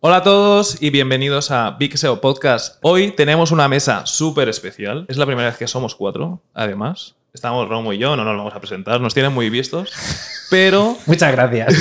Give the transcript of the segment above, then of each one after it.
Hola a todos y bienvenidos a Big SEO Podcast. Hoy tenemos una mesa súper especial. Es la primera vez que somos cuatro, además. Estamos Romo y yo, no nos vamos a presentar, nos tienen muy vistos. Pero Muchas gracias.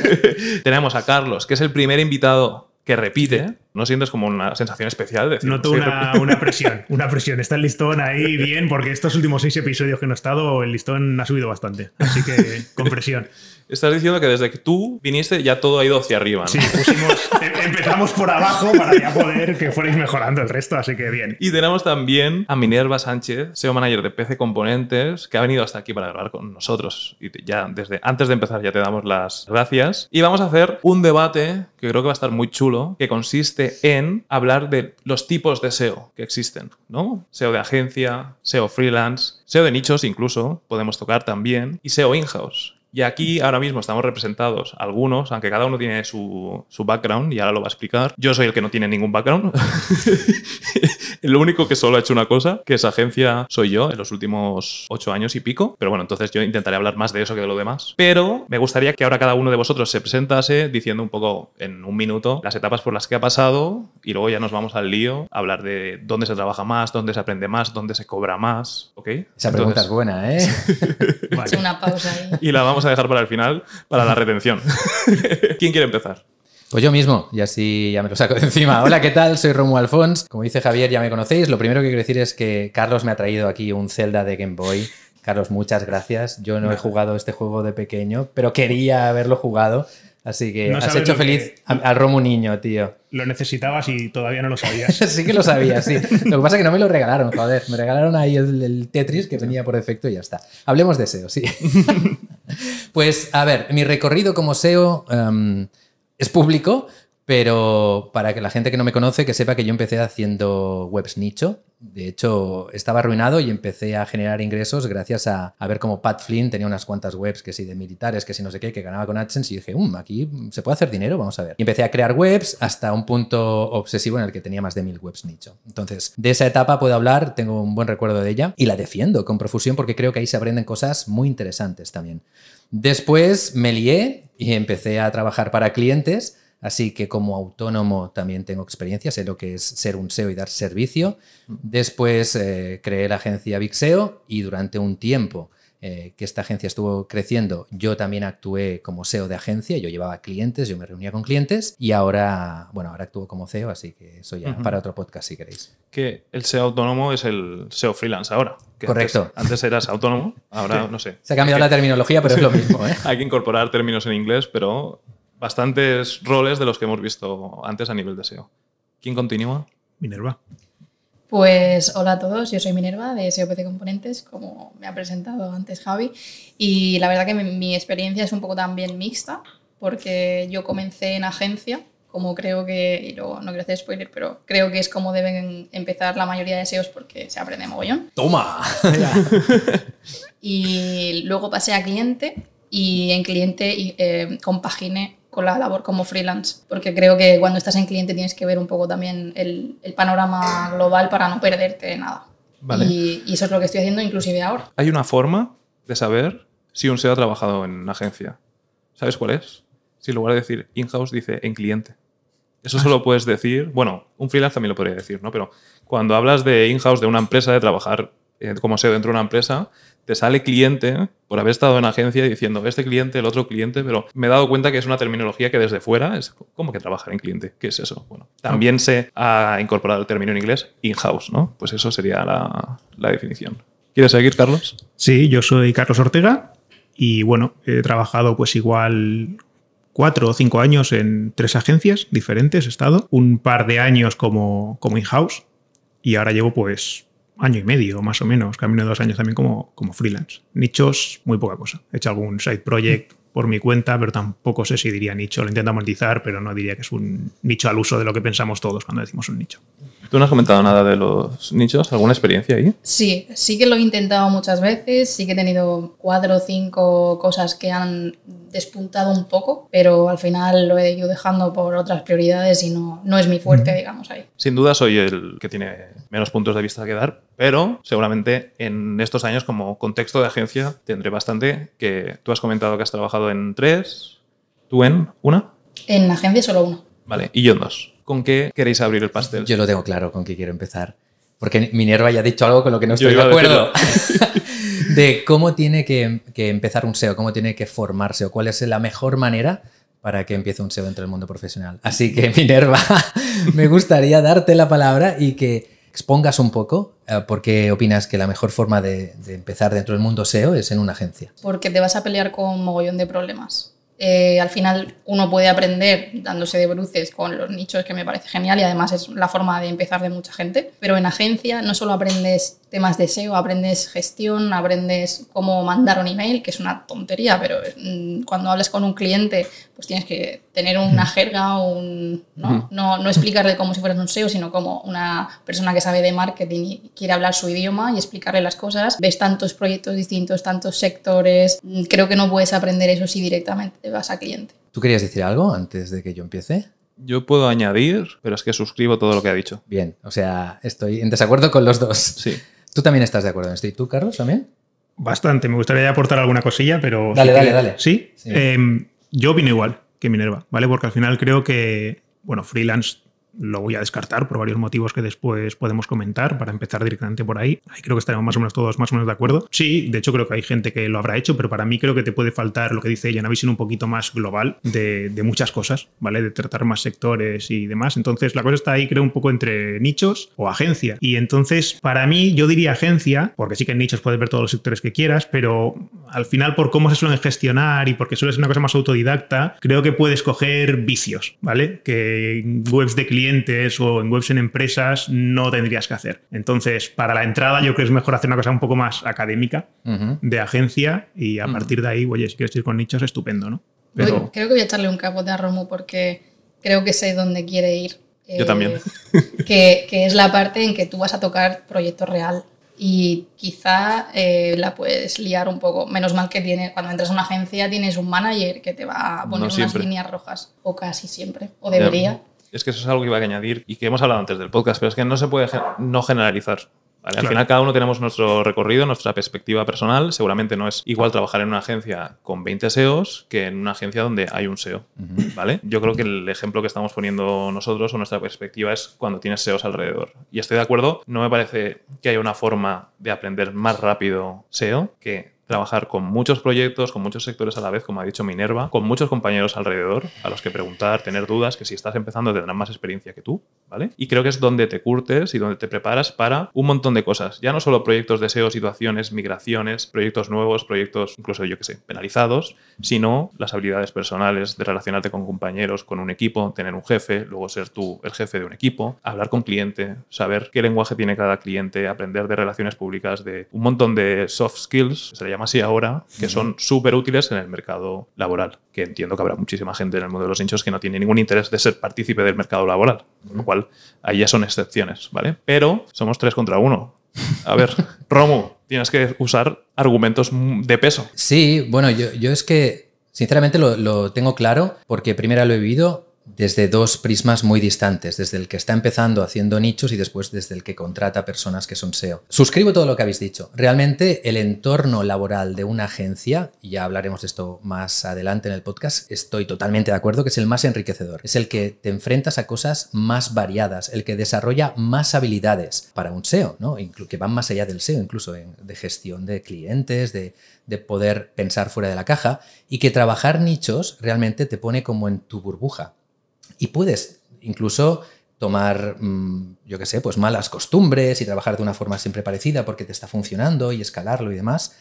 tenemos a Carlos, que es el primer invitado que repite. ¿No sientes como una sensación especial? de decir, Noto una, una presión, una presión. Está el listón ahí bien, porque estos últimos seis episodios que no he estado, el listón ha subido bastante. Así que con presión. Estás diciendo que desde que tú viniste ya todo ha ido hacia arriba, ¿no? Sí, pusimos, em- empezamos por abajo para ya poder que fuerais mejorando el resto, así que bien. Y tenemos también a Minerva Sánchez, SEO Manager de PC Componentes, que ha venido hasta aquí para grabar con nosotros. Y ya desde antes de empezar ya te damos las gracias. Y vamos a hacer un debate que creo que va a estar muy chulo, que consiste en hablar de los tipos de SEO que existen, ¿no? SEO de agencia, SEO freelance, SEO de nichos incluso, podemos tocar también, y SEO in-house. Y aquí ahora mismo estamos representados algunos, aunque cada uno tiene su, su background y ahora lo va a explicar. Yo soy el que no tiene ningún background. el único que solo ha hecho una cosa, que es agencia, soy yo en los últimos ocho años y pico. Pero bueno, entonces yo intentaré hablar más de eso que de lo demás. Pero me gustaría que ahora cada uno de vosotros se presentase diciendo un poco en un minuto las etapas por las que ha pasado y luego ya nos vamos al lío a hablar de dónde se trabaja más, dónde se aprende más, dónde se cobra más. ¿Ok? Esa pregunta Entonces- es buena, ¿eh? Vale. Hecho una pausa ahí. y la vamos a dejar para el final, para la retención. ¿Quién quiere empezar? Pues yo mismo, y así ya me lo saco de encima. Hola, ¿qué tal? Soy Romu Alfons. Como dice Javier, ya me conocéis. Lo primero que quiero decir es que Carlos me ha traído aquí un Zelda de Game Boy. Carlos, muchas gracias. Yo no he jugado este juego de pequeño, pero quería haberlo jugado. Así que No has hecho que- feliz al Romu niño, tío. Lo necesitabas y todavía no lo sabías. Sí que lo sabía, sí. Lo que pasa es que no me lo regalaron, joder. Me regalaron ahí el, el Tetris que venía por defecto y ya está. Hablemos de SEO, sí. Pues, a ver, mi recorrido como SEO em, es público, pero para que la gente que no me conoce, que sepa que yo empecé haciendo webs nicho. De hecho, estaba arruinado y empecé a generar ingresos gracias a, ver cómo Pat Flynn tenía unas cuantas webs que si de militares, que si no sé qué, que ganaba con AdSense y dije, um, aquí se puede hacer dinero, vamos a ver. Y empecé a crear webs hasta un punto obsesivo en el que tenía más de mil webs nicho. Entonces, de esa etapa puedo hablar, tengo un buen recuerdo de ella y la defiendo con profusión porque creo que ahí se aprenden cosas muy interesantes también. Después me lié y empecé a trabajar para clientes. Así que como autónomo también tengo experiencia, sé lo que es ser un SEO y dar servicio. Después eh, creé la agencia Big SEO y durante un tiempo eh, que esta agencia estuvo creciendo, yo también actué como SEO de agencia, yo llevaba clientes, yo me reunía con clientes y ahora, bueno, ahora actúo como CEO, así que eso ya para otro podcast si queréis. Que el SEO autónomo es el SEO freelance ahora. que Correcto. Antes, antes eras autónomo, ahora no sé. Se ha cambiado la terminología, pero es lo mismo, ¿eh? Hay que incorporar términos en inglés, pero bastantes roles de los que hemos visto antes a nivel de SEO. ¿Quién continúa? Minerva. Pues hola a todos, yo soy Minerva de SEOPC Componentes, como me ha presentado antes Javi. Y la verdad que mi, mi experiencia es un poco también mixta, porque yo comencé en agencia, como creo que, y luego no quiero hacer spoiler, pero creo que es como deben empezar la mayoría de SEOs porque se aprende mogollón. ¡Toma! Y luego pasé a cliente y en cliente y, eh, compaginé con la labor como freelance, porque creo que cuando estás en cliente tienes que ver un poco también el, el panorama global para no perderte nada. Vale. Y, y eso es lo que estoy haciendo inclusive ahora. Hay una forma de saber si un SEO ha trabajado en agencia. ¿Sabes cuál es? Si en lugar de decir in-house dice en cliente. Eso solo puedes decir, bueno, un freelance también lo podría decir, ¿no? Pero cuando hablas de in-house, de una empresa, de trabajar eh, como SEO dentro de una empresa, te sale cliente por haber estado en agencia diciendo este cliente, el otro cliente, pero me he dado cuenta que es una terminología que desde fuera es como que trabajar en cliente. ¿Qué es eso? Bueno, también se ha incorporado el término en inglés in-house, ¿no? Pues eso sería la, la definición. ¿Quieres seguir, Carlos? Sí, yo soy Carlos Ortega y bueno, he trabajado pues igual cuatro o cinco años en tres agencias diferentes, he estado, un par de años como, como in-house y ahora llevo pues año y medio más o menos, camino de dos años también como, como freelance. Nichos, muy poca cosa. He hecho algún side project por mi cuenta, pero tampoco sé si diría nicho. Lo intento monetizar, pero no diría que es un nicho al uso de lo que pensamos todos cuando decimos un nicho. ¿Tú no has comentado nada de los nichos? ¿Alguna experiencia ahí? Sí, sí que lo he intentado muchas veces, sí que he tenido cuatro o cinco cosas que han despuntado un poco, pero al final lo he ido dejando por otras prioridades y no, no es mi fuerte, digamos, ahí. Sin duda soy el que tiene menos puntos de vista que dar, pero seguramente en estos años como contexto de agencia tendré bastante que tú has comentado que has trabajado en tres, tú en una. En agencia solo uno. Vale, y yo dos. ¿Con qué queréis abrir el pastel? Yo lo tengo claro con qué quiero empezar. Porque Minerva ya ha dicho algo con lo que no estoy de acuerdo. de cómo tiene que, que empezar un SEO, cómo tiene que formarse o cuál es la mejor manera para que empiece un SEO dentro del mundo profesional. Así que, Minerva, me gustaría darte la palabra y que expongas un poco eh, por qué opinas que la mejor forma de, de empezar dentro del mundo SEO es en una agencia. Porque te vas a pelear con un mogollón de problemas. Eh, al final uno puede aprender dándose de bruces con los nichos, que me parece genial y además es la forma de empezar de mucha gente. Pero en agencia no solo aprendes temas de SEO, aprendes gestión, aprendes cómo mandar un email, que es una tontería, pero mm, cuando hablas con un cliente, pues tienes que tener una jerga, un, ¿no? No, no explicarle como si fueras un SEO, sino como una persona que sabe de marketing y quiere hablar su idioma y explicarle las cosas. Ves tantos proyectos distintos, tantos sectores, mm, creo que no puedes aprender eso si directamente vas a cliente. ¿Tú querías decir algo antes de que yo empiece? Yo puedo añadir, pero es que suscribo todo lo que ha dicho. Bien, o sea, estoy en desacuerdo con los dos. Sí. Tú también estás de acuerdo en esto. ¿Y tú, Carlos, también? Bastante. Me gustaría aportar alguna cosilla, pero. Dale, sí dale, que- dale. ¿Sí? Sí. Em, yo opino igual que Minerva, ¿vale? Porque al final creo que, bueno, freelance lo voy a descartar por varios motivos que después podemos comentar para empezar directamente por ahí. Ahí creo que estaremos más o menos todos más o menos de acuerdo. Sí, de hecho creo que hay gente que lo habrá hecho, pero para mí creo que te puede faltar lo que dice ella, una visión un poquito más global de, de muchas cosas, ¿vale? De tratar más sectores y demás. Entonces la cosa está ahí creo un poco entre nichos o agencia. Y entonces para mí yo diría agencia, porque sí que en nichos puedes ver todos los sectores que quieras, pero al final por cómo se suelen gestionar y porque suele ser una cosa más autodidacta, creo que puedes coger vicios, ¿vale? Que webs de clientes o en webs en empresas no tendrías que hacer. Entonces, para la entrada yo creo que es mejor hacer una cosa un poco más académica Ujú. de agencia y a partir de ahí, oye, si quieres ir con nichos, estupendo, ¿no? Pero Voy- creo que voy a echarle un capote a Romo porque creo que sé dónde quiere ir. Yo Eh, también. Que, que es la parte en que tú vas a tocar proyecto real y quizá eh, la puedes liar un poco. Menos mal que tiene, cuando entras a una agencia tienes un manager que te va a poner No unas líneas rojas, o casi siempre, o debería. Es que eso es algo que iba a añadir y que hemos hablado antes del podcast, pero es que no se puede no generalizar. ¿vale? Al final cada uno tenemos nuestro recorrido, nuestra perspectiva personal. Seguramente no es igual trabajar en una agencia con 20 SEOs que en una agencia donde hay un SEO. ¿vale? Yo creo que el ejemplo que estamos poniendo nosotros o nuestra perspectiva es cuando tienes SEOs alrededor. Y estoy de acuerdo, no me parece que haya una forma de aprender más rápido SEO que trabajar con muchos proyectos, con muchos sectores a la vez, como ha dicho Minerva, con muchos compañeros alrededor a los que preguntar, tener dudas, que si estás empezando tendrán más experiencia que tú, ¿vale? Y creo que es donde te curtes y donde te preparas para un montón de cosas. Ya no solo proyectos de SEO, situaciones, migraciones, proyectos nuevos, proyectos incluso, yo que sé, penalizados, sino las habilidades personales de relacionarte con compañeros, con un equipo, tener un jefe, luego ser tú el jefe de un equipo, hablar con cliente, saber qué lenguaje tiene cada cliente, aprender de relaciones públicas, de un montón de soft skills, se le llama así ahora, que son súper útiles en el mercado laboral. Que entiendo que habrá muchísima gente en el mundo de los nichos que no tiene ningún interés de ser partícipe del mercado laboral, con lo cual ahí ya son excepciones, ¿vale? Pero somos tres contra uno. A ver, Romu, tienes que usar argumentos de peso. Sí, bueno, yo, yo es que sinceramente lo, lo tengo claro porque primero lo he vivido desde dos prismas muy distantes, desde el que está empezando haciendo nichos y después desde el que contrata personas que son SEO. Suscribo todo lo que habéis dicho. Realmente el entorno laboral de una agencia, y ya hablaremos de esto más adelante en el podcast, estoy totalmente de acuerdo que es el más enriquecedor. Es el que te enfrentas a cosas más variadas, el que desarrolla más habilidades para un SEO, ¿no? Que van más allá del SEO, incluso de gestión de clientes, de poder pensar fuera de la caja y que trabajar nichos realmente te pone como en tu burbuja. Y puedes incluso tomar, mm, yo qué sé, pues malas costumbres y trabajar de una forma siempre parecida porque te está funcionando y escalarlo y demás.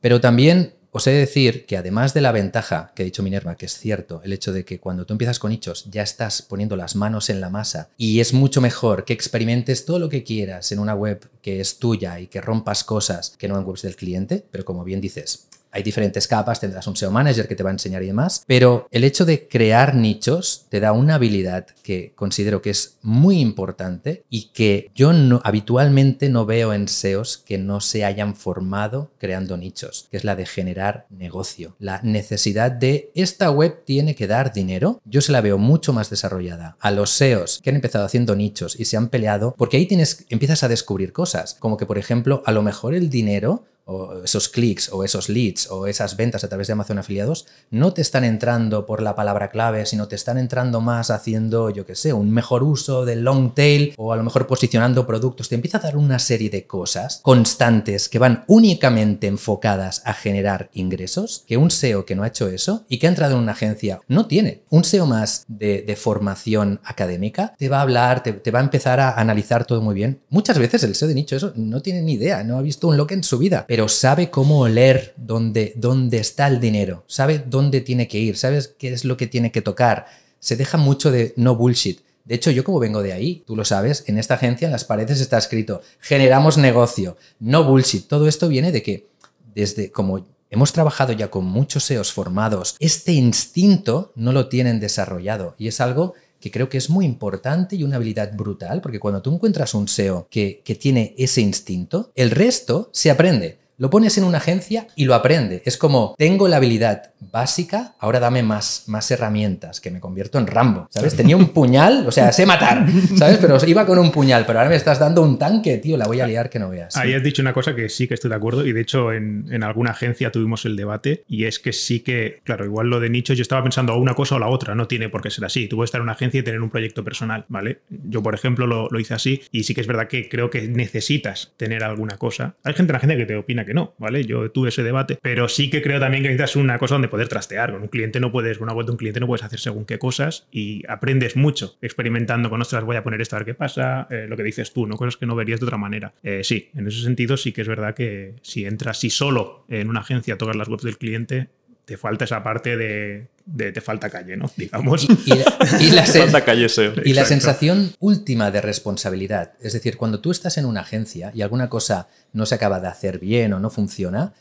Pero también os he de decir que además de la ventaja que ha dicho Minerva, que es cierto, el hecho de que cuando tú empiezas con nichos ya estás poniendo las manos en la masa y es mucho mejor que experimentes todo lo que quieras en una web que es tuya y que rompas cosas que no en webs del cliente, pero como bien dices, hay diferentes capas, tendrás un SEO manager que te va a enseñar y demás, pero el hecho de crear nichos te da una habilidad que considero que es muy importante y que yo habitualmente no veo en SEOs que no se hayan formado creando nichos, que es la de generar negocio, la necesidad de esta web tiene que dar dinero, yo se la veo mucho más desarrollada a los SEOs que han empezado haciendo nichos y se han peleado, porque ahí tienes, empiezas a descubrir cosas, como que por ejemplo, a lo mejor el dinero o esos clics o esos leads o esas ventas a través de Amazon afiliados no te están entrando por la palabra clave, sino te están entrando más haciendo, yo qué sé, un mejor uso del long tail o a lo mejor posicionando productos. Te empieza a dar una serie de cosas constantes que van únicamente enfocadas a generar ingresos que un SEO que no ha hecho eso y que ha entrado en una agencia no tiene. Un SEO más de, formación académica te va a hablar, te, va a empezar a analizar todo muy bien. Muchas veces el SEO de nicho eso no tiene ni idea, no ha visto un lock en su vida, pero sabe cómo oler dónde, dónde está el dinero, sabe dónde tiene que ir, sabes qué es lo que tiene que tocar. Se deja mucho de no bullshit. De hecho, yo como vengo de ahí, tú lo sabes, en esta agencia en las paredes está escrito, generamos negocio, no bullshit. Todo esto viene de que desde como hemos trabajado ya con muchos SEOs formados, este instinto no lo tienen desarrollado y es algo que creo que es muy importante y una habilidad brutal, porque cuando tú encuentras un SEO que, que tiene ese instinto, el resto se aprende. Lo pones en una agencia y lo aprende. Es como, tengo la habilidad básica, ahora dame más, más herramientas, que me convierto en Rambo, ¿sabes? Tenía un puñal, o sea, sé matar, ¿sabes? Pero iba con un puñal, pero ahora me estás dando un tanque, tío, la voy a liar que no veas. Ahí has dicho una cosa que sí que estoy de acuerdo y de hecho en, en alguna agencia tuvimos el debate y es que sí que, claro, igual lo de nicho yo estaba pensando una cosa o la otra, no tiene por qué ser así. Tú puedes estar en una agencia y tener un proyecto personal, ¿vale? Yo, por ejemplo, lo, lo hice así y sí que es verdad que creo que necesitas tener alguna cosa. Hay gente en la agencia que te opina que no, ¿vale? Yo tuve ese debate, pero sí que creo también que necesitas una cosa donde poder trastear. Con un cliente no puedes, con una web de un cliente no puedes hacer según qué cosas y aprendes mucho experimentando con, ostras, voy a poner esto a ver qué pasa, eh, lo que dices tú, ¿no? Cosas que no verías de otra manera. Eh, sí, en ese sentido sí que es verdad que si entras, si solo en una agencia tocas las webs del cliente, te falta esa parte de, de te falta calle, ¿no? Digamos. Y, y- y la, sen- Falta calle y la sensación última de responsabilidad, es decir, cuando tú estás en una agencia y alguna cosa no se acaba de hacer bien o no funciona,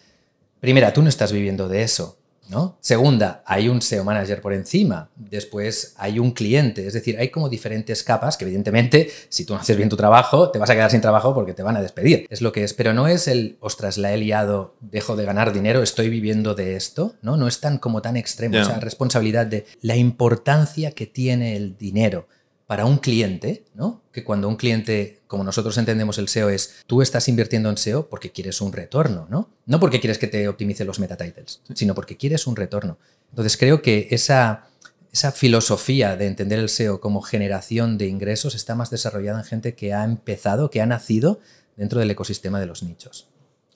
primera, tú no estás viviendo de eso. ¿No? Segunda, hay un SEO manager por encima. Después hay un cliente. Es decir, hay como diferentes capas que evidentemente, si tú no haces bien tu trabajo, te vas a quedar sin trabajo porque te van a despedir. Es lo que es. Pero no es el, ostras, la he liado, dejo de ganar dinero, estoy viviendo de esto. No, no es tan como tan extremo. Ya. O sea, responsabilidad de la importancia que tiene el dinero para un cliente, ¿no? Que cuando un cliente, como nosotros entendemos el SEO, es tú estás invirtiendo en SEO porque quieres un retorno, ¿no? No porque quieres que te optimice los meta titles, sino porque quieres un retorno. Entonces creo que esa, esa filosofía de entender el SEO como generación de ingresos está más desarrollada en gente que ha empezado, que ha nacido dentro del ecosistema de los nichos.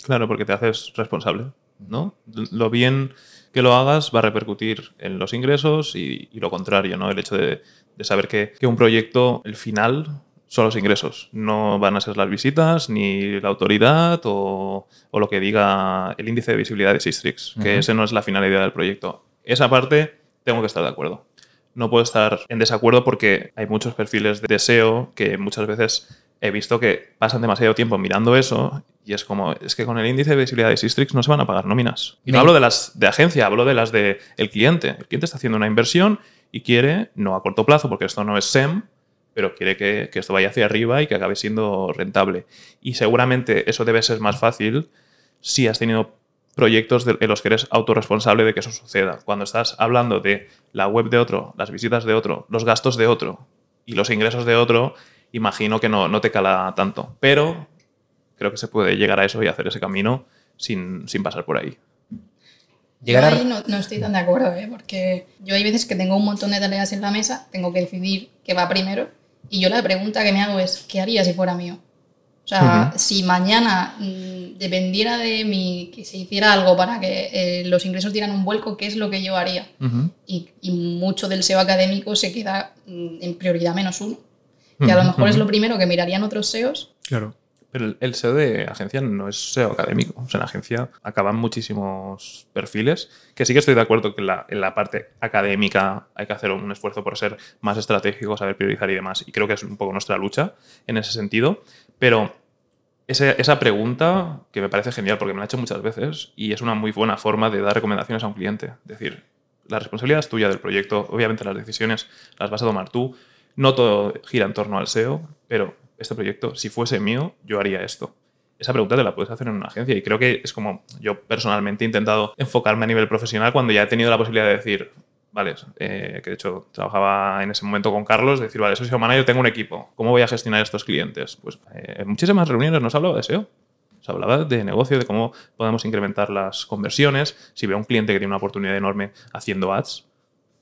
Claro, porque te haces responsable, ¿no? Lo bien que lo hagas va a repercutir en los ingresos y, y lo contrario, ¿no? El hecho de, de saber que, que un proyecto, el final, son los ingresos. No van a ser las visitas, ni la autoridad o, o lo que diga el índice de visibilidad de Sistrix, que Ujú. ese no es la finalidad del proyecto. Esa parte tengo que estar de acuerdo. No puedo estar en desacuerdo porque hay muchos perfiles de SEO que muchas veces he visto que pasan demasiado tiempo mirando eso y es como, es que con el índice de visibilidad de Sistrix no se van a pagar nóminas. Y no hablo de las de agencia, hablo de las del cliente. El cliente está haciendo una inversión y quiere, no a corto plazo, porque esto no es SEM, pero quiere que, que esto vaya hacia arriba y que acabe siendo rentable. Y seguramente eso debe ser más fácil si has tenido proyectos de- en los que eres autorresponsable de que eso suceda. Cuando estás hablando de la web de otro, las visitas de otro, los gastos de otro y los ingresos de otro, imagino que no, no te cala tanto. Pero creo que se puede llegar a eso y hacer ese camino sin, sin pasar por ahí. Llegar Yo a- ahí no, no estoy tan de acuerdo, ¿eh? porque yo hay veces que tengo un montón de tareas en la mesa, tengo que decidir qué va primero, y yo la pregunta que me hago es, ¿qué haría si fuera mío? O sea, si mañana mm, dependiera de mí que se hiciera algo para que eh, los ingresos dieran un vuelco, ¿qué es lo que yo haría? Y, y mucho del SEO académico se queda mm, en prioridad menos uno. Que a lo mejor es lo primero que mirarían otros SEOs, Claro. El- SEO de agencia no es SEO académico. O sea, en agencia acaban muchísimos perfiles. Que sí que estoy de acuerdo que en la, parte académica hay que hacer un esfuerzo por ser más estratégico, saber priorizar y demás. Y creo que es un poco nuestra lucha en ese sentido. Pero esa pregunta, que me parece genial porque me la he hecho muchas veces y es una muy buena forma de dar recomendaciones a un cliente. Es decir, la responsabilidad es tuya del proyecto. Obviamente las decisiones las vas a tomar tú. No todo gira en torno al SEO, pero este proyecto, si fuese mío, yo haría esto. Esa pregunta te la puedes hacer en una agencia y creo que es como yo personalmente he intentado enfocarme a nivel profesional cuando ya he tenido la posibilidad de decir, vale, eh, que de hecho trabajaba en ese momento con Carlos, decir, vale, soy SEO manager, tengo un equipo, ¿cómo voy a gestionar estos clientes? Pues eh, en muchísimas reuniones nos hablaba de SEO. Se hablaba de negocio, de cómo podemos incrementar las conversiones. Si veo un cliente que tiene una oportunidad enorme haciendo ads,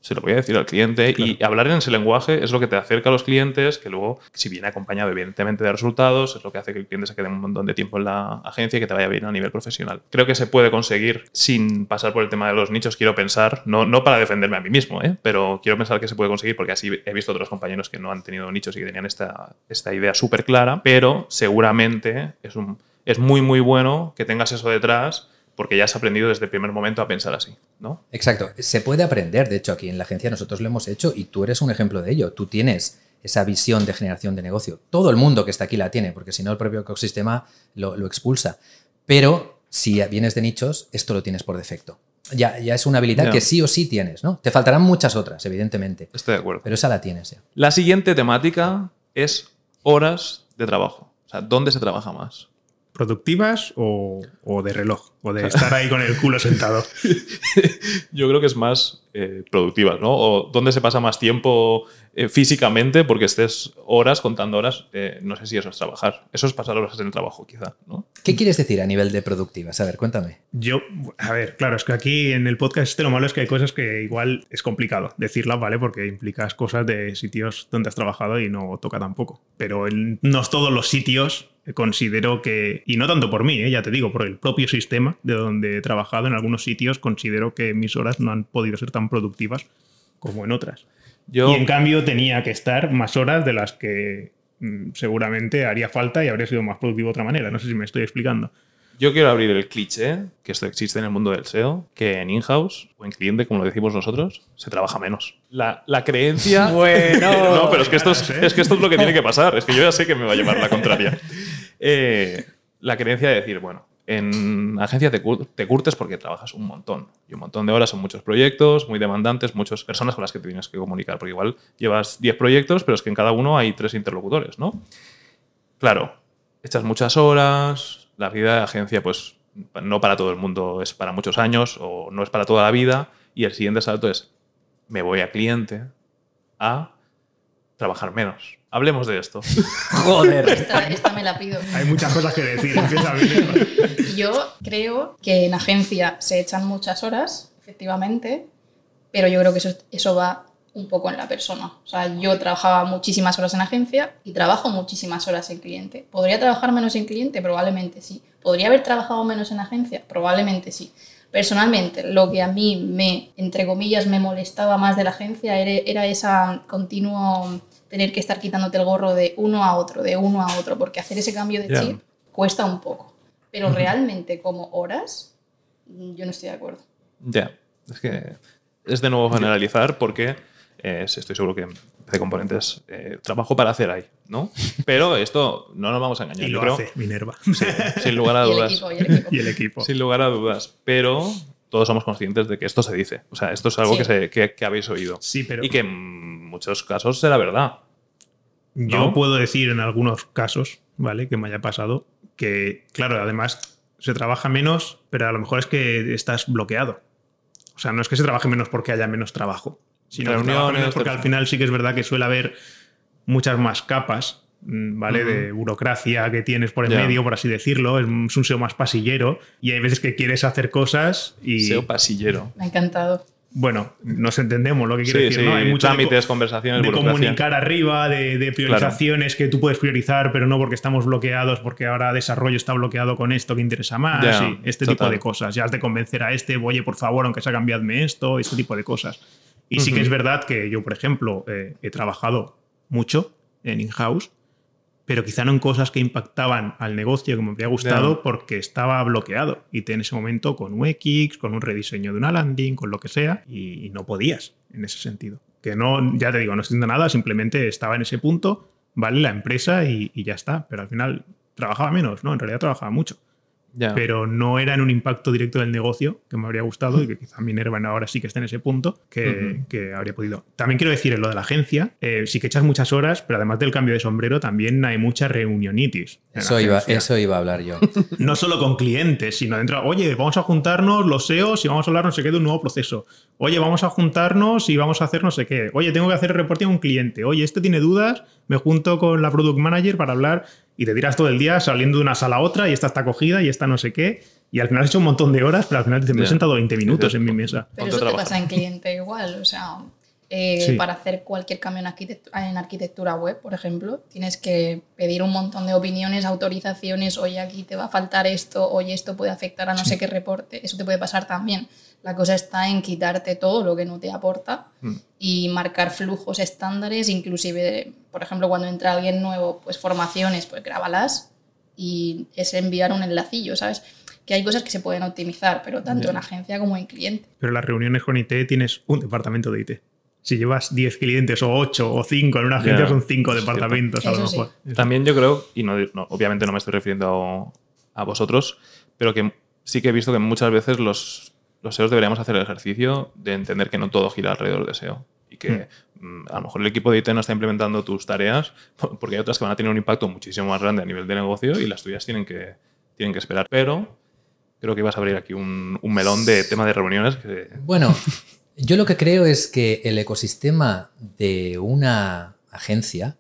se lo voy a decir al cliente y hablar en ese lenguaje es lo que te acerca a los clientes, que luego, si viene acompañado evidentemente de resultados, es lo que hace que el cliente se quede un montón de tiempo en la agencia y que te vaya bien a nivel profesional. Creo que se puede conseguir sin pasar por el tema de los nichos, quiero pensar, no, no para defenderme a mí mismo, ¿eh? pero quiero pensar que se puede conseguir porque así he visto otros compañeros que no han tenido nichos y que tenían esta, esta idea súper clara, pero seguramente es, un, es muy, muy bueno que tengas eso detrás porque ya has aprendido desde el primer momento a pensar así, ¿no? Exacto. Se puede aprender, de hecho, aquí en la agencia nosotros lo hemos hecho y tú eres un ejemplo de ello. Tú tienes esa visión de generación de negocio. Todo el mundo que está aquí la tiene, porque si no el propio ecosistema lo, expulsa. Pero si vienes de nichos, esto lo tienes por defecto. Ya, ya es una habilidad que sí o sí tienes, ¿no? Te faltarán muchas otras, evidentemente. Estoy de acuerdo. Pero esa la tienes ya. La siguiente temática es horas de trabajo. O sea, ¿dónde se trabaja más? productivas o, de reloj, o de estar ahí con el culo sentado. Yo creo que es más eh, productivas, ¿no? O dónde se pasa más tiempo eh, físicamente porque estés horas contando horas, eh, no sé si eso es trabajar. Eso es pasar horas en el trabajo, quizá, ¿no? ¿Qué quieres decir a nivel de productivas? A ver, cuéntame. Yo, a ver, claro, es que aquí en el podcast este lo malo es que hay cosas que igual es complicado decirlas, ¿vale? Porque implicas cosas de sitios donde has trabajado y no toca tampoco. Pero en no todos los sitios considero que, y no tanto por mí, ¿eh? ya te digo, por el propio sistema de donde he trabajado en algunos sitios, considero que mis horas no han podido ser tan productivas como en otras. Y en cambio tenía que estar más horas de las que mm, seguramente haría falta y habría sido más productivo de otra manera. No sé si me estoy explicando. Yo quiero abrir el cliché, que esto existe en el mundo del SEO, que en in-house o en cliente, como lo decimos nosotros, se trabaja menos. La, creencia... bueno. no, pero es que, esto es, es que esto es lo que tiene que pasar. Es que yo ya sé que me va a llevar la contraria. Eh, la creencia de decir, bueno, en agencia te, curtes porque trabajas un montón. Y un montón de horas son muchos proyectos, muy demandantes, muchas personas con las que te tienes que comunicar. Porque igual llevas 10 proyectos, pero es que en cada uno hay tres interlocutores, ¿no? Claro, echas muchas horas, la vida de agencia, pues no para todo el mundo es para muchos años o no es para toda la vida. Y el siguiente salto es, me voy a cliente a trabajar menos. Hablemos de esto. Joder. Esta, me la pido. Hay muchas cosas que decir. yo creo que en agencia se echan muchas horas, efectivamente, pero yo creo que eso, eso va un poco en la persona. O sea, yo trabajaba muchísimas horas en agencia y trabajo muchísimas horas en cliente. ¿Podría trabajar menos en cliente? Probablemente sí. ¿Podría haber trabajado menos en agencia? Probablemente sí. Personalmente, lo que a mí me, entre comillas, me molestaba más de la agencia era, era esa continuo tener que estar quitándote el gorro de uno a otro, de uno a otro, porque hacer ese cambio de chip cuesta un poco. Pero realmente como horas, yo no estoy de acuerdo. Ya, es que es de nuevo generalizar porque eh, estoy seguro que de componentes eh, trabajo para hacer ahí, ¿no? Pero esto no nos vamos a engañar. Y lo hace Minerva. sin lugar a dudas. y el equipo. Sin lugar a dudas. Pero todos somos conscientes de que esto se dice. O sea, esto es algo que, se, que, habéis oído. Sí, pero... Y que en muchos casos será verdad. Yo puedo decir en algunos casos, ¿vale? Que me haya pasado, que, claro, además se trabaja menos, pero a lo mejor es que estás bloqueado. O sea, no es que se trabaje menos porque haya menos trabajo, sino menos porque al final sí que es verdad que suele haber muchas más capas Mm, ¿vale? De burocracia que tienes por el medio, por así decirlo. Es un SEO más pasillero y hay veces que quieres hacer cosas y... SEO pasillero. Me ha encantado. Bueno, nos entendemos lo que quiere decir, ¿no? Hay muchos trámites, conversaciones, de comunicar arriba, de, priorizaciones que tú puedes priorizar, pero no porque estamos bloqueados, porque ahora desarrollo está bloqueado con esto que interesa más, este tipo de cosas. Ya has de convencer a este, oye, por favor, aunque sea cambiadme esto, este tipo de cosas. Y sí que es verdad que yo, por ejemplo, eh, he trabajado mucho en in-house pero quizá no en cosas que impactaban al negocio que me habría gustado porque estaba bloqueado y te en ese momento con UX, con un rediseño de una landing, con lo que sea, y, no podías en ese sentido. Que no, ya te digo, no siento nada, simplemente estaba en ese punto, vale la empresa y, y ya está, pero al final trabajaba menos, ¿no? En realidad trabajaba mucho pero no era en un impacto directo del negocio que me habría gustado y que quizá Minerva ahora sí que está en ese punto que, que habría podido. También quiero decir en lo de la agencia, eh, sí que echas muchas horas, pero además del cambio de sombrero también hay mucha reunionitis. Eso iba, eso iba a hablar yo. no solo con clientes, sino dentro, oye, vamos a juntarnos los SEOs y vamos a hablar no sé qué de un nuevo proceso. Oye, vamos a juntarnos y vamos a hacer no sé qué. Oye, tengo que hacer el reporte a un cliente. Oye, este tiene dudas, me junto con la product manager para hablar y te tiras todo el día saliendo de una sala a otra y esta está cogida y esta no sé qué. Y al final has hecho un montón de horas, pero al final te me he sentado 20 minutos en mi mesa. Pero eso a te pasa en cliente igual, o sea, eh, Sí. para hacer cualquier cambio en, arquitectura, en arquitectura web, por ejemplo, tienes que pedir un montón de opiniones, autorizaciones, oye, aquí te va a faltar esto, oye, esto puede afectar a no sé qué reporte, eso te puede pasar también. La cosa está en quitarte todo lo que no te aporta Mm. y marcar flujos estándares, inclusive, por ejemplo, cuando entra alguien nuevo, pues formaciones, pues grábalas y es enviar un enlacillo, ¿sabes? Que hay cosas que se pueden optimizar, pero tanto en agencia como en cliente. Pero las reuniones con IT tienes un departamento de IT. Si llevas 10 clientes o 8 o 5 en una agencia son 5 es departamentos a lo Eso sí. mejor. También yo creo, y no, no, obviamente no me estoy refiriendo a, a vosotros, pero que sí que he visto que muchas veces los, los SEOs deberíamos hacer el ejercicio de entender que no todo gira alrededor de SEO. Y que mm, a lo mejor el equipo de IT no está implementando tus tareas por- porque hay otras que van a tener un impacto muchísimo más grande a nivel de negocio y las tuyas tienen que, tienen que esperar. Pero creo que ibas a abrir aquí un, un melón de tema de reuniones que Bueno, yo lo que creo es que el ecosistema de una agencia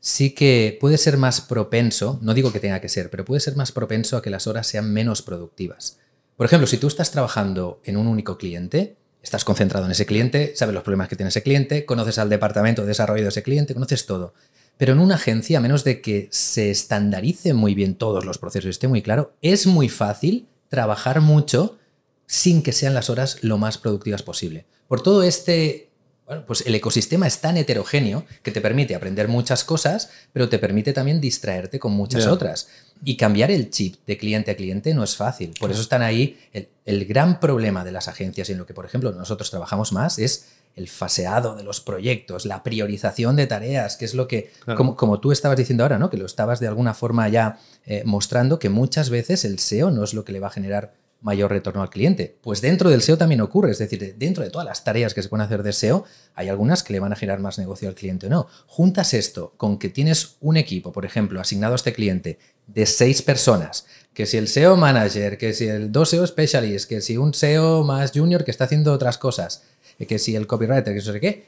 sí que puede ser más propenso, no digo que tenga que ser, pero puede ser más propenso a que las horas sean menos productivas. Por ejemplo, si tú estás trabajando en un único cliente, estás concentrado en ese cliente, sabes los problemas que tiene ese cliente, conoces al departamento de desarrollo de ese cliente, conoces todo. Pero en una agencia, a menos de que se estandarice muy bien todos los procesos y esté muy claro, es muy fácil trabajar mucho sin que sean las horas lo más productivas posible. Por todo este, bueno, pues el ecosistema es tan heterogéneo que te permite aprender muchas cosas, pero te permite también distraerte con muchas otras. Y cambiar el chip de cliente a cliente no es fácil. Por eso están ahí. El, el gran problema de las agencias y en lo que, por ejemplo, nosotros trabajamos más es el faseado de los proyectos, la priorización de tareas, que es lo que, Claro. como, como tú estabas diciendo ahora, ¿no? que lo estabas de alguna forma ya eh, mostrando, que muchas veces el SEO no es lo que le va a generar mayor retorno al cliente. Pues dentro del SEO también ocurre, es decir, dentro de todas las tareas que se pueden hacer de SEO, hay algunas que le van a generar más negocio al cliente o no. Juntas esto con que tienes un equipo, por ejemplo, asignado a este cliente de seis personas, que si el SEO manager, que si el dos SEO specialist, que si un SEO más junior que está haciendo otras cosas, eh, que si el copywriter, que no sé qué.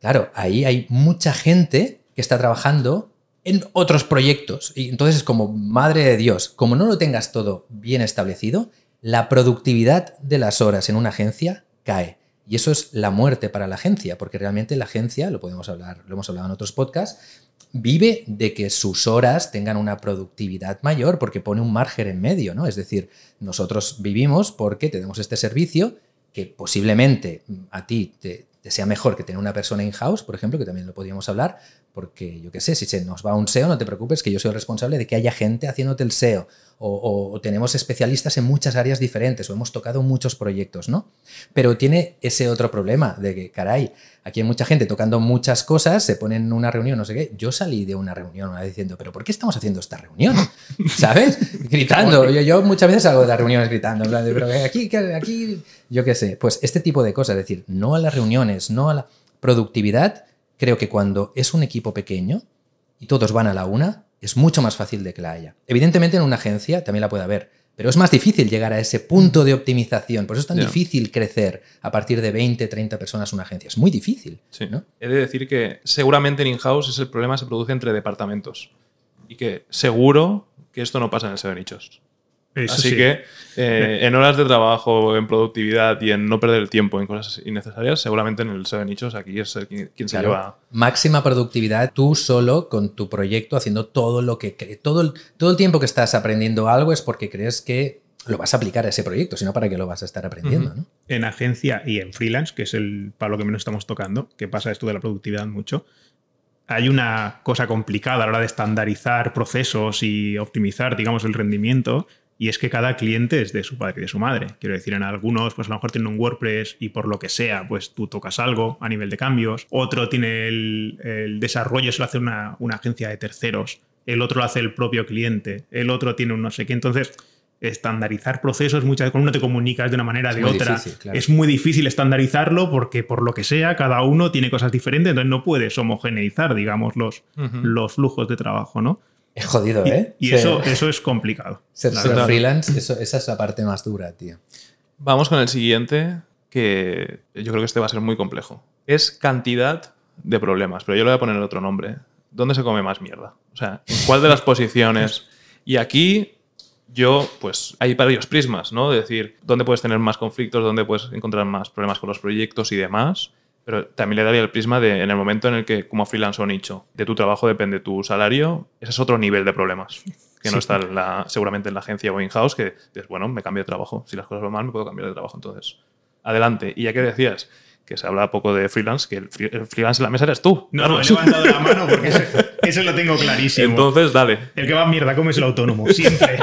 Claro, ahí hay mucha gente que está trabajando en otros proyectos. Y entonces es como, madre de Dios, como no lo tengas todo bien establecido, la productividad de las horas en una agencia cae. Y eso es la muerte para la agencia, porque realmente la agencia, lo podemos hablar, lo hemos hablado en otros podcasts, vive de que sus horas tengan una productividad mayor porque pone un margen en medio, ¿no? Es decir, nosotros vivimos porque tenemos este servicio que posiblemente mm, a ti te, te sea mejor que tener una persona in-house, por ejemplo, que también lo podríamos hablar, porque yo qué sé, si se nos va un SEO, no te preocupes, que yo soy el responsable de que haya gente haciéndote el SEO, o, o- o tenemos especialistas en muchas áreas diferentes, o hemos tocado muchos proyectos, ¿no? Pero tiene ese otro problema de que, caray, aquí hay mucha gente tocando muchas cosas, se ponen en una reunión, no sé qué. Yo salí de una reunión una vez diciendo, ¿pero por qué estamos haciendo esta reunión? ¿Sabes? Gritando. Yo, yo muchas veces salgo de las reuniones gritando, en plan de, pero aquí, aquí, yo qué sé. Pues este tipo de cosas, es decir, no a las reuniones, no a la productividad. Creo que cuando es un equipo pequeño y todos van a la una, es mucho más fácil de que la haya. Evidentemente en una agencia también la puede haber, pero es más difícil llegar a ese punto de optimización. Por eso es tan difícil crecer a partir de 20, 30 personas una agencia. Es muy difícil. Sí. ¿no? He de decir que seguramente en in-house ese problema se produce entre departamentos. Y que seguro que esto no pasa en el SEO de nichos. Eso Así sí. que eh, en horas de trabajo, en productividad y en no perder el tiempo en cosas innecesarias, seguramente en el SEO de nichos aquí es el quien, quien se lleva. Máxima productividad tú solo con tu proyecto haciendo todo lo que todo el, todo el tiempo que estás aprendiendo algo es porque crees que lo vas a aplicar a ese proyecto, sino para qué lo vas a estar aprendiendo. ¿no? en agencia y en freelance, que es el para lo que menos estamos tocando, que pasa esto de la productividad mucho, hay una cosa complicada a la hora de estandarizar procesos y optimizar, digamos, el rendimiento, y es que cada cliente es de su padre y de su madre. Quiero decir, en algunos, pues a lo mejor tienen un WordPress y por lo que sea, pues tú tocas algo a nivel de cambios. Otro tiene el, el desarrollo, eso lo hace una, una agencia de terceros. El otro lo hace el propio cliente. El otro tiene un no sé qué. Entonces, estandarizar procesos, muchas veces con uno te comunicas de una manera Es de otra. difícil, claro. Es muy difícil estandarizarlo porque por lo que sea, cada uno tiene cosas diferentes, entonces no puedes homogeneizar, digamos, los, los flujos de trabajo, ¿no? Es jodido, Y, ¿eh? y eso, eso es complicado. ser, freelance, eso- esa es la parte más dura, tío. Vamos con el siguiente, que yo creo que este va a ser muy complejo. Es cantidad de problemas, pero yo le voy a poner otro nombre. ¿dónde se come más mierda? O sea, ¿en cuál de las posiciones? Y aquí yo, pues hay varios prismas, ¿no? De decir, ¿dónde puedes tener más conflictos? ¿Dónde puedes encontrar más problemas con los proyectos y demás? Pero también le daría el prisma de en el momento en el que, como freelance o nicho, de tu trabajo depende tu salario, ese es otro nivel de problemas. Que no está en la- seguramente en la agencia o in-house, que dices, bueno, me cambio de trabajo. Si las cosas van mal, me puedo cambiar de trabajo. Entonces, adelante. Y ya que decías que se habla poco de freelance, que el, free- el freelance en la mesa eres tú. No, no, he levantado la mano porque eso lo tengo clarísimo. Entonces, dale. El que va a mierda come es el autónomo, siempre.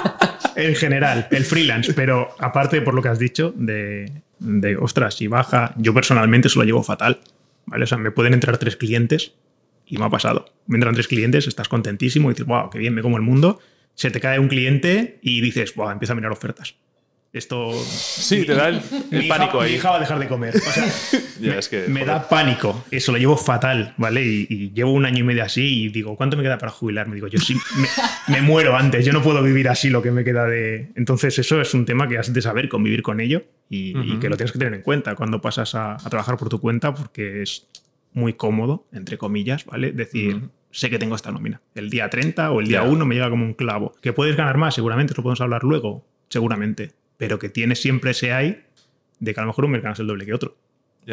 en general, el freelance. Pero aparte, por lo que has dicho, de, de, ostras, si baja, yo personalmente se lo llevo fatal. ¿vale? O sea, me pueden entrar tres clientes y me ha pasado. Me entran tres clientes, estás contentísimo y dices, wow, qué bien, me como el mundo. Se te cae un cliente y dices, wow, empieza a mirar ofertas. Esto. Sí, te da el, el mi pánico hija, ahí. Mi hija va a dejar de comer. O sea, Ya, me, es que, me joder. da pánico. Eso lo llevo fatal, ¿vale? Y, y llevo un año y medio así y digo, ¿cuánto me queda para jubilarme? Digo, yo sí, me, me muero antes. Yo no puedo vivir así lo que me queda de. Entonces, eso es un tema que has de saber convivir con ello y, que lo tienes que tener en cuenta cuando pasas a, a trabajar por tu cuenta porque es muy cómodo, entre comillas, ¿vale? Decir. Sé que tengo esta nómina. El día 30 o el día Ya. 1 me llega como un clavo. ¿Que puedes ganar más? Seguramente, eso lo podemos hablar luego. Seguramente. Pero que tienes siempre ese hay de que a lo mejor un mes ganas el doble que otro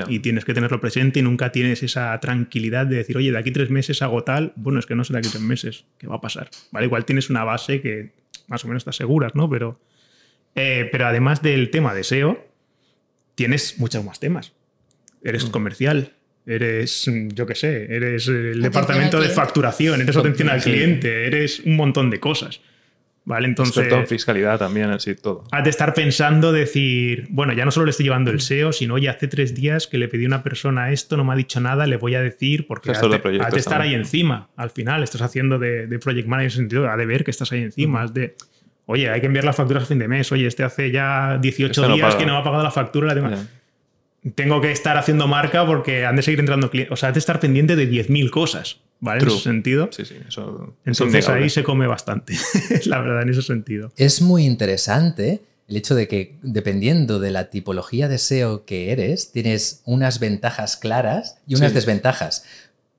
y tienes que tenerlo presente y nunca tienes esa tranquilidad de decir, oye, de aquí tres meses hago tal, bueno, es que no sé de aquí tres meses, ¿qué va a pasar? ¿Vale? Igual tienes una base que más o menos estás seguras, ¿no? Pero, eh, pero además del tema de SEO, tienes muchos más temas. Eres comercial, eres, mm, yo qué sé, eres el Atención departamento de facturación, eres atención al cliente, eres un montón de cosas. ¿Vale? Entonces, Experto en fiscalidad también, sí, todo. has de estar pensando, decir, bueno, ya no solo le estoy llevando el SEO, sino, oye, hace tres días que le pedí a una persona esto, no me ha dicho nada, le voy a decir, porque has de de, proyectos has de estar ahí encima. Al final, estás haciendo de, de project manager en sentido, ha de ver que estás ahí encima, has de, oye, hay que enviar las facturas a fin de mes, oye, este hace ya 18 Este no días paga. que no me ha pagado la factura, la tengo- Ya. tengo que estar haciendo marca porque han de seguir entrando clientes, o sea, has de estar pendiente de 10.000 cosas, ¿vale? En ese sentido. Sí, sí, eso Entonces ahí se come bastante, la verdad, en ese sentido. Es muy interesante el hecho de que dependiendo de la tipología de SEO que eres, tienes unas ventajas claras y unas Sí. desventajas.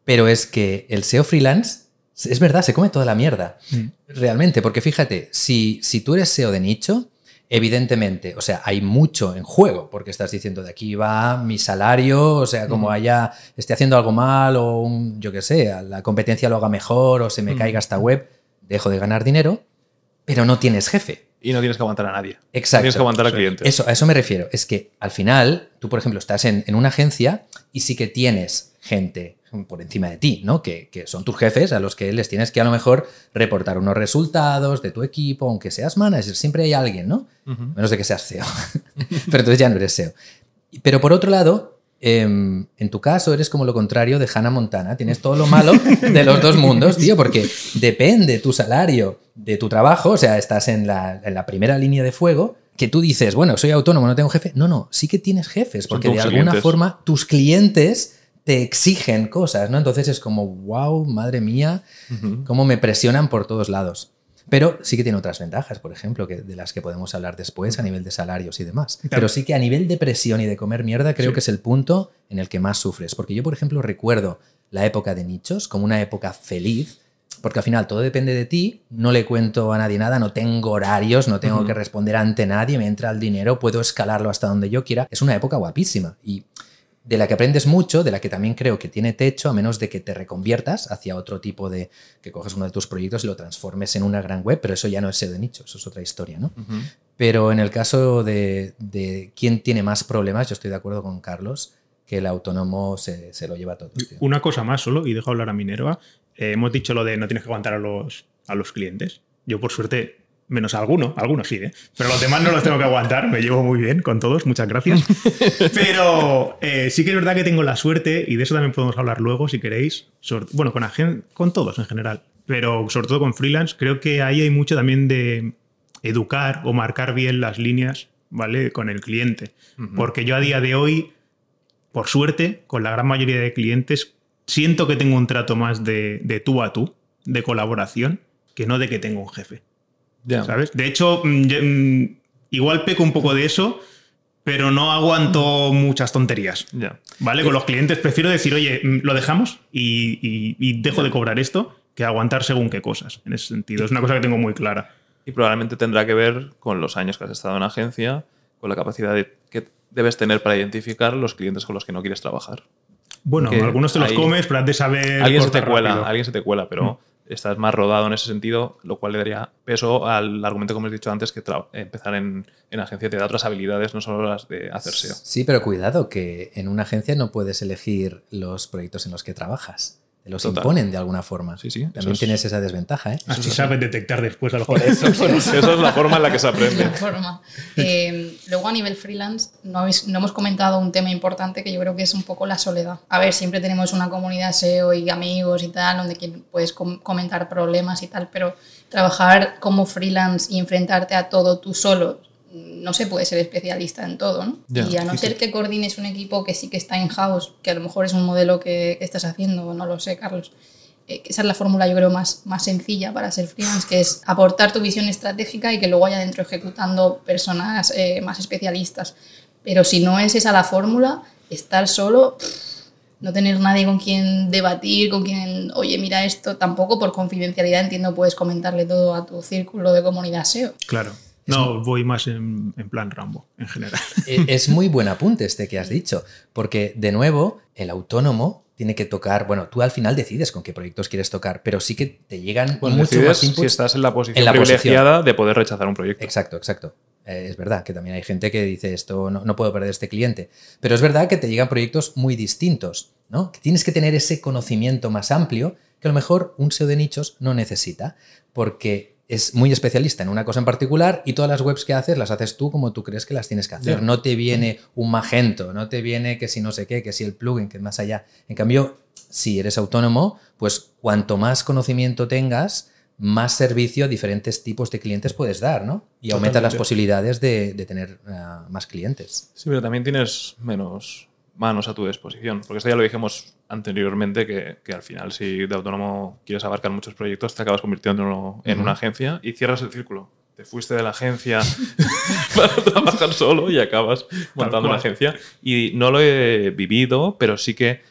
Pero es que el SEO freelance, es verdad, se come toda la mierda. Mm. Realmente, porque fíjate, si, si tú eres SEO de nicho, evidentemente, o sea, hay mucho en juego, porque estás diciendo de aquí va mi salario, o sea, como Mm. haya, esté haciendo algo mal o un, yo qué sé, a la competencia lo haga mejor o se me Mm. caiga esta web, dejo de ganar dinero, pero no tienes jefe. Y no tienes que aguantar a nadie. Exacto. Tienes que aguantar a Sí. clientes. Eso, a eso me refiero. Es que al final, tú, por ejemplo, estás en, en una agencia y sí que tienes gente por encima de ti, ¿no? Que, que son tus jefes a los que les tienes que a lo mejor reportar unos resultados de tu equipo, aunque seas manager, siempre hay alguien, ¿no? Menos de que seas CEO. Pero entonces ya no eres SEO. Pero por otro lado, em, en tu caso eres como lo contrario de Hannah Montana. Tienes todo lo malo de los dos mundos, tío, porque depende tu salario de tu trabajo, o sea, estás en la, en la primera línea de fuego, que tú dices, bueno, soy autónomo, no tengo jefe. No, no, sí que tienes jefes, porque de alguna clientes. forma tus clientes te exigen cosas, ¿no? Entonces es como, wow, madre mía, cómo me presionan por todos lados. Pero sí que tiene otras ventajas, por ejemplo, que, de las que podemos hablar después a nivel de salarios y demás. Claro. Pero sí que a nivel de presión y de comer mierda creo Sí. que es el punto en el que más sufres. Porque yo, por ejemplo, recuerdo la época de nichos como una época feliz, porque al final todo depende de ti, no le cuento a nadie nada, no tengo horarios, no tengo Ujú. que responder ante nadie, me entra el dinero, puedo escalarlo hasta donde yo quiera. Es una época guapísima y de la que aprendes mucho, de la que también creo que tiene techo, a menos de que te reconviertas hacia otro tipo de, que coges uno de tus proyectos y lo transformes en una gran web, pero eso ya no es SEO de nicho, eso es otra historia, ¿no? Pero en el caso de, de quién tiene más problemas, yo estoy de acuerdo con Carlos, que el autónomo se, se lo lleva todo. tío. Una cosa más solo, y dejo hablar a Minerva. Eh, hemos dicho lo de no tienes que aguantar a los, a los clientes. Yo, por suerte, menos alguno, algunos sí, ¿eh? pero los demás no los tengo que aguantar. Me llevo muy bien con todos, muchas gracias. Pero eh, sí que es verdad que tengo la suerte, y de eso también podemos hablar luego si queréis. sobre- bueno, con, agen- con todos en general, pero sobre todo con freelance, creo que ahí hay mucho también de educar o marcar bien las líneas, ¿vale? Con el cliente. Porque yo a día de hoy, por suerte, con la gran mayoría de clientes, siento que tengo un trato más de, de tú a tú, de colaboración, que no de que tengo un jefe. De hecho, mm, mm, igual peco un poco de eso, pero no aguanto muchas tonterías. Ya. ¿Vale? Con los clientes prefiero decir, oye, mm, lo dejamos y, y- y dejo de cobrar esto que aguantar según qué cosas. En ese sentido, es una cosa que tengo muy clara. Y probablemente tendrá que ver con los años que has estado en agencia, con la capacidad de- que debes tener para identificar los clientes con los que no quieres trabajar. Bueno, algunos te los comes, pero has de saber. alguien se te cuela, rápido. alguien se te cuela, pero estás más rodado en ese sentido, lo cual le daría peso al argumento que hemos dicho antes, que empezar en, en agencia te da otras habilidades, no solo las de hacer SEO. Sí, pero cuidado, que en una agencia no puedes elegir los proyectos en los que trabajas. Te los Total. imponen de alguna forma. Sí, sí, También es- tienes esa desventaja, ¿eh? Así sabes detectar después a los Esa es la forma en la que se aprende. de forma. Eh, luego a nivel freelance no, habéis- no hemos comentado un tema importante que yo creo que es un poco la soledad. A ver, siempre tenemos una comunidad SEO y amigos y tal, donde quien- puedes com- comentar problemas y tal, pero trabajar como freelance y enfrentarte a todo tú solo, no se puede ser especialista en todo, ¿no? Y a no sí, ser sí. que coordines un equipo que sí que está in-house, que a lo mejor es un modelo que, que estás haciendo, no lo sé, Carlos. eh, esa es la fórmula, yo creo, más, más sencilla para ser freelance, que es aportar tu visión estratégica y que luego haya dentro ejecutando personas eh, más especialistas. Pero si no es esa la fórmula, estar solo, pff, no tener nadie con quien debatir, con quien, oye, mira esto, tampoco por confidencialidad entiendo puedes comentarle todo a tu círculo de comunidad SEO. Claro. No, voy más en, en plan Rambo, en general. Eh, es muy buen apunte este que has dicho, porque de nuevo, el autónomo tiene que tocar, bueno, tú al final decides con qué proyectos quieres tocar, pero sí que te llegan Bueno, mucho más inputs. si estás en la posición en la privilegiada de poder rechazar un proyecto. Exacto, exacto. Eh, es verdad que también hay gente que dice esto, no, no puedo perder este cliente. Pero es verdad que te llegan proyectos muy distintos, ¿no? Que tienes que tener ese conocimiento más amplio que a lo mejor un SEO de nichos no necesita, porque es muy especialista en una cosa en particular y todas las webs que haces las haces tú como tú crees que las tienes que hacer. No te viene un Magento, no te viene que si no sé qué, que si el plugin, que más allá. En cambio, si eres autónomo, pues cuanto más conocimiento tengas, más servicio a diferentes tipos de clientes puedes dar, ¿no? Y aumentas las posibilidades de, de tener ah, más clientes. Sí, pero también tienes menos manos a tu disposición. Porque esto ya lo dijimos anteriormente, que, que al final si de autónomo quieres abarcar muchos proyectos, te acabas convirtiendo en una agencia y cierras el círculo. Te fuiste de la agencia para trabajar solo y acabas montando una agencia. Y no lo he vivido, pero sí que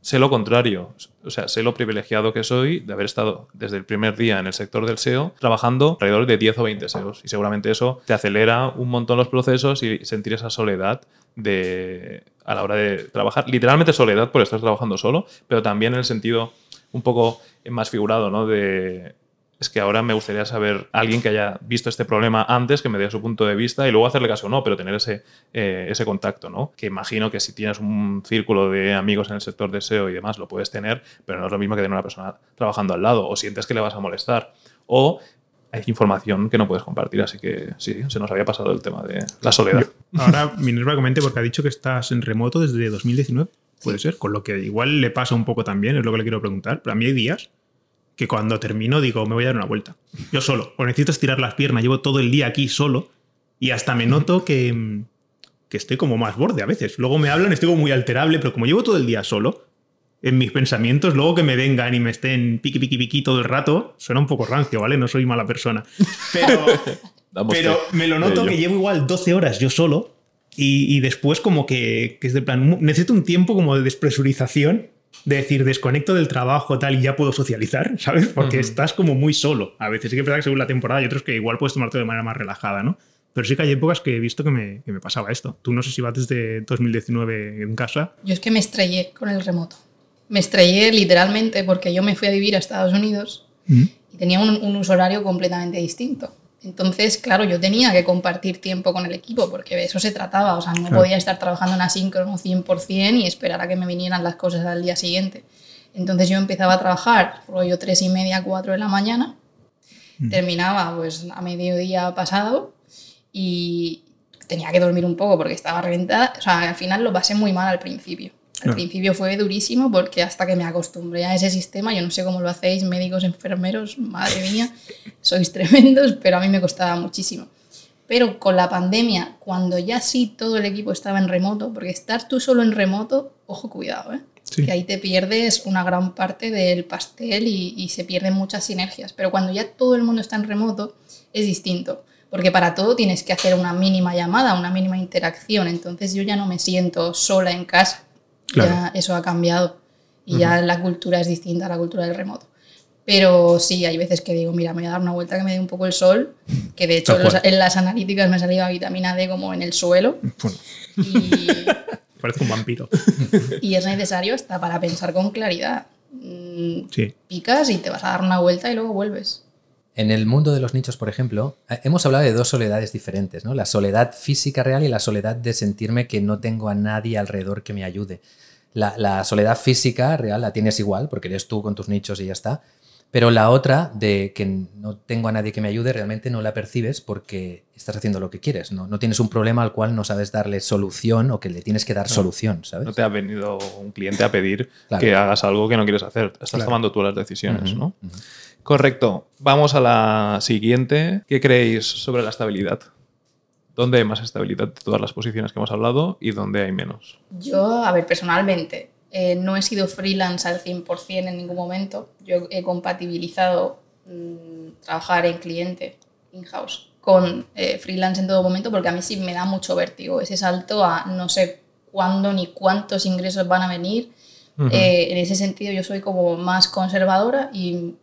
sé lo contrario. O sea, sé lo privilegiado que soy de haber estado desde el primer día en el sector del SEO trabajando alrededor de 10 o 20 SEOs. Y seguramente eso te acelera un montón los procesos y sentir esa soledad de, a la hora de trabajar. Literalmente soledad por estar trabajando solo, pero también en el sentido un poco más figurado, ¿no? De, es que ahora me gustaría saber alguien que haya visto este problema antes, que me dé su punto de vista y luego hacerle caso o no, pero tener ese, eh, ese contacto, ¿no? Que imagino que si tienes un círculo de amigos en el sector de SEO y demás, lo puedes tener, pero no es lo mismo que tener una persona trabajando al lado o sientes que le vas a molestar. O hay información que no puedes compartir, así que sí, se nos había pasado el tema de la soledad. Ahora Minerva comente porque ha dicho que estás en remoto desde 2019. Puede ser, con lo que igual le pasa un poco también, es lo que le quiero preguntar. Pero a mí hay días que cuando termino digo, me voy a dar una vuelta. Yo solo, o necesito estirar las piernas, llevo todo el día aquí solo y hasta me noto que, que estoy como más borde a veces. Luego me hablan, estoy como muy alterable, pero como llevo todo el día solo, en mis pensamientos, luego que me vengan y me estén piqui, piqui, piqui todo el rato, suena un poco rancio, ¿vale? No soy mala persona. Pero, pero me lo noto que llevo igual 12 horas yo solo y, y después como que, que es de plan, necesito un tiempo como de despresurización, de decir, desconecto del trabajo tal y ya puedo socializar, ¿sabes? Porque Ujú. estás como muy solo. A veces sí que es verdad que según la temporada hay otros que igual puedes tomarte de manera más relajada, ¿no? Pero sí que hay épocas que he visto que me, que me pasaba esto. Tú no sé si vas desde 2019 en casa. Yo es que me estrellé con el remoto. Me estrellé literalmente porque yo me fui a vivir a Estados Unidos y tenía un, un uso horario completamente distinto. Entonces, claro, yo tenía que compartir tiempo con el equipo porque de eso se trataba. O sea, no Claro. podía estar trabajando en asíncrono 100% y esperar a que me vinieran las cosas al día siguiente. Entonces yo empezaba a trabajar rollo tres y media, cuatro de la mañana, terminaba pues a mediodía pasado y tenía que dormir un poco porque estaba reventada. O sea, al final lo pasé muy mal al principio. Al Claro. principio fue durísimo porque hasta que me acostumbré a ese sistema, yo no sé cómo lo hacéis, médicos, enfermeros, madre mía, sois tremendos, pero a mí me costaba muchísimo. Pero con la pandemia, cuando ya sí todo el equipo estaba en remoto, porque estar tú solo en remoto, ojo, cuidado, ¿eh? Sí. que ahí te pierdes una gran parte del pastel y, y se pierden muchas sinergias. Pero cuando ya todo el mundo está en remoto, es distinto. Porque para todo tienes que hacer una mínima llamada, una mínima interacción. Entonces yo ya no me siento sola en casa. Claro. Ya eso ha cambiado. Y ya la cultura es distinta a la cultura del remoto. Pero sí, hay veces que digo, mira, me voy a dar una vuelta que me dé un poco el sol, que de hecho en, los- cual. en las analíticas me ha salido vitamina D como en el suelo. Bueno, Y, parece un vampiro. y es necesario hasta para pensar con claridad. Mm, Sí. Picas y te vas a dar una vuelta y luego vuelves. En el mundo de los nichos, por ejemplo, eh, hemos hablado de dos soledades diferentes, ¿no? La soledad física real y la soledad de sentirme que no tengo a nadie alrededor que me ayude. La, la soledad física real la tienes igual, porque eres tú con tus nichos y ya está. Pero la otra, de que no tengo a nadie que me ayude, realmente no la percibes porque estás haciendo lo que quieres. No, no tienes un problema al cual no sabes darle solución o que le tienes que dar solución, ¿sabes? No te ha venido un cliente a pedir Claro. que hagas algo que no quieres hacer. Estás Claro. tomando tú las decisiones, ¿no? Correcto. Vamos a la siguiente. ¿Qué creéis sobre la estabilidad? ¿Dónde hay más estabilidad de todas las posiciones que hemos hablado y dónde hay menos? Yo, a ver, personalmente, eh, no he sido freelance al 100% en ningún momento. Yo he compatibilizado mm, trabajar en cliente, in-house, con eh, freelance en todo momento porque a mí sí me da mucho vértigo ese salto a no sé cuándo ni cuántos ingresos van a venir. Eh, en ese sentido yo soy como más conservadora y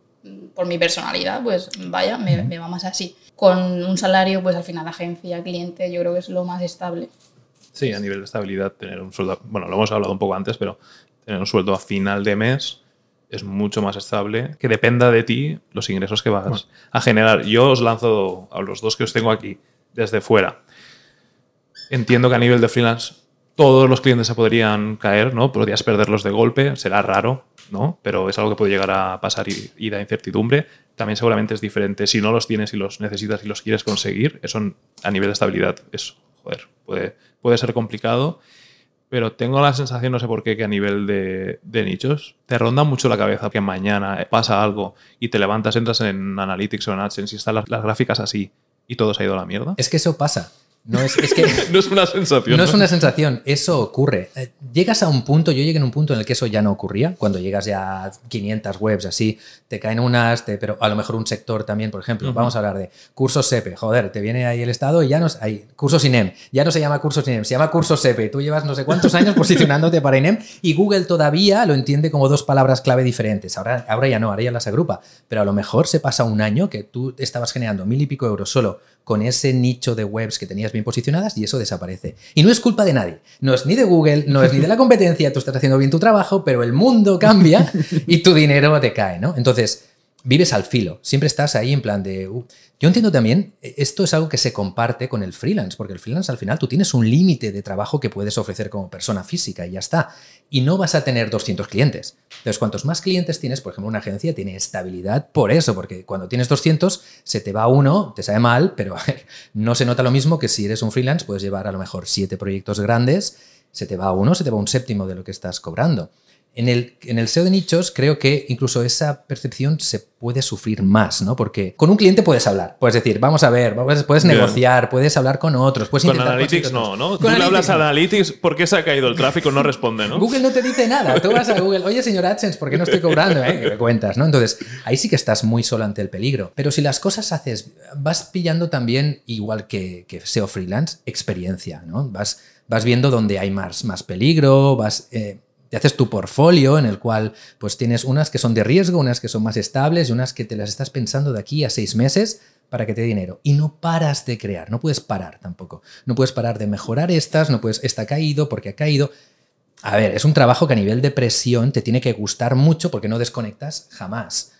por mi personalidad, pues vaya, me, me va más así. Con un salario, pues al final agencia, cliente, yo creo que es lo más estable. Sí, a nivel de estabilidad, tener un sueldo, bueno, lo hemos hablado un poco antes, pero tener un sueldo a final de mes es mucho más estable, que dependa de ti los ingresos que vas Bueno. a generar. Yo os lanzo a los dos que os tengo aquí desde fuera. Entiendo que a nivel de freelance todos los clientes se podrían caer, ¿no? Podrías perderlos de golpe, será raro, ¿no? Pero es algo que puede llegar a pasar y, da incertidumbre. También seguramente es diferente si no los tienes y los necesitas y los quieres conseguir. Eso a nivel de estabilidad es, joder, puede, ser complicado. Pero tengo la sensación, no sé por qué, que a nivel de, de nichos te ronda mucho la cabeza que mañana pasa algo y te levantas, entras en Analytics o en AdSense y están las, las gráficas así y todo se ha ido a la mierda. Es que eso pasa. No es, es que No es una sensación. No es una sensación, eso ocurre. Eh, Llegas a un punto, yo llegué en un punto en el que eso ya no ocurría, cuando llegas ya a 500 webs así, te caen unas, te- pero a lo mejor un sector también, por ejemplo, vamos a hablar de cursos SEPE, joder, te viene ahí el Estado y ya no, hay cursos INEM, ya no se llama cursos INEM, se llama cursos SEPE, tú llevas no sé cuántos años posicionándote para INEM y Google todavía lo entiende como dos palabras clave diferentes, ahora, ahora ya no, ahora ya las agrupa, pero a lo mejor se pasa un año que tú estabas generando mil y pico euros solo con ese nicho de webs que tenías bien posicionadas y eso desaparece. Y no es culpa de nadie. No es ni de Google, no es ni de la competencia, tú estás haciendo bien tu trabajo, pero el mundo cambia y tu dinero te cae, ¿no? Entonces, vives al filo, siempre estás ahí en plan de... uh. Yo entiendo también, eh, esto es algo que se comparte con el freelance, porque el freelance al final tú tienes un límite de trabajo que puedes ofrecer como persona física y ya está. Y no vas a tener 200 clientes. Entonces, cuantos más clientes tienes, por ejemplo, una agencia tiene estabilidad por eso, porque cuando tienes 200 se te va uno, te sabe mal, pero a ver, no se nota lo mismo que si eres un freelance, puedes llevar a lo mejor siete proyectos grandes, se te va uno, se te va un séptimo de lo que estás cobrando. En el, en el SEO de nichos creo que incluso esa percepción se puede sufrir más, ¿no? Porque con un cliente puedes hablar, puedes decir, vamos a ver, puedes, negociar, puedes hablar con otros, puedes Con Analytics no. ¿no? Tú le hablas a. Analytics, ¿por qué se ha caído el tráfico? No responde, ¿no? Google no te dice nada. Tú vas a Google, oye, señor AdSense, ¿por qué no estoy cobrando? eh? Que me cuentas, ¿no? Entonces, ahí sí que estás muy solo ante el peligro. Pero si las cosas haces, vas pillando también, igual que, que SEO freelance, experiencia, ¿no? Vas, vas viendo dónde hay más, más peligro, vas... eh, te haces tu portfolio en el cual pues tienes unas que son de riesgo, unas que son más estables y unas que te las estás pensando de aquí a seis meses para que te dé dinero. Y no paras de crear, no puedes parar tampoco. No puedes parar de mejorar estas, no puedes, esta ha caído porque ha caído. A ver, es un trabajo que a nivel de presión te tiene que gustar mucho porque no desconectas jamás.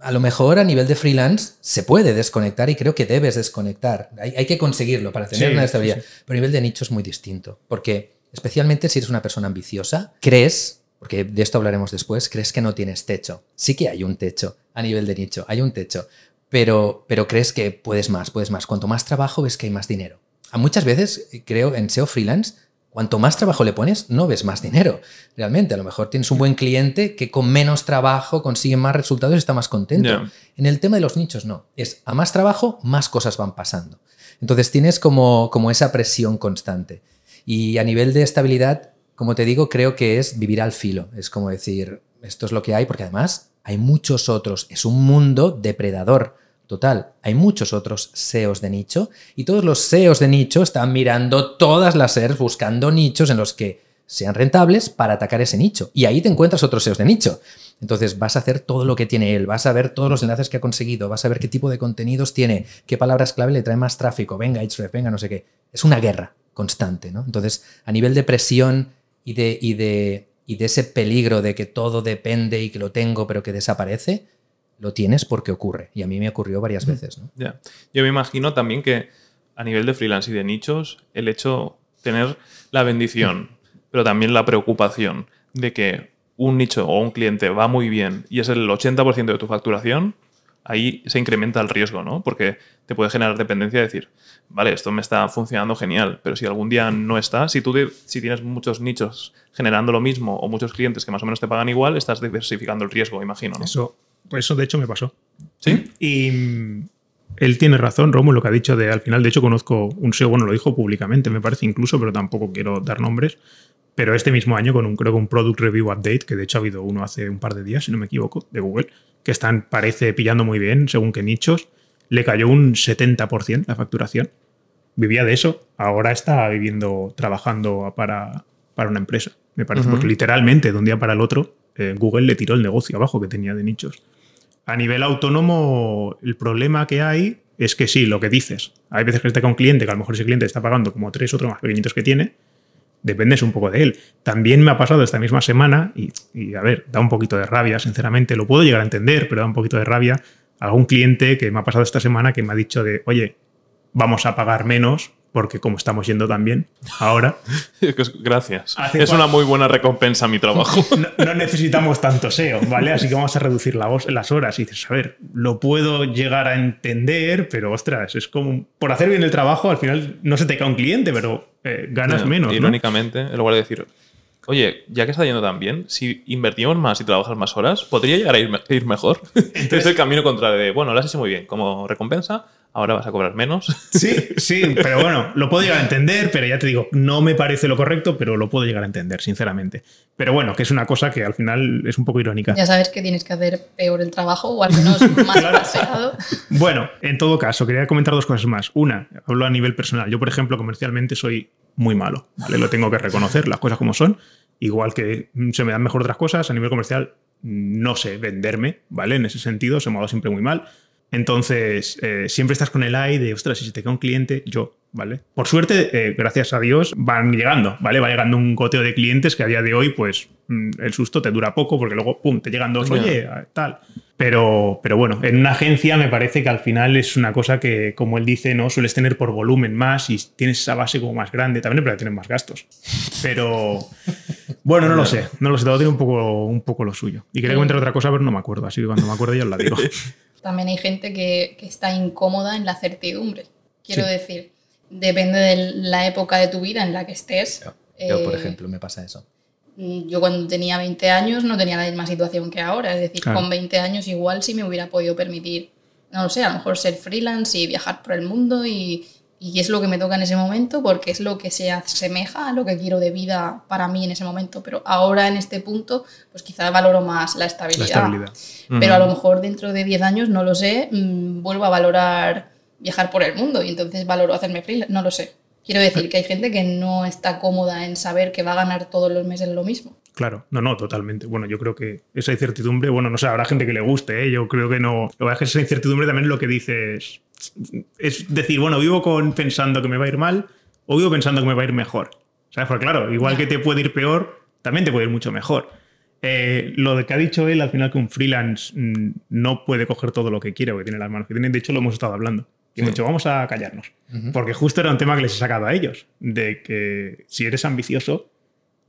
A lo mejor a nivel de freelance se puede desconectar y creo que debes desconectar. Hay, hay que conseguirlo para tener Sí, una sí, estabilidad. Pero a nivel de nicho es muy distinto. Porque especialmente si eres una persona ambiciosa, crees, porque de esto hablaremos después, crees que no tienes techo. Sí que hay un techo a nivel de nicho, hay un techo. Pero, pero crees que puedes más, puedes más. Cuanto más trabajo ves que hay más dinero. A muchas veces, creo, en SEO freelance, cuanto más trabajo le pones, no ves más dinero. Realmente, a lo mejor tienes un buen cliente que con menos trabajo consigue más resultados y está más contento. En el tema de los nichos, no. Es a más trabajo, más cosas van pasando. Entonces tienes como, como esa presión constante. Y a nivel de estabilidad, como te digo, creo que es vivir al filo. Es como decir, esto es lo que hay, porque además hay muchos otros. Es un mundo depredador. Total, hay muchos otros SEOs de nicho y todos los SEOs de nicho están mirando todas las SERPs buscando nichos en los que sean rentables para atacar ese nicho. Y ahí te encuentras otros SEOs de nicho. Entonces vas a hacer todo lo que tiene él, vas a ver todos los enlaces que ha conseguido, vas a ver qué tipo de contenidos tiene, qué palabras clave le trae más tráfico, venga, Href, venga, no sé qué. Es una guerra constante, ¿no? Entonces, a nivel de presión y de, y de, y de ese peligro de que todo depende y que lo tengo pero que desaparece, lo tienes porque ocurre. Y a mí me ocurrió varias veces. ¿no? Ya. Yo me imagino también que a nivel de freelance y de nichos, el hecho de tener la bendición, pero también la preocupación de que un nicho o un cliente va muy bien y es el 80% de tu facturación, ahí se incrementa el riesgo, ¿no? Porque te puede generar dependencia de decir, vale, esto me está funcionando genial, pero si algún día no está, si tú si tienes muchos nichos generando lo mismo o muchos clientes que más o menos te pagan igual, estás diversificando el riesgo, imagino, ¿no? Eso, pues eso de hecho me pasó. ¿Sí? Y él tiene razón, Romo, lo que ha dicho de al final, de hecho conozco un SEO, bueno, lo dijo públicamente, me parece incluso, pero tampoco quiero dar nombres, pero este mismo año con un, creo que un Product Review Update, que de hecho ha habido uno hace un par de días, si no me equivoco, de Google, que están, parece, pillando muy bien, según qué nichos, le cayó un 70% la facturación. Vivía de eso, ahora está viviendo, trabajando para, para una empresa, me parece, porque literalmente de un día para el otro eh, Google le tiró el negocio abajo que tenía de nichos. A nivel autónomo, el problema que hay es que sí, lo que dices. Hay veces que está con un cliente que a lo mejor ese cliente está pagando como tres otros más pequeñitos que tiene. Dependes un poco de él. También me ha pasado esta misma semana, y, a ver, da un poquito de rabia, sinceramente. Lo puedo llegar a entender, pero da un poquito de rabia. Algún cliente que me ha pasado esta semana que me ha dicho de, oye, vamos a pagar menos porque como estamos yendo tan bien ahora. Gracias. Es una muy buena recompensa a mi trabajo. No, no, necesitamos tanto SEO, ¿vale? Así que vamos a reducir la voz, las horas. Y dices, a ver, lo puedo llegar a entender, pero ostras, es como por hacer bien el trabajo, al final no se te cae un cliente, pero eh, ganas menos. ¿no? Irónicamente, en lugar de decir, oye, ya que está yendo tan bien, si invertimos más y trabajas más horas, podría llegar a ir, me- ir mejor. es el camino contrario de, bueno, lo has hecho muy bien, como recompensa, ahora vas a cobrar menos. Sí, sí, pero bueno, lo puedo llegar a entender, pero ya te digo, no me parece lo correcto, pero lo puedo llegar a entender, sinceramente. Pero bueno, que es una cosa que al final es un poco irónica. Ya sabes que tienes que hacer peor el trabajo o al menos más paseado. Bueno, en todo caso, quería comentar dos cosas más. Una, hablo a nivel personal. Yo, por ejemplo, comercialmente soy muy malo, ¿vale? Lo tengo que reconocer, las cosas como son. Igual que se me dan mejor otras cosas, a nivel comercial no sé venderme, ¿vale? En ese sentido, se me ha dado siempre muy mal. Entonces, eh, siempre estás con el eye de, ostras, si se te cae un cliente, yo, ¿vale? Por suerte, eh, gracias a Dios, van llegando, ¿vale? Va llegando un goteo de clientes que a día de hoy, pues, mm, el susto te dura poco porque luego, pum, te llegan dos, oye, tal. Pero, pero bueno, en una agencia me parece que al final es una cosa que, como él dice, no sueles tener por volumen más y tienes esa base como más grande, también para tener más gastos. Pero bueno, no lo sé, no lo sé, todo tiene un poco, un poco lo suyo. Y quería comentar otra cosa, pero no me acuerdo, así que cuando me acuerdo ya os la digo. También hay gente que, que está incómoda en la certidumbre. Quiero Sí. decir, depende de la época de tu vida en la que estés. Yo, por Eh, ejemplo, me pasa eso. Mm, Yo cuando tenía 20 años no tenía la misma situación que ahora. Es decir, Claro. con 20 años igual sí me hubiera podido permitir, no lo sé, a lo mejor ser freelance y viajar por el mundo y, y es lo que me toca en ese momento porque es lo que se asemeja a lo que quiero de vida para mí en ese momento. Pero ahora en este punto, pues quizá valoro más la La estabilidad. estabilidad. Pero a lo mejor dentro de 10 años, no lo sé, mm, vuelvo a valorar viajar por el mundo y entonces valoro hacerme freelance, no lo sé. Quiero decir que hay gente que no está cómoda en saber que va a ganar todos los meses lo mismo. Claro, no, no, totalmente. Bueno, yo creo que esa incertidumbre, bueno, no sé, habrá gente que le guste, ¿eh? yo creo que no. Lo que es que esa incertidumbre también lo que dices es decir, bueno, vivo con pensando que me va a ir mal o vivo pensando que me va a ir mejor. ¿Sabes? Porque claro, igual que te puede ir peor, también te puede ir mucho mejor. Eh, lo de que ha dicho él, al final que un freelance mm, no puede coger todo lo que quiere o que tiene las manos que tiene, de hecho lo hemos estado hablando. Y hemos Sí. dicho, vamos a callarnos. Porque justo era un tema que les he sacado a ellos, de que si eres ambicioso,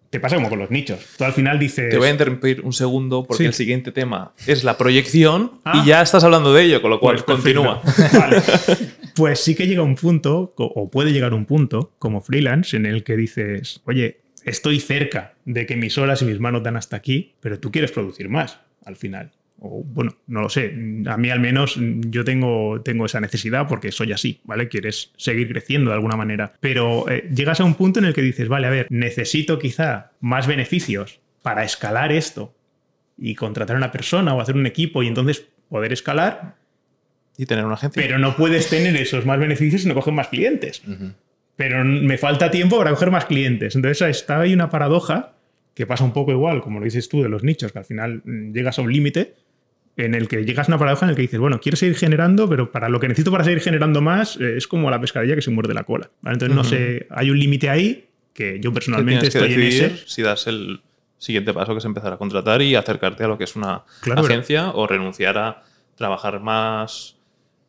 te pasa como con los nichos. Tú al final dices... Te voy a interrumpir un segundo porque Sí. el siguiente tema es la proyección Ah. y ya estás hablando de ello, con lo cual Pues continúa. Vale. Pues sí que llega un punto, o puede llegar un punto, como freelance, en el que dices, oye, estoy cerca de que mis horas y mis manos dan hasta aquí, pero tú quieres producir más al final. O bueno, no lo sé. A mí al menos yo tengo, tengo esa necesidad porque soy así, ¿vale? Quieres seguir creciendo de alguna manera. Pero eh, llegas a un punto en el que dices, vale, a ver, necesito quizá más beneficios para escalar esto y contratar a una persona o hacer un equipo y entonces poder escalar Y tener una agencia. Pero no puedes tener esos más beneficios si no coges más clientes. Pero me falta tiempo para coger más clientes. Entonces está ahí una paradoja que pasa un poco igual, como lo dices tú, de los nichos, que al final mm, llegas a un límite en el que llegas a una paradoja en el que dices, bueno, quiero seguir generando, pero para lo que necesito para seguir generando más eh, es como la pescadilla que se muerde la cola. Entonces, no sé, hay un límite ahí que yo personalmente estoy en ese. Si das el siguiente paso que es empezar a contratar y acercarte a lo que es una agencia o renunciar a trabajar más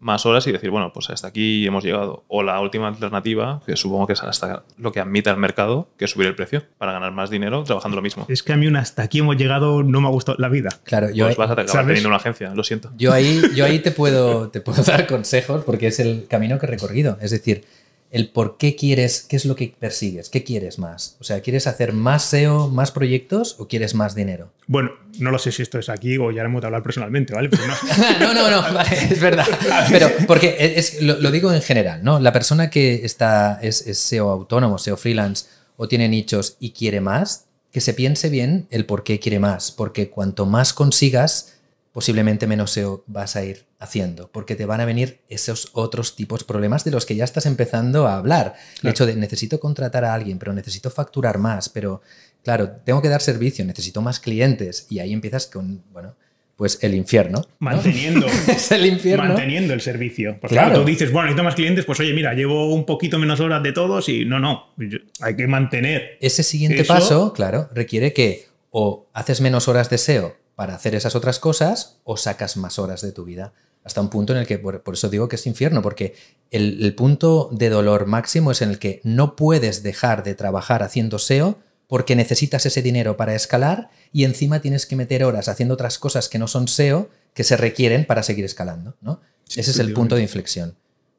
más horas y decir, bueno, pues hasta aquí hemos llegado. O la última alternativa, que supongo que es hasta lo que admite el mercado, que es subir el precio para ganar más dinero trabajando lo mismo. Es que a mí un hasta aquí hemos llegado no me ha gustado la vida. Claro, yo pues vas a acabar teniendo una agencia, lo siento. Yo ahí, yo ahí te, puedo, te puedo dar consejos porque es el camino que he recorrido. Es decir, el por qué quieres, qué es lo que persigues, qué quieres más. O sea, ¿quieres hacer más SEO, más proyectos o quieres más dinero? Bueno, no lo sé si esto es aquí o ya hemos de hablar personalmente, ¿vale? no. no, no, vale, es verdad. Pero porque es, lo, digo en general, ¿no? La persona que está, es, es SEO autónomo, SEO freelance o tiene nichos y quiere más, que se piense bien el por qué quiere más. Porque cuanto más consigas, posiblemente menos SEO vas a ir haciendo, porque te van a venir esos otros tipos de problemas de los que ya estás empezando a hablar. El hecho de necesito contratar a alguien, pero necesito facturar más, pero claro, tengo que dar servicio, necesito más clientes y ahí empiezas con, bueno, pues el infierno. Manteniendo. es el infierno. Manteniendo el servicio. Porque claro. tú dices, bueno, necesito más clientes, pues oye, mira, llevo un poquito menos horas de todos y no, no, hay que mantener. Ese siguiente paso, claro, requiere que o haces menos horas de SEO para hacer esas otras cosas o sacas más horas de tu vida. Hasta un punto en el que, por, eso digo que es infierno, porque el, punto de dolor máximo es en el que no puedes dejar de trabajar haciendo SEO porque necesitas ese dinero para escalar y encima tienes que meter horas haciendo otras cosas que no son SEO que se requieren para seguir escalando. ¿no? ese es el punto de inflexión.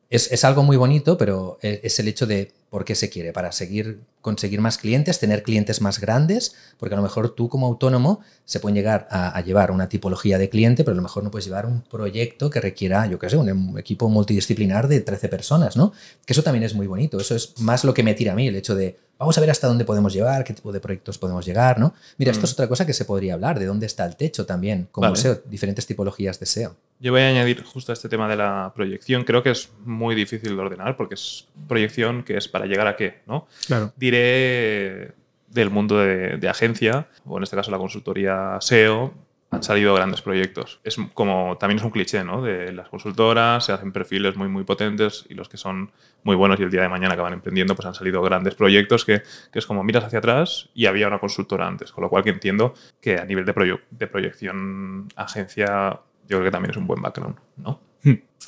Es, es, algo muy bonito, pero e, es el hecho de por qué se quiere, para seguir conseguir más clientes, tener clientes más grandes, porque a lo mejor tú como autónomo se pueden llegar a, llevar una tipología de cliente, pero a lo mejor no puedes llevar un proyecto que requiera, yo qué sé, un equipo multidisciplinar de 13 personas, ¿no? Que eso también es muy bonito, eso es más lo que me tira a mí, el hecho de, vamos a ver hasta dónde podemos llevar, qué tipo de proyectos podemos llegar, ¿no? Mira, esto es mm. otra cosa que se podría hablar, de dónde está el techo también, como SEO, diferentes tipologías de SEO. Yo voy a añadir justo a este tema de la proyección, creo que es muy difícil de ordenar, porque es proyección que es para llegar a qué, ¿no? Claro. Diré del mundo de, agencia, o en este caso la consultoría SEO, han salido grandes proyectos. Es como, también es un cliché, ¿no? De las consultoras, se hacen perfiles muy, muy potentes y los que son muy buenos y el día de mañana acaban emprendiendo, pues han salido grandes proyectos que, que es como miras hacia atrás y había una consultora antes, con lo cual que entiendo que a nivel de, de proyección agencia, yo creo que también es un buen background, ¿no?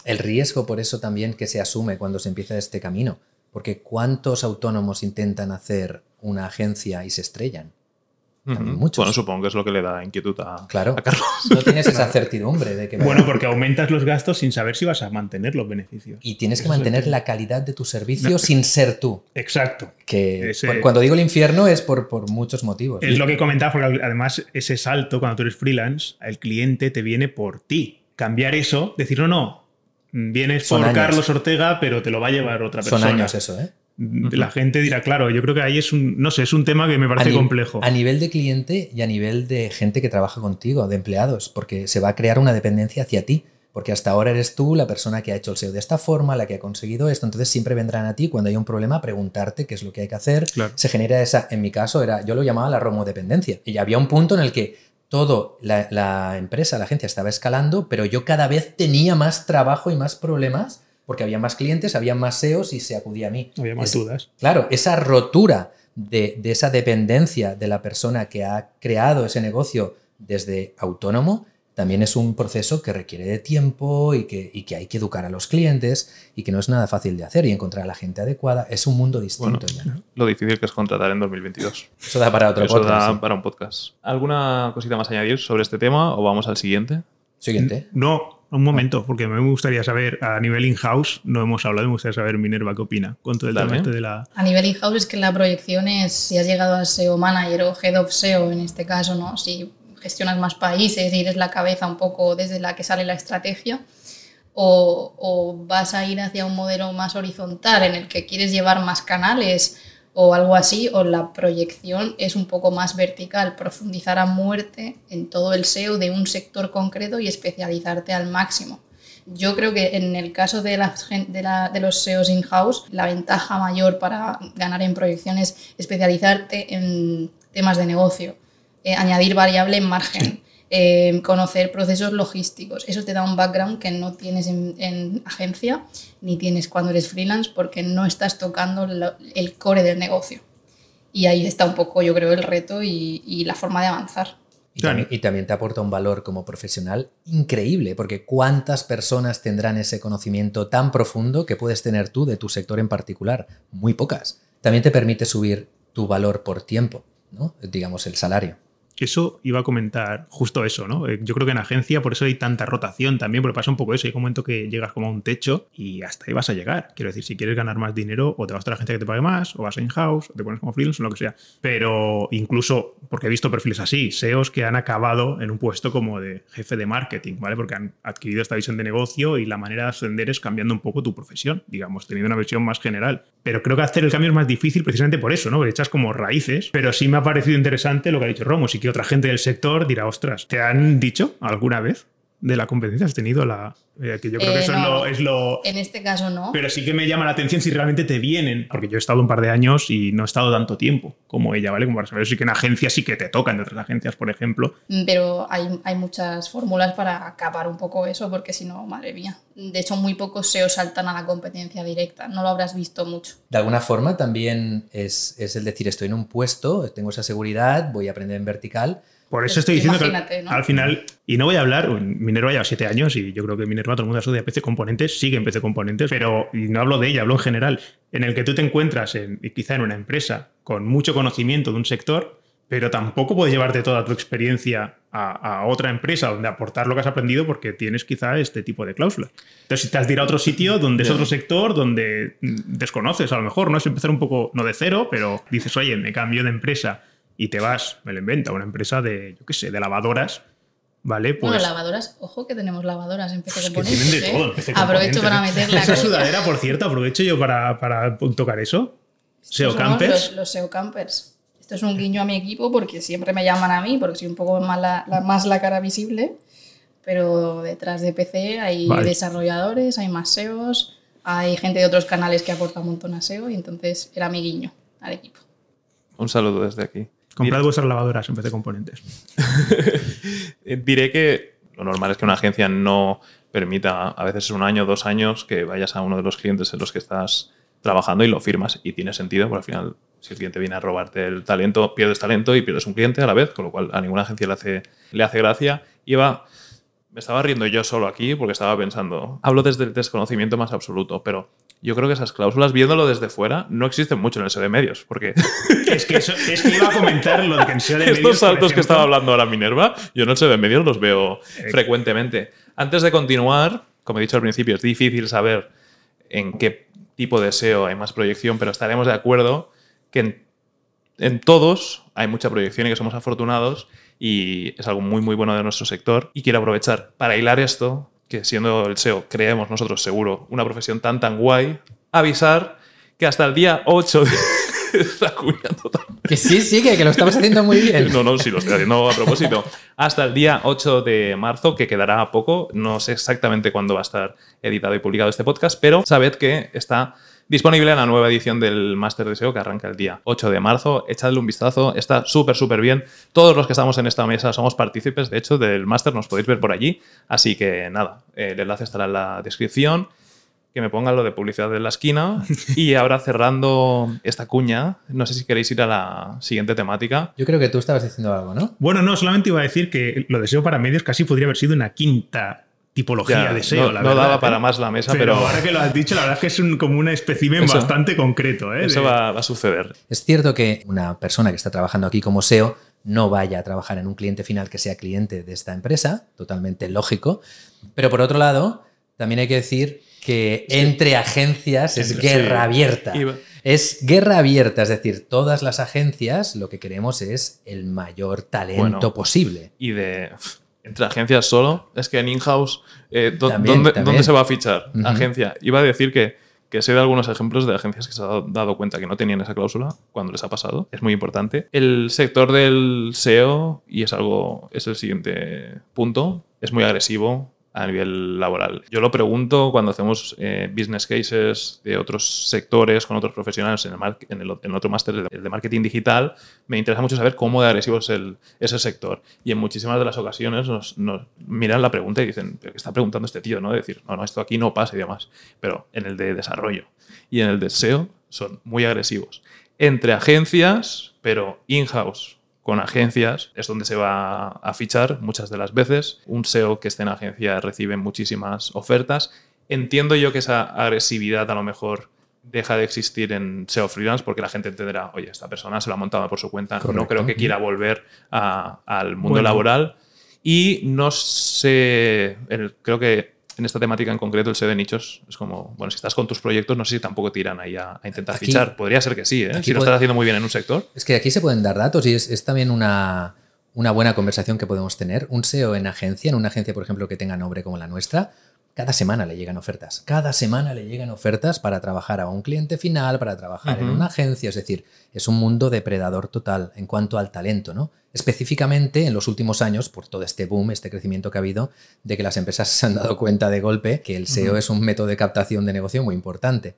El riesgo por eso también que se asume cuando se empieza este camino porque ¿cuántos autónomos intentan hacer una agencia y se estrellan? muchos. Bueno, supongo que es lo que le da inquietud a, claro, Carlos. No tienes esa certidumbre de que... Bueno, porque aumentas los gastos sin saber si vas a mantener los beneficios. Y tienes que mantener la calidad de tu servicio sin ser tú. Exacto. Que cuando digo el infierno es por, por muchos motivos. Es lo que comentaba, porque además ese salto cuando tú eres freelance, el cliente te viene por ti. Cambiar eso, decir, no, no, vienes por Carlos Ortega, pero te lo va a llevar otra persona. Son años eso, ¿eh? La gente dirá, claro, yo creo que ahí es un, no sé, es un tema que me parece complejo. A nivel de cliente y a nivel de gente que trabaja contigo, de empleados, porque se va a crear una dependencia hacia ti. Porque hasta ahora eres tú la persona que ha hecho el SEO de esta forma, la que ha conseguido esto. Entonces siempre vendrán a ti cuando hay un problema a preguntarte qué es lo que hay que hacer. Se genera esa, en mi caso, era, yo lo llamaba la romodependencia. Y había un punto en el que todo, la, empresa, la agencia estaba escalando, pero yo cada vez tenía más trabajo y más problemas porque había más clientes, había más SEOs y se acudía a mí. Había más dudas. Claro, esa rotura de, de, esa dependencia de la persona que ha creado ese negocio desde autónomo también es un proceso que requiere de tiempo y que, que, hay que educar a los clientes y que no es nada fácil de hacer y encontrar a la gente adecuada. Es un mundo distinto Lo difícil que es contratar en 2022. Eso da para otro Eso da para un podcast. ¿Alguna cosita más a añadir sobre este tema o vamos al siguiente? Siguiente. No, un momento, porque me gustaría saber, a nivel in-house, no hemos hablado, me gustaría saber, Minerva, qué opina con todo el tema este de la... A nivel in-house es que la proyección es si has llegado a SEO Manager o Head of SEO en este caso, ¿no? Si gestionas más países y eres la cabeza un poco desde la que sale la estrategia, o, vas a ir hacia un modelo más horizontal en el que quieres llevar más canales o algo así, o la proyección es un poco más vertical, profundizar a muerte en todo el SEO de un sector concreto y especializarte al máximo. Yo creo que en el caso de, de los SEOs in-house, la ventaja mayor para ganar en proyección es especializarte en temas de negocio, eh, añadir variable en margen. Eh, conocer procesos logísticos. Eso te da un background que no tienes en, agencia ni tienes cuando eres freelance porque no estás tocando el core del negocio. Y ahí está un poco, yo creo, el reto y, la forma de avanzar. Y también, y también, te aporta un valor como profesional increíble, porque ¿cuántas personas tendrán ese conocimiento tan profundo que puedes tener tú de tu sector en particular? Muy pocas. También te permite subir tu valor por tiempo, ¿no? digamos el salario. Eso iba a comentar justo eso, ¿no? Eh, yo creo que en agencia por eso hay tanta rotación también, porque pasa un poco eso. Hay un momento que llegas como a un techo y hasta ahí vas a llegar. Quiero decir, si quieres ganar más dinero, o te vas a la agencia que te pague más, o vas a in-house, o te pones como freelance, o lo que sea. Pero incluso, porque he visto perfiles así, SEOs que han acabado en un puesto como de jefe de marketing, ¿vale? Porque han adquirido esta visión de negocio y la manera de ascender es cambiando un poco tu profesión, digamos, teniendo una visión más general. Pero creo que hacer el cambio es más difícil precisamente por eso, ¿no? Porque echas como raíces, pero sí me ha parecido interesante lo que ha dicho Romo, que otra gente del sector dirá, ostras, ¿te han dicho alguna vez de la competencia? ¿Has tenido la, eh, que yo creo que Eh, eso es no. lo, es lo- En este caso no. Pero sí que me llama la atención si realmente te vienen, porque yo he estado un par de años y no he estado tanto tiempo como ella, ¿vale? Como para saber, sí que en agencias sí que te tocan de otras agencias, por ejemplo. pero hay, hay muchas fórmulas para acabar un poco eso, porque si no, madre mía. De hecho, muy pocos SEO saltan a la competencia directa, no lo habrás visto mucho. De alguna forma también es, es el decir, estoy en un puesto, tengo esa seguridad, voy a aprender en vertical. Por eso Pues estoy diciendo que al, ¿no? al final, y no voy a hablar, Minerva lleva siete años y yo creo que Minerva todo el mundo estudia PC Componentes, sigue en PC Componentes, pero y no hablo de ella, hablo en general, en el que tú te encuentras en, quizá en una empresa con mucho conocimiento de un sector, pero tampoco puedes llevarte toda tu experiencia a, a otra empresa donde aportar lo que has aprendido porque tienes quizá este tipo de cláusulas. Entonces, si te has de ir a otro sitio donde es otro sector, donde desconoces a lo mejor, no es empezar un poco, no de cero, pero dices, oye, me cambio de empresa y te vas, me lo invento, a una empresa de, yo qué sé, de lavadoras, ¿vale? Pues bueno, lavadoras, ojo que tenemos lavadoras en PC que Componentes. tienen de ¿eh? todo en PC Aprovecho para ¿eh? meter la Esa sudadera, por cierto, aprovecho yo para, para tocar eso. SEO Campers. Los, los SEO Campers. Esto es un guiño a mi equipo porque siempre me llaman a mí, porque soy un poco más la, la- más la cara visible. Pero detrás de PC hay Vale. desarrolladores, hay más SEOs, hay gente de otros canales que aporta un montón a SEO y entonces era mi guiño al equipo. Un saludo desde aquí. Comprad Diré- vuestras lavadoras en PC Componentes. eh, Diré que lo normal es que una agencia no permita, a veces es un año, dos años, que vayas a uno de los clientes en los que estás trabajando y lo firmas. Y tiene sentido, porque al final, si el cliente viene a robarte el talento, pierdes talento y pierdes un cliente a la vez, con lo cual a ninguna agencia le hace, le hace gracia. Iba, me estaba riendo yo solo aquí porque estaba pensando, hablo desde el desconocimiento más absoluto, pero yo creo que esas cláusulas, viéndolo desde fuera, no existen mucho en el SEO de medios, porque es, que eso- es que iba a comentar lo de que en SEO de medios, estos saltos que estaba hablando ahora Minerva, yo no sé de medios los veo Eh. frecuentemente. Antes de continuar, como he dicho al principio, es difícil saber en qué tipo de SEO hay más proyección, pero estaremos de acuerdo que en, en todos hay mucha proyección y que somos afortunados y es algo muy muy bueno de nuestro sector. Y quiero aprovechar para hilar esto, que siendo el SEO, creemos nosotros seguro, una profesión tan tan guay, avisar que hasta el día 8 de... Está. Que sí, sí, que, que lo estamos haciendo muy bien. No, no, sí, lo estoy haciendo a propósito. Hasta el día 8 de marzo, que quedará a poco. No sé exactamente cuándo va a estar editado y publicado este podcast, pero sabed que está disponible la nueva edición del Máster de SEO que arranca el día 8 de marzo. Echadle un vistazo, está súper, súper bien. Todos los que estamos en esta mesa somos partícipes, de hecho, del máster, nos podéis ver por allí. Así que nada, el enlace estará en la descripción que me pongan lo de publicidad en la esquina. Y ahora cerrando esta cuña, no sé si queréis ir a la siguiente temática. Yo creo que tú estabas diciendo algo, ¿no? Bueno, no, solamente iba a decir que lo de SEO para medios casi podría haber sido una quinta tipología Ya, de SEO, no, la no daba ¿eh? para más la mesa, pero, pero, ahora que lo has dicho, la verdad es que es un- como un espécimen Eso- bastante concreto. ¿eh? eso De- va, va a suceder. Es cierto que una persona que está trabajando aquí como SEO no vaya a trabajar en un cliente final que sea cliente de esta empresa, totalmente lógico. Pero por otro lado, también hay que decir que entre agencias es Entre- guerra sí. abierta. Iba- Es guerra abierta, es decir, todas las agencias lo que queremos es el mayor talento Bueno. posible. Y de entre agencias solo, es que en in-house, eh, ¿dó- También, ¿dónde, dónde se va a fichar? Agencia. Iba a decir que, que sé de algunos ejemplos de agencias que se han dado cuenta que no tenían esa cláusula cuando les ha pasado. Es muy importante. El sector del SEO, y es algo, es el siguiente punto, es muy agresivo. A nivel laboral. Yo lo pregunto cuando hacemos eh, business cases de otros sectores con otros profesionales en, el en, el, en otro máster, el de marketing digital, me interesa mucho saber cómo de agresivo es el, ese sector. Y en muchísimas de las ocasiones nos, nos, miran la pregunta y dicen, ¿pero qué está preguntando este tío? ¿no? decir, no, no, esto aquí no pasa y demás. Pero en el de desarrollo y en el de SEO son muy agresivos. Entre agencias, pero in-house con agencias es donde se va a fichar muchas de las veces. Un SEO que esté en agencia recibe muchísimas ofertas. Entiendo yo que esa agresividad a lo mejor deja de existir en SEO freelance porque la gente entenderá, oye, esta persona se lo ha montado por su cuenta, no creo que quiera volver a, al mundo bueno. laboral. Y no sé, el, creo que en esta temática en concreto, el SEO de nichos es como, bueno, si estás con tus proyectos, no sé si tampoco te irán ahí a, a intentar aquí, fichar. Podría ser que sí, ¿eh? si lo estás haciendo muy bien en un sector. Es que aquí se pueden dar datos y es, es también una, una buena conversación que podemos tener. Un SEO en agencia, en una agencia, por ejemplo, que tenga nombre como la nuestra, cada semana le llegan ofertas. Cada semana le llegan ofertas para trabajar a un cliente final, para trabajar uh -huh. en una agencia. Es decir, es un mundo depredador total en cuanto al talento, ¿no? Específicamente en los últimos años, por todo este boom, este crecimiento que ha habido, de que las empresas se han dado cuenta de golpe que el SEO uh -huh. es un método de captación de negocio muy importante.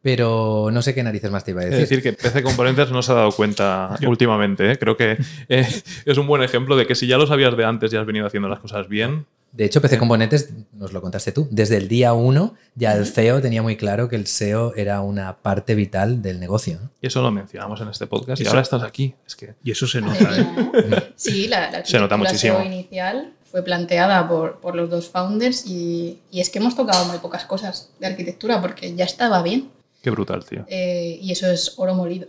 Pero no sé qué narices más te iba a decir. Es decir, que PC Componentes no se ha dado cuenta últimamente. ¿eh? Creo que eh, es un buen ejemplo de que si ya lo sabías de antes y has venido haciendo las cosas bien, de hecho, PC Componentes, nos lo contaste tú, desde el día uno ya el CEO tenía muy claro que el SEO era una parte vital del negocio. Y eso lo mencionamos en este podcast y, y ahora estás aquí. Es que... Y eso se nota. ¿eh? Sí, la, la, se nota muchísimo. SEO inicial fue planteada por, por los dos founders y, y, es que hemos tocado muy pocas cosas de arquitectura porque ya estaba bien. Qué brutal, tío. Eh, y eso es oro molido.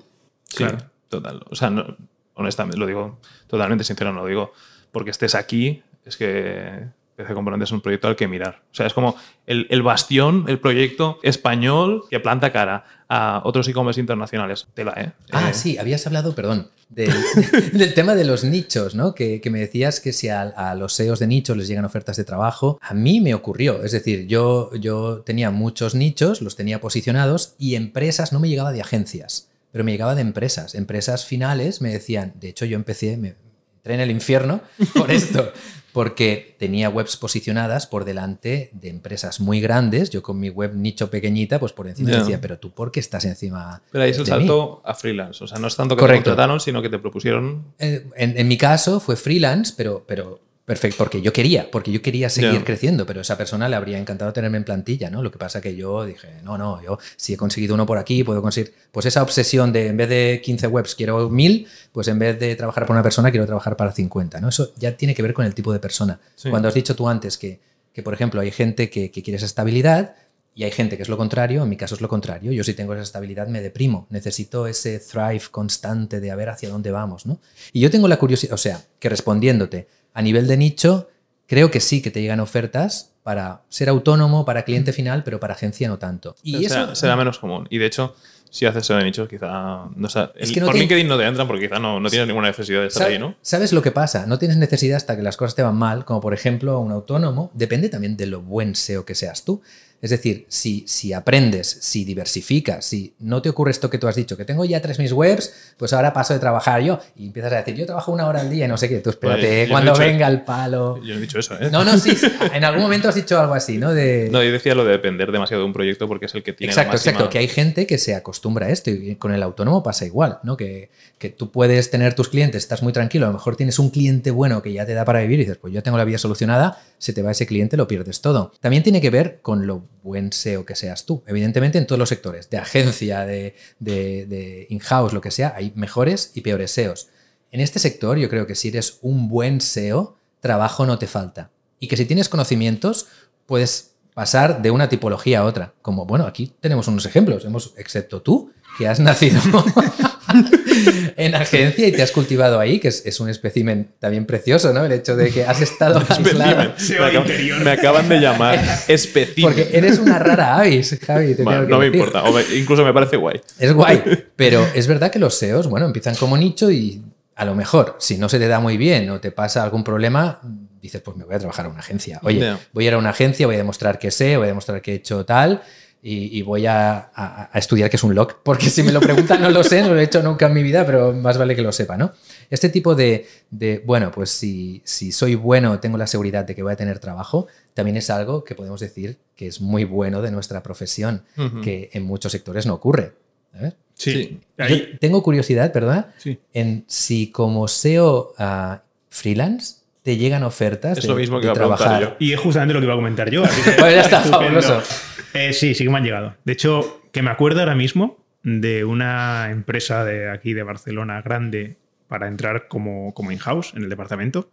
Sí, claro. total. O sea, no, honestamente, lo digo totalmente sincero, no lo digo porque estés aquí, es que PC Componentes es un proyecto al que mirar. O sea, es como el, el bastión, el proyecto español que planta cara a otros e-commerce internacionales. Tela, ¿eh? Ah, eh. sí, habías hablado, perdón, del, del tema de los nichos, ¿no? Que, que me decías que si a, a, los SEOs de nichos les llegan ofertas de trabajo, a mí me ocurrió. Es decir, yo, yo tenía muchos nichos, los tenía posicionados y empresas, no me llegaba de agencias, pero me llegaba de empresas. Empresas finales me decían, de hecho yo empecé, me, entré en el infierno por esto porque tenía webs posicionadas por delante de empresas muy grandes. Yo con mi web nicho pequeñita, pues por encima yeah. decía, pero tú, ¿por qué estás encima? Pero ahí es el salto a freelance. O sea, no es tanto que Correcto. te contrataron, sino que te propusieron. En, en, en, mi caso fue freelance, pero, pero Perfecto, porque yo quería, porque yo quería seguir yeah. creciendo, pero esa persona le habría encantado tenerme en plantilla, ¿no? Lo que pasa que yo dije, no, no, yo si he conseguido uno por aquí, puedo conseguir, pues esa obsesión de en vez de 15 webs quiero 1000, pues en vez de trabajar para una persona quiero trabajar para 50, ¿no? Eso ya tiene que ver con el tipo de persona. Sí. Cuando has dicho tú antes que, que por ejemplo, hay gente que, que quiere esa estabilidad, y hay gente que es lo contrario, en mi caso es lo contrario. Yo si tengo esa estabilidad me deprimo, necesito ese thrive constante de a ver hacia dónde vamos, ¿no? Y yo tengo la curiosidad, o sea, que respondiéndote, a nivel de nicho, creo que sí que te llegan ofertas para ser autónomo, para cliente final, pero para agencia no tanto. Y será, eso será menos común. Y de hecho, si haces eso de nichos, quizá. No, o es que no por te... LinkedIn no te entran porque quizá no, no tienes ninguna necesidad de estar ¿Sabes, ahí, ¿no? ¿Sabes lo que pasa? No tienes necesidad hasta que las cosas te van mal, como por ejemplo un autónomo. Depende también de lo buen SEO que seas tú. Es decir, si, si, aprendes, si diversificas, si no te ocurre esto que tú has dicho, que tengo ya tres mis webs, pues ahora paso de trabajar yo y empiezas a decir, yo trabajo una hora al día y no sé qué, tú espérate, pues, cuando venga el palo. Yo he dicho eso, ¿eh? No, no, sí, en algún momento has dicho algo así, ¿no? De... No, yo decía lo de depender demasiado de un proyecto porque es el que tiene Exacto, la máxima... exacto, que hay gente que se acostumbra a esto y con el autónomo pasa igual, ¿no? Que, que tú puedes tener tus clientes, estás muy tranquilo, a lo mejor tienes un cliente bueno que ya te da para vivir y dices, pues yo tengo la vida solucionada, se te va ese cliente, lo pierdes todo. También tiene que ver con lo buen SEO que seas tú. Evidentemente en todos los sectores, de agencia, de, de, de in-house, lo que sea, hay mejores y peores SEOs. En este sector yo creo que si eres un buen SEO, trabajo no te falta. Y que si tienes conocimientos, puedes pasar de una tipología a otra. Como, bueno, aquí tenemos unos ejemplos, hemos, excepto tú, que has nacido en agencia y te has cultivado ahí, que es, es, un espécimen también precioso, ¿no? El hecho de que has estado aislado. Me, acaban, me, acaban de llamar espécimen. Porque eres una rara avis, Javi. Te bueno, no me importa, me, incluso me parece guay. Es guay, pero es verdad que los SEOs, bueno, empiezan como nicho y a lo mejor, si no se te da muy bien o te pasa algún problema, dices, pues me voy a trabajar a una agencia. Oye, yeah. voy a ir a una agencia, voy a demostrar que sé, voy a demostrar que he hecho tal y, y voy a, a- a estudiar qué es un lock, porque si me lo preguntan no lo sé, no lo he hecho nunca en mi vida, pero más vale que lo sepa, ¿no? Este tipo de, de, bueno, pues si, si soy bueno, tengo la seguridad de que voy a tener trabajo, también es algo que podemos decir que es muy bueno de nuestra profesión, que en muchos sectores no ocurre. ¿sabes? Sí. Tengo curiosidad, ¿verdad? sí. En si como SEO ah, freelance te llegan ofertas Es de, lo mismo que de iba a trabajar. yo. Y es justamente lo que iba a comentar yo. así que- Pues ya está, estupendo. fabuloso. Eh, sí, sí que me han llegado. De hecho, que me acuerdo ahora mismo de una empresa de aquí de Barcelona grande para entrar como, como in-house en el departamento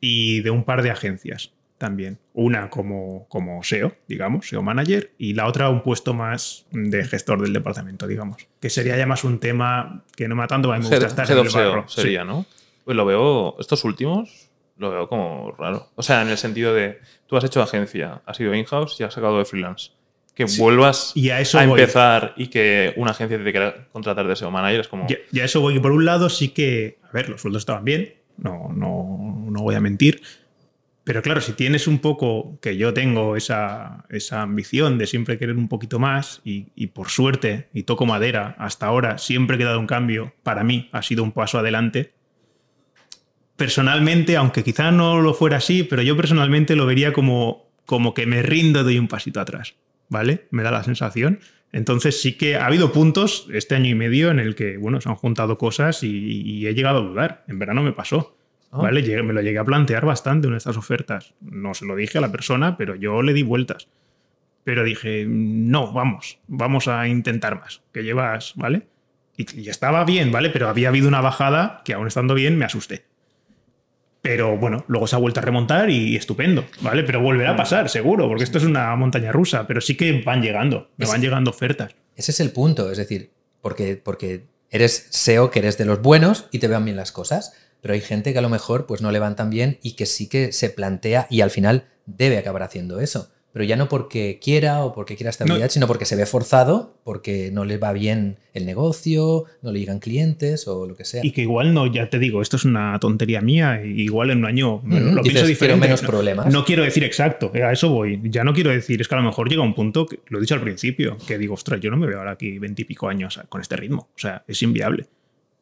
y de un par de agencias también. Una como, como SEO, digamos, SEO manager, y la otra un puesto más de gestor del departamento, digamos. Que sería ya más un tema que no me va tanto, a mí me gusta estar head en el SEO barro. Sí. sería, ¿no? Pues lo veo, estos últimos, lo veo como raro. O sea, en el sentido de, tú has hecho agencia, has ido in-house y has sacado de freelance. Que vuelvas Y a eso a empezar y que una agencia te quiera contratar de SEO manager es como... Ya, ya eso voy por un lado sí que, a ver, los sueldos estaban bien, no, no, no voy a mentir, pero claro, si tienes un poco, que yo tengo esa, esa ambición de siempre querer un poquito más y, y por suerte, y toco madera, hasta ahora siempre que he dado un cambio, para mí ha sido un paso adelante. Personalmente, aunque quizá no lo fuera así, pero yo personalmente lo vería como, como que me rindo y doy un pasito atrás, ¿vale? Me da la sensación. Entonces sí que ha habido puntos este año y medio en el que, bueno, se han juntado cosas y, y he llegado a dudar. En verano me pasó. Ah. ¿Vale? Llegué- me lo llegué a plantear bastante en estas ofertas. No se lo dije a la persona, pero yo le di vueltas. Pero dije, no, vamos, vamos a intentar más, que llevas, ¿vale? Y, y estaba bien, ¿vale? Pero había habido una bajada que aún estando bien me asusté. Pero bueno, luego se ha vuelto a remontar y estupendo, ¿vale? Pero volverá a pasar, seguro, porque esto es una montaña rusa, pero sí que van llegando, me van llegando ofertas. Ese es el punto, es decir, porque, porque eres SEO, que eres de los buenos y te vean bien las cosas, pero hay gente que a lo mejor pues no le van tan bien y que sí que se plantea y al final debe acabar haciendo eso. Pero ya no porque quiera o porque quiera estabilidad, No. sino porque se ve forzado, porque no le va bien el negocio, no le llegan clientes o lo que sea. Y que igual no, ya te digo, esto es una tontería mía, igual en un año Mm, lo dices, pienso diferente. menos no, problemas. No quiero decir exacto, eh, a eso voy. Ya no quiero decir, es que a lo mejor llega un punto, que, lo he dicho al principio, que digo, ostras, yo no me veo ahora aquí veintipico años con este ritmo. O sea, es inviable.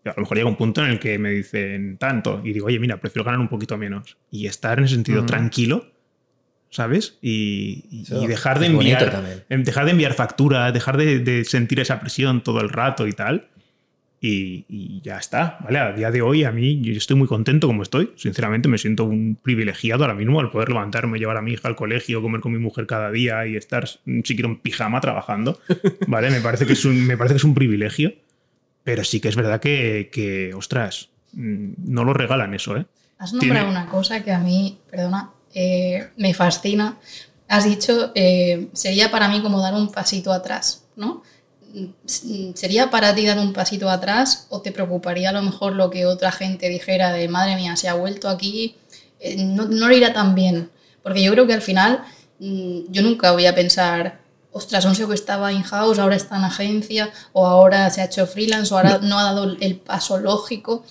A lo mejor llega un punto en el que me dicen tanto y digo, oye, mira, prefiero ganar un poquito menos y estar en ese sentido Ujú. tranquilo, ¿sabes? Y, y dejar de enviar em, dejar de enviar facturas, dejar de, de sentir esa presión todo el rato y tal. Y, y ya está, ¿vale? A día de hoy a mí yo estoy muy contento como estoy. Sinceramente me siento un privilegiado ahora mismo al poder levantarme, llevar a mi hija al colegio, comer con mi mujer cada día y estar siquiera en pijama trabajando, ¿vale? Me parece que es un, me parece que es un privilegio, pero sí que es verdad que, que, ostras, mm, no lo regalan eso, ¿eh? Has nombrado Tiene- una cosa que a mí, perdona, eh, me fascina. Has dicho, eh, sería para mí como dar un pasito atrás, ¿no? ¿Sería para ti dar un pasito atrás o te preocuparía a lo mejor lo que otra gente dijera de, madre mía, se ha vuelto aquí, eh, no, no le irá tan bien? Porque yo creo que al final mm, yo nunca voy a pensar, ostras, un SEO que estaba in-house, ahora está en agencia, o ahora se ha hecho freelance, o ahora no ha dado el paso lógico.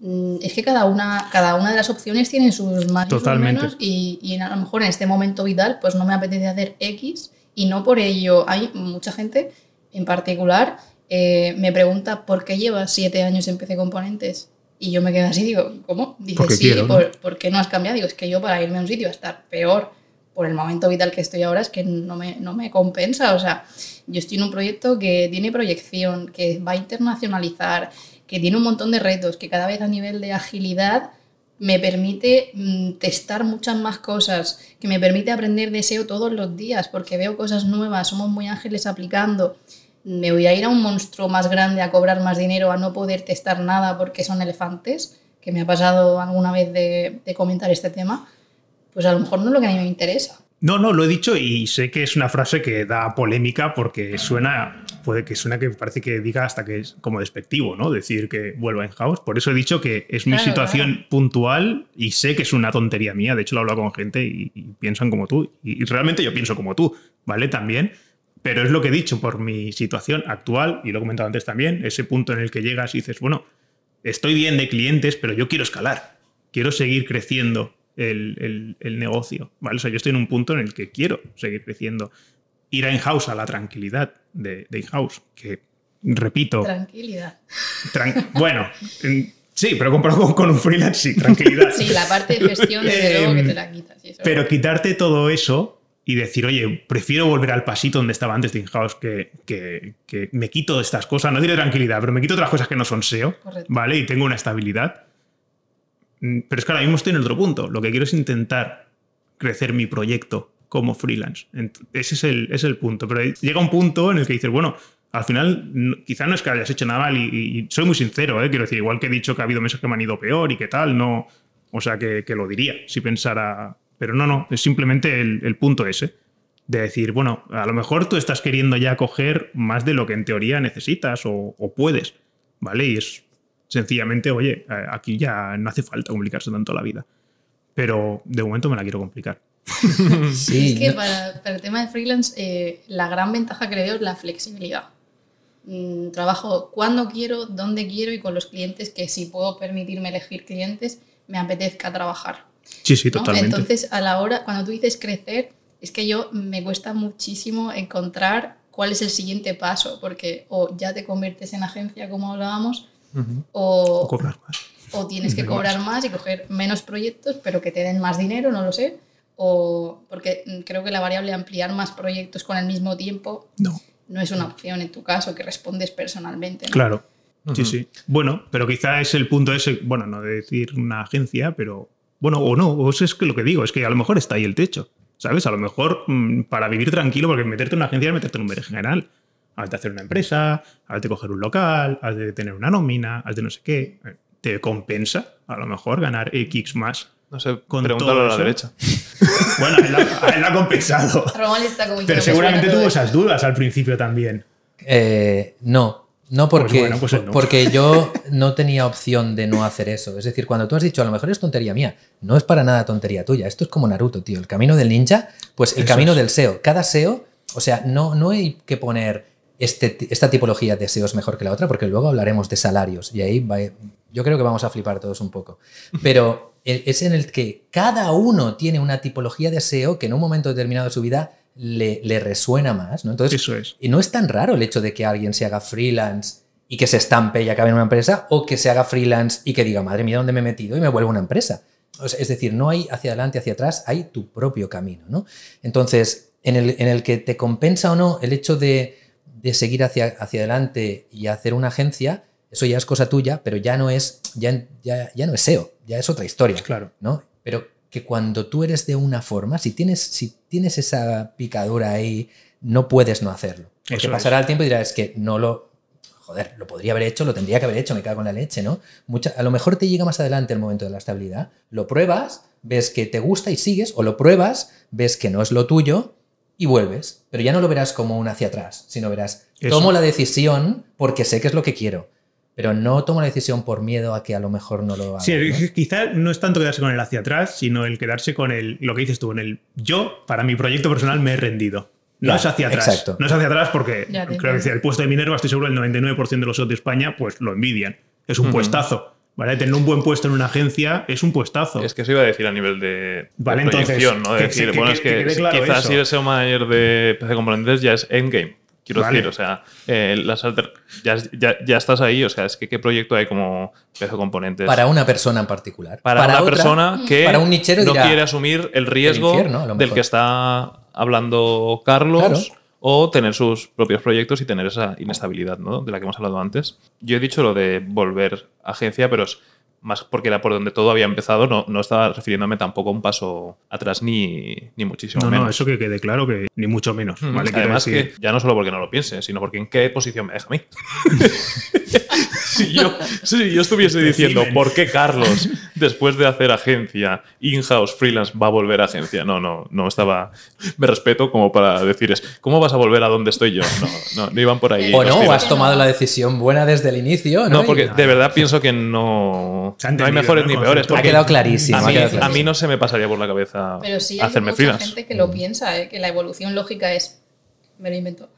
Mm, Es que cada una, cada una de las opciones tiene sus más y sus menos y, y a lo mejor en este momento vital pues no me apetece hacer X y no por ello hay mucha gente en particular eh, me pregunta ¿por qué llevas siete años en PC Componentes? Y yo me quedo así, digo, ¿cómo? Dice, Porque sí, quiero, ¿no? por, ¿por qué no has cambiado? Digo, es que yo para irme a un sitio a estar peor por el momento vital que estoy ahora es que no me, no me compensa. O sea, yo estoy en un proyecto que tiene proyección, que va a internacionalizar, que tiene un montón de retos, que cada vez a nivel de agilidad me permite mm, testar muchas más cosas, que me permite aprender de SEO todos los días, porque veo cosas nuevas, somos muy ángeles aplicando. Me voy a ir a un monstruo más grande a cobrar más dinero, a no poder testar nada porque son elefantes, que me ha pasado alguna vez de, de comentar este tema. Pues a lo mejor no es lo que a mí me interesa. No, no, lo he dicho y sé que es una frase que da polémica porque suena, puede que suena que parece que diga hasta que es como despectivo, ¿no? Decir que vuelva en house. Por eso he dicho que es mi Claro, situación puntual y sé que es una tontería mía. De hecho, lo he hablado con gente y, y piensan como tú. Y, y realmente yo pienso como tú, ¿vale? También. Pero es lo que he dicho por mi situación actual y lo he comentado antes también, ese punto en el que llegas y dices, bueno, estoy bien de clientes, pero yo quiero escalar. Quiero seguir creciendo el, el- el negocio, ¿vale? O sea, yo estoy en un punto en el que quiero seguir creciendo. Ir a in-house a la tranquilidad de, de in-house, que repito, Tranquilidad. tran- bueno, en- sí, pero comparado con, con un freelance, sí, tranquilidad. Sí, la parte de gestión, desde luego, que Em, te la quitas. y eso- Pero quitarte todo eso y decir, oye, prefiero volver al pasito donde estaba antes de in-house, que, que- que me quito estas cosas, no diré tranquilidad, pero me quito otras cosas que no son SEO, Correcto. ¿vale? Y tengo una estabilidad. Mm, Pero es que ahora mismo estoy en otro punto. Lo que quiero es intentar crecer mi proyecto como freelance. Ese es el, es el punto. Pero llega un punto en el que dices, bueno, al final quizá no es que hayas hecho nada mal y, soy muy sincero, ¿eh? quiero decir, igual que he dicho que ha habido meses que me han ido peor y que tal, no, o sea, que, lo diría si pensara, pero no, no, es simplemente el, el punto ese, de decir, bueno, a lo mejor tú estás queriendo ya coger más de lo que en teoría necesitas o, o puedes, ¿vale? Y es sencillamente, oye, aquí ya no hace falta complicarse tanto la vida, pero de momento me la quiero complicar. Sí, Es que no- para, para el tema de freelance, eh, la gran ventaja que le veo es la flexibilidad. Mm, trabajo cuando quiero, dónde quiero y con los clientes que si puedo permitirme elegir clientes, me apetezca trabajar. Sí, sí, ¿no? totalmente. Entonces, a la hora, cuando tú dices crecer, es que yo me cuesta muchísimo encontrar cuál es el siguiente paso, porque o ya te conviertes en agencia, como hablábamos, o o, cobrar más. o tienes que cobrar más y coger menos proyectos, pero que te den más dinero, no lo sé. O porque mm, creo que la variable ampliar más proyectos con el mismo tiempo No. no es una opción en tu caso, que respondes personalmente. ¿no? Claro. Sí, sí. Bueno, pero quizá es el punto ese, bueno, no de decir una agencia, pero bueno, o no, o eso es que lo que digo, es que a lo mejor está ahí el techo, ¿sabes? A lo mejor mm, para vivir tranquilo, porque meterte en una agencia es meterte en un general. Has de hacer una empresa, has de coger un local, has de tener una nómina, has de no sé qué. Te compensa a lo mejor ganar X más. No sé, Con pregúntalo a la eso. derecha. Bueno, él, la- él la ha compensado. Romal está como Pero diciendo, seguramente "Me suena tuvo esas dudas al principio también. Eh, no, no porque, bueno, pues no. porque yo no tenía opción de no hacer eso. Es decir, cuando tú has dicho, a lo mejor es tontería mía, no es para nada tontería tuya. Esto es como Naruto, tío. El camino del ninja, pues el Eso camino es. del SEO. Cada SEO, o sea, no, no hay que poner este, esta tipología de SEO es mejor que la otra, porque luego hablaremos de salarios y ahí va- yo creo que vamos a flipar todos un poco. Pero es en el que cada uno tiene una tipología de SEO que en un momento determinado de su vida le, le resuena más. ¿no? Entonces, Eso es. y no es tan raro el hecho de que alguien se haga freelance y que se estampe y acabe en una empresa, o que se haga freelance y que diga, madre mía, ¿dónde me he metido? Y me vuelvo una empresa. O sea, es decir, no hay hacia adelante, hacia atrás, hay tu propio camino. ¿no? Entonces, en el, en el que te compensa o no el hecho de, de seguir hacia, hacia adelante y hacer una agencia, eso ya es cosa tuya, pero ya no es, ya, ya, ya no es SEO, ya es otra historia. Claro. ¿no? Pero que cuando tú eres de una forma, si tienes, si tienes esa picadura ahí, no puedes no hacerlo. Porque Eso es. pasará el tiempo y dirás, es que no lo... Joder, lo podría haber hecho, lo tendría que haber hecho, me cago en la leche, ¿no? Mucha, a lo mejor te llega más adelante el momento de la estabilidad, lo pruebas, ves que te gusta y sigues, o lo pruebas, ves que no es lo tuyo y vuelves. Pero ya no lo verás como un hacia atrás, sino verás, Eso. tomo la decisión porque sé que es lo que quiero, pero no tomo la decisión por miedo a que a lo mejor no lo haga. Sí, ¿no? quizá no es tanto quedarse con el hacia atrás, sino el quedarse con el, lo que dices tú, en el yo, para mi proyecto personal, me he rendido. No Ya, es hacia atrás. exacto. No es hacia atrás porque Ya creo que el puesto de Minerva, estoy seguro, el 99% de los SEOs de España, pues lo envidian. Es un Ujú. puestazo. ¿Vale? Tener un buen puesto en una agencia es un puestazo. Es que eso iba a decir a nivel de, de Vale, entonces, proyección, ¿no? De que- decir, que- bueno, que- es que que, quede claro quizás eso. si eres SEO manager de PC Componentes ya es endgame. Quiero Vale. decir, o sea, eh, las alter- ya, ya, ya estás ahí, o sea, es que qué proyecto hay como PC Componentes. Para una persona en particular. Para una otra, persona que para un nichero no dirá, quiere asumir el riesgo infierno, del que está hablando Carlos Claro. o tener sus propios proyectos y tener esa inestabilidad ¿no? de la que hemos hablado antes. Yo he dicho lo de volver agencia, pero es más porque era por donde todo había empezado, no, no estaba refiriéndome tampoco a un paso atrás ni, ni muchísimo no, menos. no, eso que quede claro que ni mucho menos. Mm, Además decir- que ya no solo porque no lo piense, sino porque en qué posición me deja a mí. si, yo, si yo estuviese diciendo Decimen. por qué Carlos, después de hacer agencia, in-house, freelance, va a volver a agencia. No, no, no estaba. Me respeto como para decir es, ¿cómo vas a volver a donde estoy yo? No, no, no iban por ahí. O no, o tiros. has tomado la decisión buena desde el inicio. No, No, porque de verdad pienso que no, no hay mejores ¿no? ni peores. ha quedado clarísimo. a ha mí, a no se me pasaría por la cabeza Pero sí hay hacerme mucha freelance. gente que lo piensa, ¿eh? que la evolución lógica es, me lo invento,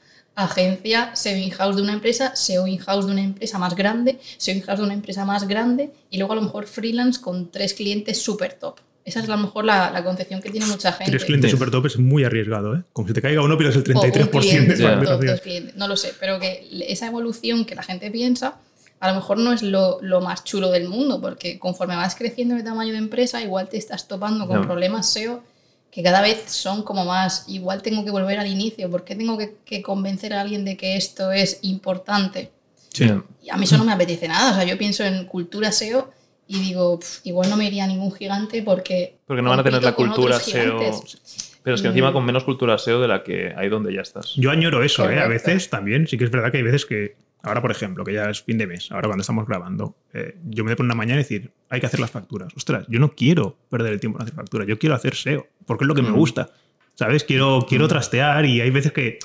agencia, SEO in-house de una empresa, SEO in-house de una empresa más grande, SEO in-house de una empresa más grande y luego a lo mejor freelance con tres clientes súper top. Esa es a lo mejor la, la concepción que tiene mucha gente. Tres clientes Sí. super top es muy arriesgado, ¿eh? Como si te caiga uno, pierdes el O un 33% cliente, de Ya. dos- facturación. dos clientes, no lo sé, pero que esa evolución que la gente piensa a lo mejor no es lo, lo más chulo del mundo, porque conforme vas creciendo de tamaño de empresa, igual te estás topando con problemas SEO que cada vez son como más, igual tengo que volver al inicio, ¿por qué tengo que, que convencer a alguien de que esto es importante? Sí. Y a mí eso no me apetece nada, o sea, yo pienso en cultura SEO y digo, "Pf, igual no me iría a ningún gigante porque... Porque no van a tener la cultura SEO. gigantes". Pero es que encima con menos cultura SEO de la que hay donde ya estás. Yo añoro eso, ¿eh? A veces también. Sí que es verdad que hay veces que, ahora por ejemplo, que ya es fin de mes, ahora cuando estamos grabando, eh, yo me pongo una mañana y decir, hay que hacer las facturas. Ostras, yo no quiero perder el tiempo en hacer facturas, yo quiero hacer SEO, porque es lo que me Mm. gusta. ¿Sabes? Quiero, quiero trastear y hay veces que,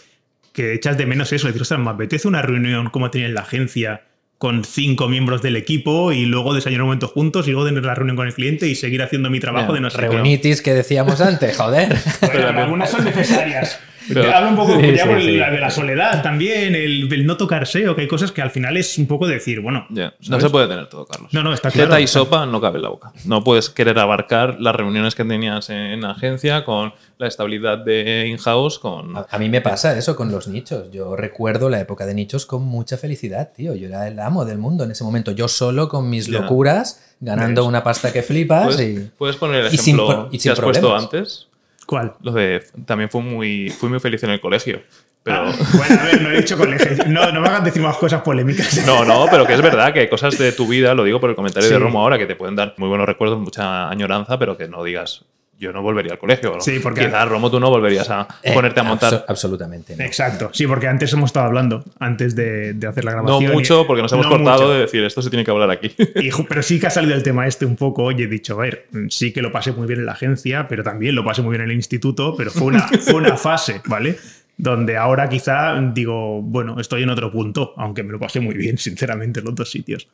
que echas de menos eso. Decir, ostras, me apetece una reunión como tenía en la agencia con cinco miembros del equipo y luego desayunar un momento juntos y luego tener la reunión con el cliente y seguir haciendo mi trabajo de no sé qué. Reunitis que decíamos antes, joder. Bueno, algunas son necesarias. Pero- Hablo un poco Sí, ya sí, por sí. la de la soledad también, el, el no tocar SEO, que hay cosas que al final es un poco decir, bueno, No se puede tener todo, Carlos. No, no, está Teta claro. y sopa no cabe en la boca. No puedes querer abarcar las reuniones que tenías en agencia con la estabilidad de in-house, con... A, a mí me pasa eso con los nichos. Yo recuerdo la época de nichos con mucha felicidad, tío. Yo era el amo del mundo en ese momento. Yo solo con mis locuras, ganando ¿Ves? una pasta que flipas ¿Puedes, y... puedes poner el y sin ejemplo y que sin has puesto antes? ¿Cuál? Lo de... También fui muy, fui muy feliz en el colegio. Pero... Ah, bueno, a ver, no he dicho colegio. No, no me hagan decir más cosas polémicas. No, no, pero que es verdad que cosas de tu vida, lo digo por el comentario de. Romo ahora, que te pueden dar muy buenos recuerdos, mucha añoranza, pero que no digas, yo no volvería al colegio. ¿no? Sí, porque- Quizás, Romo, tú no volverías a Eh, ponerte a montar. abso- absolutamente. no. Exacto, sí, porque antes hemos estado hablando, antes de, de hacer la No grabación. y- mucho, porque nos hemos No cortado mucho. de decir, esto se tiene que hablar aquí. Y pero sí que ha salido el tema este un poco. Oye, he dicho, a ver, sí que lo pasé muy bien en la agencia, pero también lo pasé muy bien en el instituto, pero fue una, fue una fase, ¿vale? Donde ahora quizá digo, bueno, estoy en otro punto, aunque me lo pasé muy bien, sinceramente, en los dos sitios.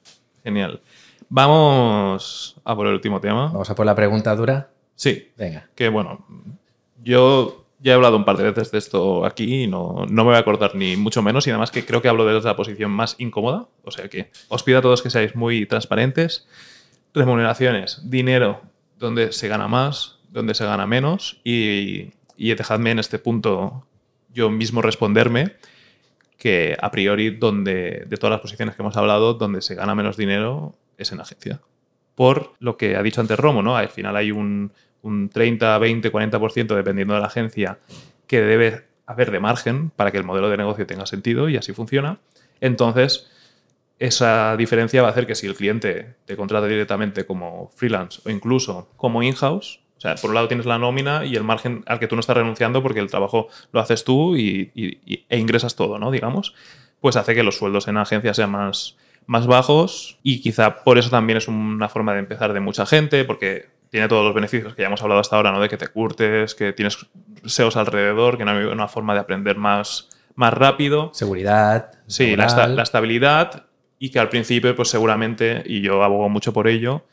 Genial. Vamos a por el último tema. Vamos a por la pregunta dura. Sí, Venga. que bueno, yo ya he hablado un par de veces de esto aquí y no, no me voy a acordar ni mucho menos y además que creo que hablo desde la posición más incómoda, o sea que os pido a todos que seáis muy transparentes. Remuneraciones, dinero, donde se gana más, donde se gana menos y, y dejadme en este punto yo mismo responderme que a priori donde de todas las posiciones que hemos hablado, donde se gana menos dinero es en agencia por lo que ha dicho antes Romo, ¿no? Al final hay un, un 30, 20, 40% dependiendo de la agencia que debe haber de margen para que el modelo de negocio tenga sentido y así funciona. Entonces, esa diferencia va a hacer que si el cliente te contrata directamente como freelance o incluso como in-house, o sea, por un lado tienes la nómina y el margen al que tú no estás renunciando porque el trabajo lo haces tú y, e ingresas todo, ¿no? Digamos, pues hace que los sueldos en agencia sean más, más bajos y quizá por eso también es una forma de empezar de mucha gente porque tiene todos los beneficios que ya hemos hablado hasta ahora, ¿no? De que te curtes, que tienes SEOs alrededor, que no hay una forma de aprender más, más rápido. Seguridad. Sí, la, esta- la estabilidad y que al principio, pues seguramente, y yo abogo mucho por ello,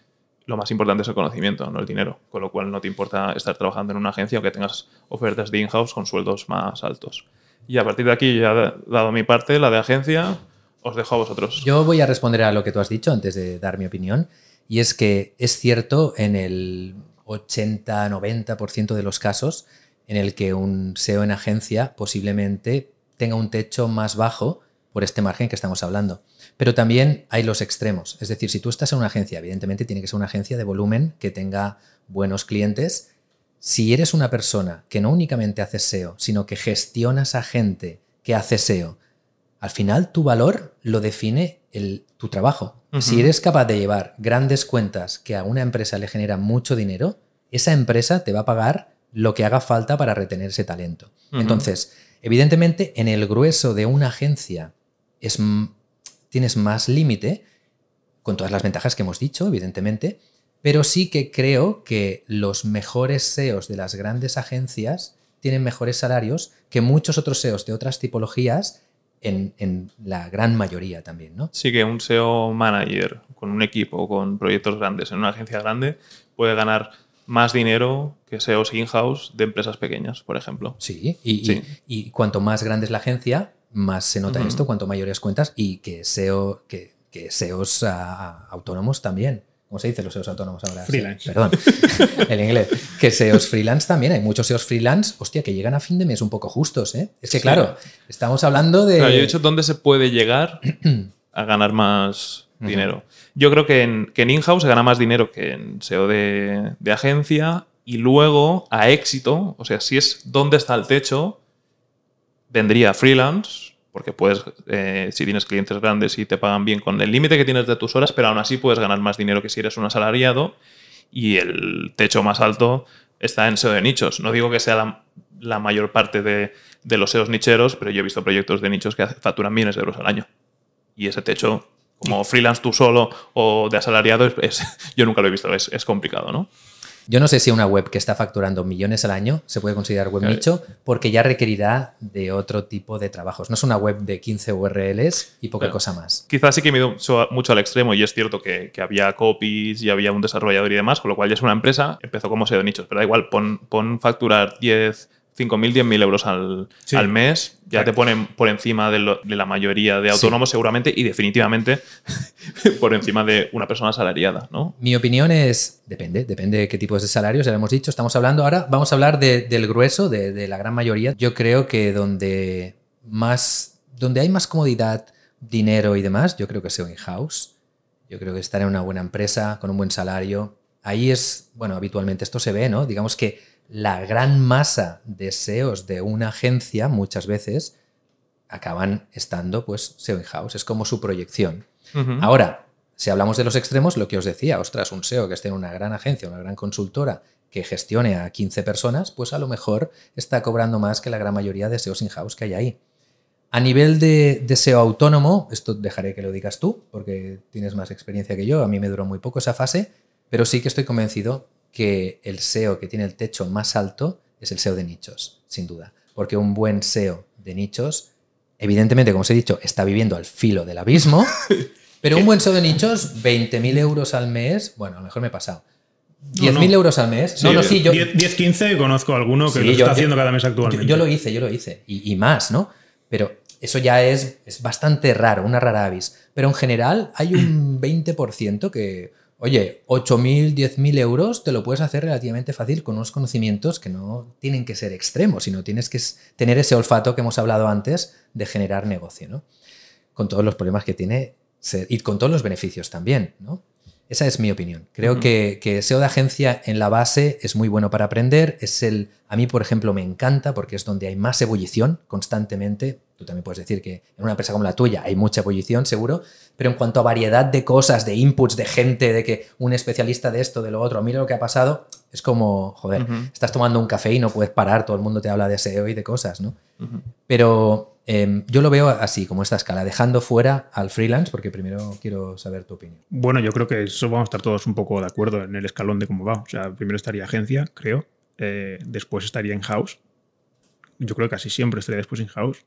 lo más importante es el conocimiento, no el dinero. Con lo cual no te importa estar trabajando en una agencia aunque tengas ofertas de in-house con sueldos más altos. Y a partir de aquí ya he dado mi parte, la de agencia, os dejo a vosotros. Yo voy a responder a lo que tú has dicho antes de dar mi opinión. Y es que es cierto en el 80-90% de los casos en el que un SEO en agencia posiblemente tenga un techo más bajo por este margen que estamos hablando. Pero también hay los extremos. Es decir, si tú estás en una agencia, evidentemente tiene que ser una agencia de volumen que tenga buenos clientes. Si eres una persona que no únicamente hace SEO, sino que gestionas a gente que hace SEO, al final tu valor lo define el, tu trabajo. Si eres capaz de llevar grandes cuentas que a una empresa le genera mucho dinero, esa empresa te va a pagar lo que haga falta para retener ese talento. Entonces, evidentemente, en el grueso de una agencia es, tienes más límite, con todas las ventajas que hemos dicho, evidentemente, pero sí que creo que los mejores SEOs de las grandes agencias tienen mejores salarios que muchos otros SEOs de otras tipologías en, en la gran mayoría también, ¿no? Sí que un SEO manager con un equipo, con proyectos grandes en una agencia grande, puede ganar más dinero que SEOs in-house de empresas pequeñas, por ejemplo. Sí, y, Sí. y cuanto más grande es la agencia, más se nota esto, cuanto mayores cuentas y que, SEO, que, que SEOs ah, autónomos también. ¿Cómo se dice los SEOs autónomos ahora? Freelance. Sí, perdón, el inglés. Que SEOs freelance también. Hay muchos SEOs freelance, hostia, que llegan a fin de mes un poco justos, ¿eh? Es que, Sí. claro, estamos hablando de. Claro, yo he dicho dónde se puede llegar a ganar más dinero. Yo creo que en, que en in-house se gana más dinero que en SEO de, de agencia y luego a éxito, o sea, si es dónde está el techo, vendría freelance, porque puedes, eh, si tienes clientes grandes y te pagan bien con el límite que tienes de tus horas, pero aún así puedes ganar más dinero que si eres un asalariado y el techo más alto está en SEO de nichos. No digo que sea la, la mayor parte de, de los SEOs nicheros, pero yo he visto proyectos de nichos que facturan millones de euros al año. Y ese techo, como freelance tú solo o de asalariado, es, es- yo nunca lo he visto, es, es complicado, ¿no? Yo no sé si una web que está facturando millones al año se puede considerar web Claro. nicho porque ya requerirá de otro tipo de trabajos. No es una web de 15 URLs y poca cosa más. Quizás sí que me he ido mucho, al extremo y es cierto que, que había copies y había un desarrollador y demás, con lo cual ya es una empresa, empezó como SEO de nichos, pero da igual, pon, pon facturar 10, 5.000, 10.000 euros al, Sí. al mes, ya Exacto. te ponen por encima de, lo- de la mayoría de autónomos seguramente y definitivamente por encima de una persona asalariada, ¿no? Mi opinión es, depende, depende de qué tipos de salarios, ya lo hemos dicho, estamos hablando ahora, vamos a hablar de- del grueso, de, de la gran mayoría. Yo creo que donde más, donde hay más comodidad, dinero y demás, yo creo que SEO in-house. Yo creo que estar en una buena empresa, con un buen salario, ahí es, bueno, habitualmente esto se ve, ¿no? Digamos que la gran masa de SEOs de una agencia muchas veces acaban estando pues SEO in-house, es como su proyección. Ahora, si hablamos de los extremos, lo que os decía, ostras, un SEO que esté en una gran agencia, una gran consultora que gestione a 15 personas, pues a lo mejor está cobrando más que la gran mayoría de SEOs in-house que hay ahí. A nivel de, de SEO autónomo, esto dejaré que lo digas tú, porque tienes más experiencia que yo, a mí me duró muy poco esa fase, pero sí que estoy convencido que el SEO que tiene el techo más alto es el SEO de nichos, sin duda, porque un buen SEO de nichos, evidentemente, como os he dicho, está viviendo al filo del abismo, pero un buen SEO de nichos, 20.000 euros al mes, bueno, a lo mejor me he pasado. 10.000 no. euros al mes. no, no, sí, yo, 10, 10, 15 conozco alguno que Sí, lo yo- está haciendo cada mes yo, actualmente. yo lo hice, yo lo hice. Y, y más, ¿no? Pero eso ya es, es bastante raro, una rara avis. Pero en general hay un 20% que, oye, 8.000, 10.000 euros te lo puedes hacer relativamente fácil con unos conocimientos que no tienen que ser extremos, sino tienes que tener ese olfato que hemos hablado antes de generar negocio, ¿no? Con todos los problemas que tiene y con todos los beneficios también, ¿no? Esa es mi opinión. Creo que, que SEO de agencia en la base es muy bueno para aprender. Es el, a mí, por ejemplo, me encanta porque es donde hay más ebullición constantemente. Tú también puedes decir que en una empresa como la tuya hay mucha ebullición, seguro. Pero en cuanto a variedad de cosas, de inputs, de gente, de que un especialista de esto, de lo otro, mira lo que ha pasado, es como, joder, estás tomando un café y no puedes parar, todo el mundo te habla de SEO y de cosas, ¿no? Pero eh, yo lo veo así, como esta escala, dejando fuera al freelance, porque primero quiero saber tu opinión. Bueno, yo creo que eso vamos a estar todos un poco de acuerdo en el escalón de cómo va. O sea, primero estaría agencia, creo. eh, después estaría in-house. Yo creo que casi siempre estaría después in-house.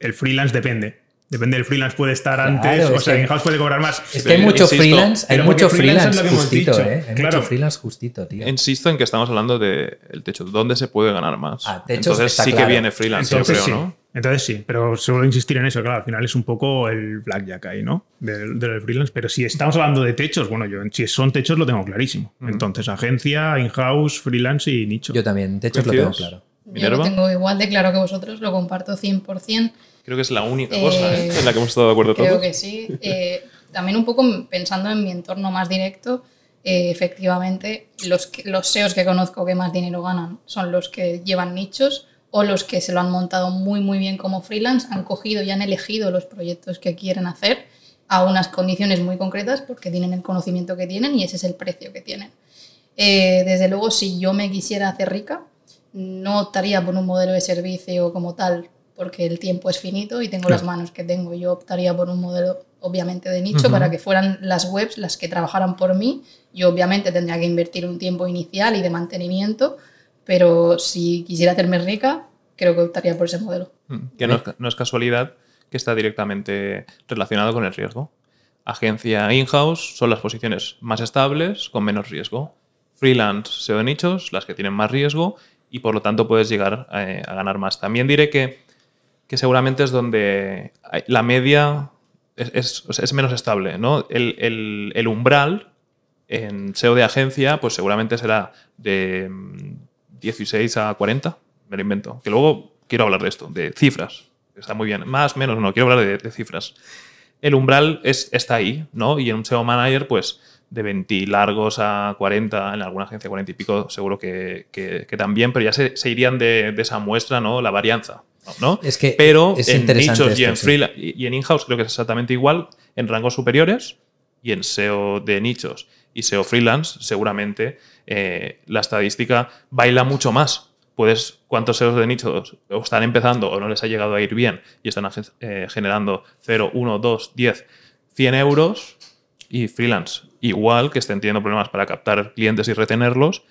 El freelance depende. Depende del freelance, puede estar Claro, antes, o sea, que- in-house puede cobrar más. Es que hay mucho insisto, freelance, hay mucho freelance freelance justito, ¿eh? Hay claro. mucho freelance justito, tío. Insisto en que estamos hablando del techo, ¿dónde se puede ganar más? Ah, techos Entonces está sí claro. que viene freelance, yo creo, sí. ¿no? Entonces sí, pero suelo insistir en eso, claro, al final es un poco el blackjack ahí, ¿no? Del, del freelance. Pero si estamos hablando de techos, bueno, yo si son techos lo tengo clarísimo. Ujú. Entonces, agencia, in-house, freelance y nicho. Yo también, de hecho lo tengo claro. Yo lo tengo igual de claro que vosotros, lo comparto 100%. Creo que es la única Eh, cosa ¿eh? en la que hemos estado de acuerdo Creo todos. que sí. Eh, también un poco pensando en mi entorno más directo, efectivamente, los, los SEOs que conozco que más dinero ganan son los que llevan nichos o los que se lo han montado muy, muy bien como freelance, han cogido y han elegido los proyectos que quieren hacer a unas condiciones muy concretas porque tienen el conocimiento que tienen y ese es el precio que tienen. Eh, desde luego, si yo me quisiera hacer rica, no optaría por un modelo de servicio como tal, porque el tiempo es finito y tengo las manos que tengo. Yo optaría por un modelo, obviamente, de nicho para que fueran las webs las que trabajaran por mí. Yo, obviamente, tendría que invertir un tiempo inicial y de mantenimiento, pero si quisiera hacerme rica, creo que optaría por ese modelo. Mm, Que no, es- no es casualidad que está directamente relacionado con el riesgo. Agencia in-house son las posiciones más estables con menos riesgo. Freelance, SEO nichos, las que tienen más riesgo y por lo tanto puedes llegar eh, a ganar más. También diré que, que seguramente es donde la media es, es- menos estable. ¿no? El, el- umbral En SEO de agencia, pues seguramente será de mm, 16 a 40, me lo invento. Que luego quiero hablar de esto, de cifras. Está muy bien. Más, menos, no, quiero hablar de, cifras. El umbral es, está ahí, ¿no? Y en un SEO manager, pues de 20 largos a 40, en alguna agencia 40 y pico, seguro que, que- que también, pero ya se, se irían de, de esa muestra, ¿no? La varianza, ¿no? Es que pero es en nichos y en, sí. y en in-house creo que es exactamente igual, en rangos superiores y en SEO de nichos y SEO freelance, seguramente eh, la estadística baila mucho más. Puedes, ¿cuántos SEOs de nichos o están empezando o no les ha llegado a ir bien y están eh, generando 0, 1, 2, 10, 100 euros y freelance? Igual que estén teniendo problemas para captar clientes y retenerlos.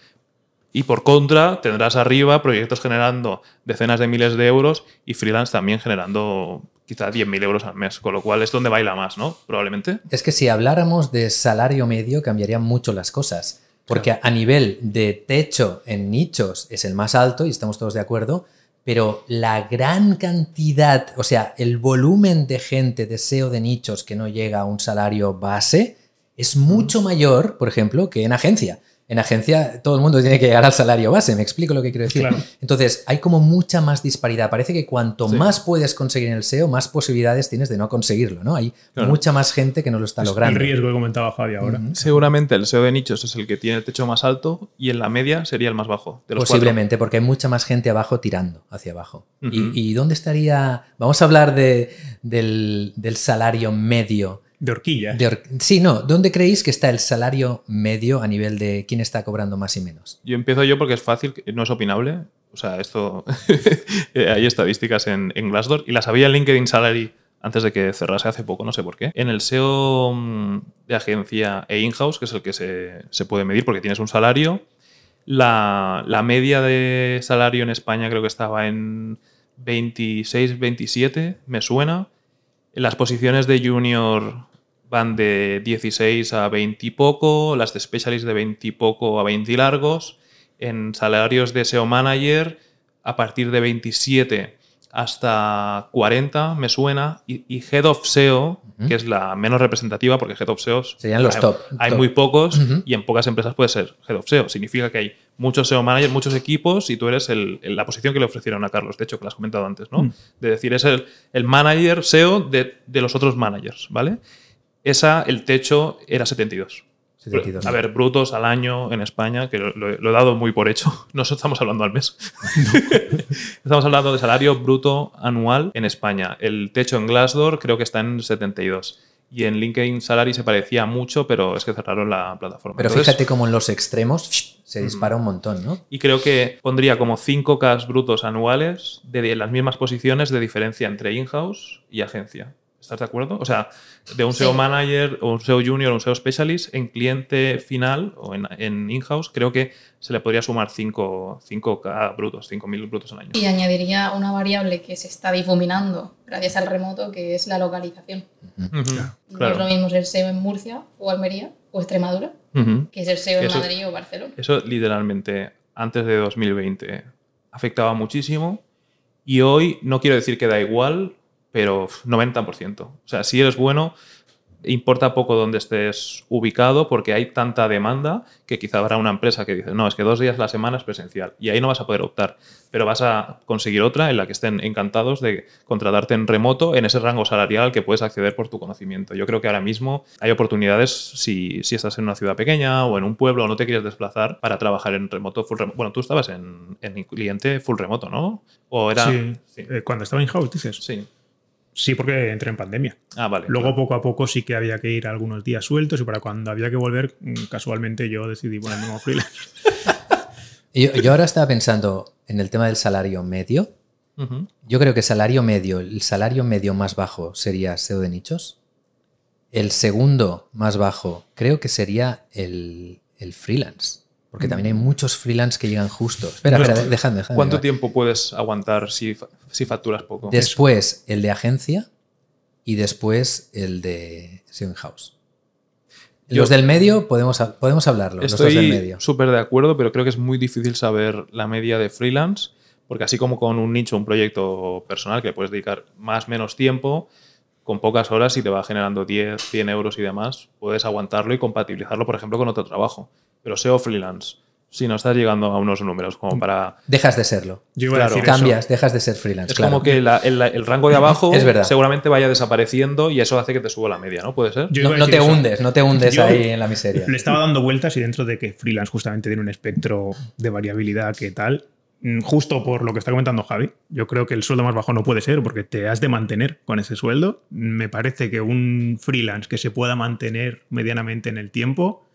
Y por contra, tendrás arriba proyectos generando decenas de miles de euros y freelance también generando quizá 10.000 euros al mes, con lo cual es donde baila más, ¿no? Probablemente. Es que si habláramos de salario medio cambiarían mucho las cosas. Porque a nivel de techo en nichos es el más alto y estamos todos de acuerdo, pero la gran cantidad, o sea, el volumen de gente de SEO de nichos que no llega a un salario base es mucho mayor, por ejemplo, que en agencia. En agencia todo el mundo tiene que llegar al salario base, me explico lo que quiero decir. Claro. Entonces, hay como mucha más disparidad. Parece que cuanto Sí. más puedes conseguir en el SEO, más posibilidades tienes de no conseguirlo, ¿no? Hay Claro. mucha más gente que no lo está Es logrando. el riesgo que comentaba Javi ahora. Seguramente el SEO de nichos es el que tiene el techo más alto y en la media sería el más bajo. De los Posiblemente, porque hay mucha más gente abajo tirando hacia abajo. Ujú. ¿Y, y dónde estaría? Vamos a hablar de, del, del salario medio. De horquilla. de or- sí, no. ¿Dónde creéis que está el salario medio a nivel de quién está cobrando más y menos? Yo empiezo yo porque es fácil, no es opinable. O sea, esto. hay estadísticas en, en Glassdoor y las había en LinkedIn Salary antes de que cerrase hace poco, no sé por qué. En el SEO mm, de agencia e in-house, que es el que se, se puede medir porque tienes un salario, la, la media de salario en España creo que estaba en 26, 27, me suena. Las posiciones de junior van de 16 a 20 y poco, las de specialist de 20 y poco a 20 y largos. En salarios de SEO manager, a partir de 27 hasta 40, me suena. Y, y Head of SEO, que es la menos representativa, porque Head of SEO Serían los hay, top, Hay top. muy pocos Ujú. y en pocas empresas puede ser Head of SEO. Significa que hay muchos SEO managers, muchos equipos y tú eres el- el- la posición que le ofrecieron a Carlos, de hecho, que lo has comentado antes, ¿no? Mm. De decir, es el, el manager SEO de, de los otros managers, ¿vale? Esa, el techo era 72. 72. A ver, brutos al año en España, que lo, lo- lo he dado muy por hecho. No estamos hablando al mes. estamos hablando de salario bruto anual en España. El techo en Glassdoor creo que está en 72. Y en LinkedIn Salary se parecía mucho, pero es que cerraron la plataforma. Pero Entonces, fíjate cómo en los extremos se dispara un montón, ¿no? Y creo que pondría como 5K brutos anuales de las mismas posiciones de diferencia entre in-house y agencia. ¿Estás de acuerdo? O sea, de un SEO Sí. manager o un SEO junior o un SEO specialist en cliente final o en, en in-house, creo que se le podría sumar 5, 5K brutos, 5.000 brutos al año. Y añadiría una variable que se está difuminando gracias al remoto, que es la localización. Ujú, No es lo Claro. mismo ser SEO en Murcia o Almería o Extremadura Ujú. que ser SEO en Eso- Madrid o Barcelona. Eso literalmente antes de 2020 afectaba muchísimo y hoy no quiero decir que da igual, pero uf, 90%. O sea, si eres bueno, importa poco dónde estés ubicado porque hay tanta demanda que quizá habrá una empresa que dice, no, es que dos días a la semana es presencial y ahí no vas a poder optar, pero vas a conseguir otra en la que estén encantados de contratarte en remoto en ese rango salarial al que puedes acceder por tu conocimiento. Yo creo que ahora mismo hay oportunidades si, si estás en una ciudad pequeña o en un pueblo o no te quieres desplazar para trabajar en remoto, full remoto. Bueno, tú estabas en, en cliente full remoto, ¿no? O era... Sí. Sí. Eh, cuando estaba en house, dices. Sí. Sí, porque entré en pandemia. Ah, vale. Luego, claro. poco a poco, sí que había que ir algunos días sueltos y para cuando había que volver, mm, casualmente yo decidí ponerme como freelance. Yo, yo ahora estaba pensando en el tema del salario medio. Yo creo que salario medio, el salario medio más bajo sería SEO de nichos. El segundo más bajo creo que sería el, el freelance. Porque también hay muchos freelance que llegan justo. Espera, No, espera, dejadme, dejadme. ¿Cuánto va. tiempo puedes aguantar si, si facturas poco? Después el de agencia y después el de in-house. Yo- Los del medio podemos, podemos hablarlo, Estoy súper de acuerdo, pero creo que es muy difícil saber la media de freelance, porque así como con un nicho, un proyecto personal que le puedes dedicar más menos tiempo, con pocas horas y te va generando 10, 100 euros y demás, puedes aguantarlo y compatibilizarlo, por ejemplo, con otro trabajo. Pero SEO freelance, si no estás llegando a unos números como para... Dejas de serlo. Yo iba a Claro. eso. Cambias, dejas de ser freelance. Es claro. como que la- el, el rango de abajo Es verdad. seguramente vaya desapareciendo y eso hace que te suba la media, ¿no? ¿Puede ser? No, a te eso. hundes, no te hundes Yo ahí en la miseria. Le estaba dando vueltas y dentro de que freelance justamente tiene un espectro de variabilidad que tal, mm, justo por lo que está comentando Javi, yo creo que el sueldo más bajo no puede ser porque te has de mantener con ese sueldo. Me parece que un freelance que se pueda mantener medianamente en el tiempo,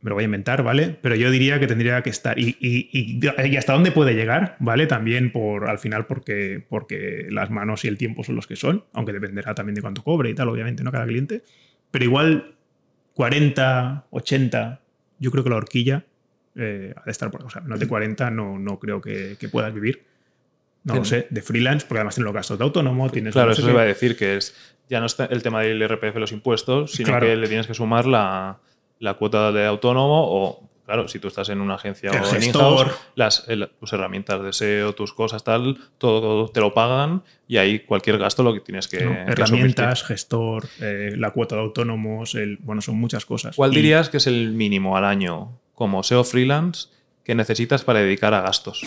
me lo voy a inventar, ¿vale? Pero yo diría que tendría que estar. Y, y- y- y hasta dónde puede llegar, ¿vale? También por al final porque, porque las manos y el tiempo son los que son, aunque dependerá también de cuánto cobre y tal, obviamente, ¿no? Cada cliente. Pero igual 40, 80, yo creo que la horquilla eh, ha de estar por. O sea, menos de 40 no, no creo que, que puedas vivir. No lo sé, de freelance, porque además tienes los gastos de autónomo, tienes. Claro, no sé eso qué. iba a decir que es ya no está el tema del IRPF los impuestos, sino Claro. que le tienes que sumar la, la cuota de autónomo o, claro, si tú estás en una agencia El o en gestor. in-house, las, el- tus herramientas de SEO, tus cosas, tal, todo, todo te lo pagan y ahí cualquier gasto lo que tienes que, ¿no? que Herramientas, asumir. gestor, eh, la cuota de autónomos, el, bueno, son muchas cosas. ¿Cuál Y- dirías que es el mínimo al año como SEO freelance que necesitas para dedicar a gastos?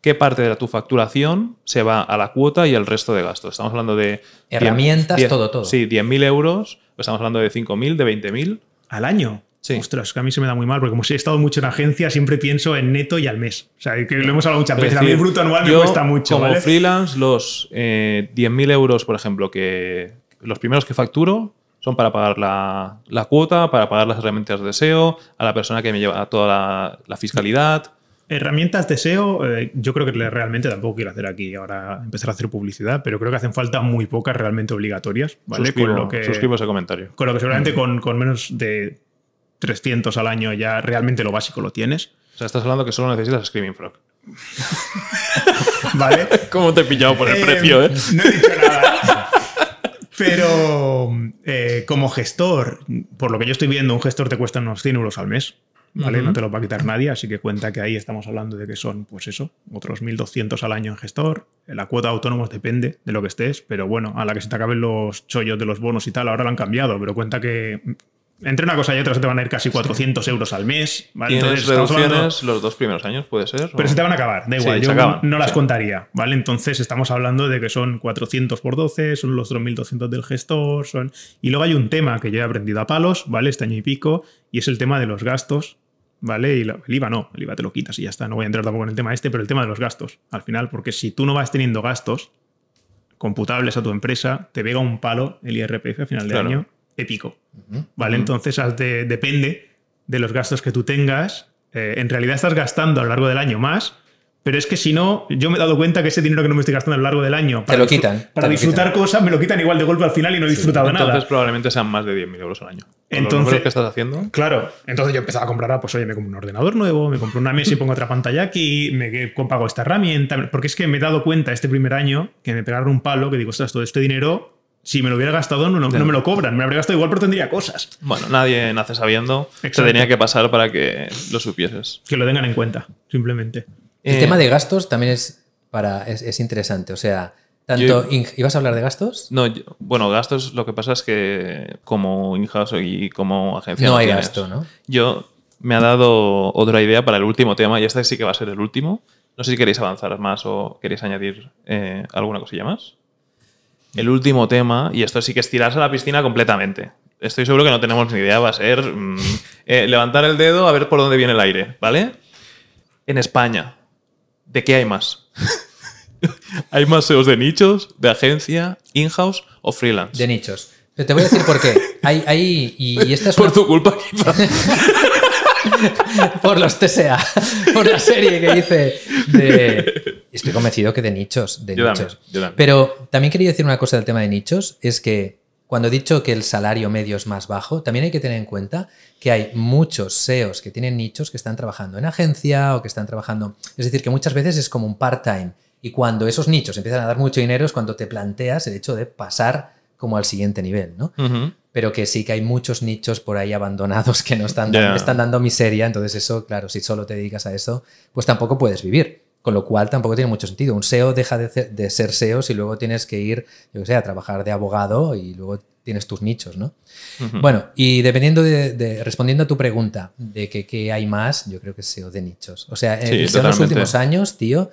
¿Qué parte de tu facturación se va a la cuota y el resto de gastos? Estamos hablando de... Herramientas, 10 todo, todo. Sí, 10.000 euros. Estamos hablando de 5.000, de 20.000. ¿Al año? Sí. Ostras, que a mí se me da muy mal, porque como si he estado mucho en agencia, siempre pienso en neto y al mes. O sea, que lo hemos hablado muchas Es veces. a mí el bruto anual me cuesta mucho. Como ¿vale? freelance, los eh, 10.000 euros, por ejemplo, que los primeros que facturo son para pagar la, la cuota, para pagar las herramientas de SEO, a la persona que me lleva toda la, la fiscalidad. Herramientas de SEO, eh, yo creo que realmente tampoco quiero hacer aquí ahora empezar a hacer publicidad, pero creo que hacen falta muy pocas realmente obligatorias. ¿vale? suscribo, con, lo que, suscribo ese comentario. con lo que seguramente con, con menos de 300 al año ya realmente lo básico lo tienes. O sea, estás hablando que solo necesitas Screaming Frog. ¿Vale? ¿Cómo te he pillado por el Eh, precio, eh? No he dicho nada. Pero eh, como gestor, por lo que yo estoy viendo, un gestor te cuesta unos 100 euros al mes. ¿Vale? No te lo va a quitar nadie, así que cuenta que ahí estamos hablando de que son, pues eso, otros 1.200 al año en gestor. La cuota de autónomos depende de lo que estés, pero bueno, a la que se te acaben los chollos de los bonos y tal, ahora lo han cambiado, pero cuenta que entre una cosa y otra se te van a ir casi 400 euros al mes. ¿vale? Tienes Entonces, hablando- reducciones los dos primeros años, puede ser. pero ¿O? se te van a acabar, da igual. yo acaban, no las sí. contaría, ¿vale? Entonces estamos hablando de que son 400 por 12, son los 2.200 del gestor, son... Y luego hay un tema que yo he aprendido a palos, ¿vale? Este año y pico, y es el tema de los gastos, ¿vale? Y el IVA no, el IVA te lo quitas y ya está. No voy a entrar tampoco en el tema este, pero el tema de los gastos, al final, porque si tú no vas teniendo gastos computables a tu empresa, te pega un palo el IRPF a final de Claro. año épico. ¿vale? Entonces has de- depende de los gastos que tú tengas. Eh, en realidad estás gastando a lo largo del año más, pero es que si no, yo me he dado cuenta que ese dinero que no me estoy gastando a lo largo del año Te lo quitan, Para disfrutar quitan. cosas, me lo quitan igual de golpe al final y no he disfrutado Entonces nada. probablemente sean más de 10.000 euros al año. Entonces- que estás haciendo. Claro, entonces yo empezaba a comprar, ah, pues oye, me compro un ordenador nuevo, me compro una mesa y pongo otra pantalla aquí, me pago esta herramienta, porque es que me he dado cuenta este primer año que me pegaron un palo, que digo, ostras, todo este dinero, si me lo hubiera gastado, no, no, me lo cobran, me lo habría gastado igual, pero tendría cosas. Bueno, nadie nace sabiendo. Exacto. Se tenía que pasar para que lo supieses. Que lo tengan en cuenta, simplemente. El Eh, tema de gastos también es, para, es, es interesante. O sea, tanto. Yo- ¿Ibas a hablar de gastos? No, yo- bueno, gastos, lo que pasa es que como in-house y como agencia. No hay tienes. gasto, ¿no? Yo me ha dado otra idea para el último tema y este sí que va a ser el último. No sé si queréis avanzar más o queréis añadir eh, alguna cosilla más. El último tema, y esto sí que es tirarse a la piscina completamente. Estoy seguro que no tenemos ni idea, va a ser mm, eh, levantar el dedo a ver por dónde viene el aire, ¿vale? En España, ¿de qué hay más? ¿Hay más SEOs de nichos, de agencia, in-house o freelance? De nichos. Pero te voy a decir por qué. Hay, hay, y, y esta es Por una- tu culpa, quizás. por los TSA, por la serie que hice de... Estoy convencido que de nichos, de Yo nichos. yo. Pero también quería decir una cosa del tema de nichos, es que cuando he dicho que el salario medio es más bajo, también hay que tener en cuenta que hay muchos SEOs que tienen nichos que están trabajando en agencia o que están trabajando... Es decir, que muchas veces es como un part-time. Y cuando esos nichos empiezan a dar mucho dinero es cuando te planteas el hecho de pasar como al siguiente nivel, ¿no? Pero que sí que hay muchos nichos por ahí abandonados que no están, dando, están dando miseria, entonces eso, claro, si solo te dedicas a eso, pues tampoco puedes vivir. Con lo cual tampoco tiene mucho sentido. Un SEO deja de, ser- de ser SEO si luego tienes que ir, yo que sé, a trabajar de abogado y luego tienes tus nichos, ¿no? Bueno, y dependiendo de, de- respondiendo a tu pregunta de que, qué hay más, yo creo que es SEO de nichos. O sea, Sí, el SEO en los últimos años, tío,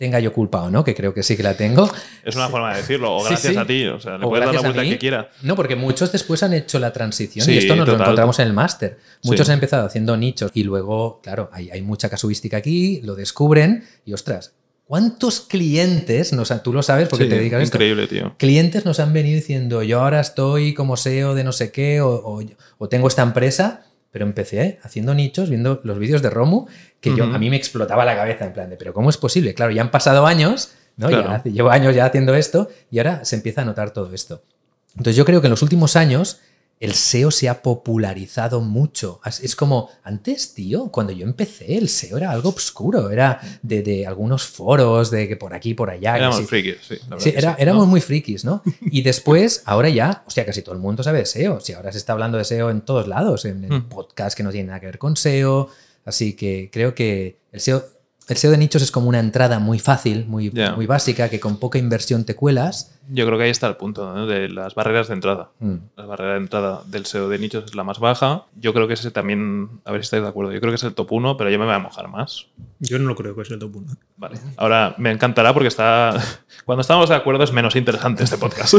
tenga yo culpa o no, que creo que sí que la tengo. Es una forma de decirlo, o gracias sí. a ti. O sea, le O puedes dar la vuelta que quiera. No, porque muchos después han hecho la transición Sí, y esto nos lo encontramos en el máster. Muchos han empezado haciendo nichos y luego, claro, hay, hay mucha casuística aquí, lo descubren y ostras, ¿cuántos clientes, nos han- tú lo sabes porque te dedicas a esto, increíble, tío. clientes nos han venido diciendo, yo ahora estoy como SEO de no sé qué, o, o- o tengo esta empresa, pero empecé haciendo nichos, viendo los vídeos de Romu, que yo, a mí me explotaba la cabeza en plan de, pero ¿cómo es posible? Claro, ya han pasado años, ¿no? Ya Claro. llevo años ya haciendo esto y ahora se empieza a notar todo esto. Entonces yo creo que en los últimos años el SEO se ha popularizado mucho. Es como, antes, tío, cuando yo empecé, el SEO era algo oscuro, era de, de algunos foros, de que por aquí, por allá. Éramos sí. frikis, sí. la verdad Sí, que era- sí, éramos ¿no? muy frikis, ¿no? Y después, ahora ya, hostia, casi todo el mundo sabe de SEO. Si ahora se está hablando de SEO en todos lados, en, en Mm. podcast que no tienen nada que ver con SEO. Así que creo que el SEO, el SEO de nichos es como una entrada muy fácil, muy, muy básica, que con poca inversión te cuelas. Yo creo que ahí está el punto ¿no? de las barreras de entrada. Mm. La barrera de entrada del SEO de nichos es la más baja. Yo creo que ese también, a ver si estáis de acuerdo, yo creo que es el top 1, pero yo me voy a mojar más. Yo no lo creo que es el top 1. Vale. Ahora me encantará porque está. Cuando estamos de acuerdo es menos interesante este podcast.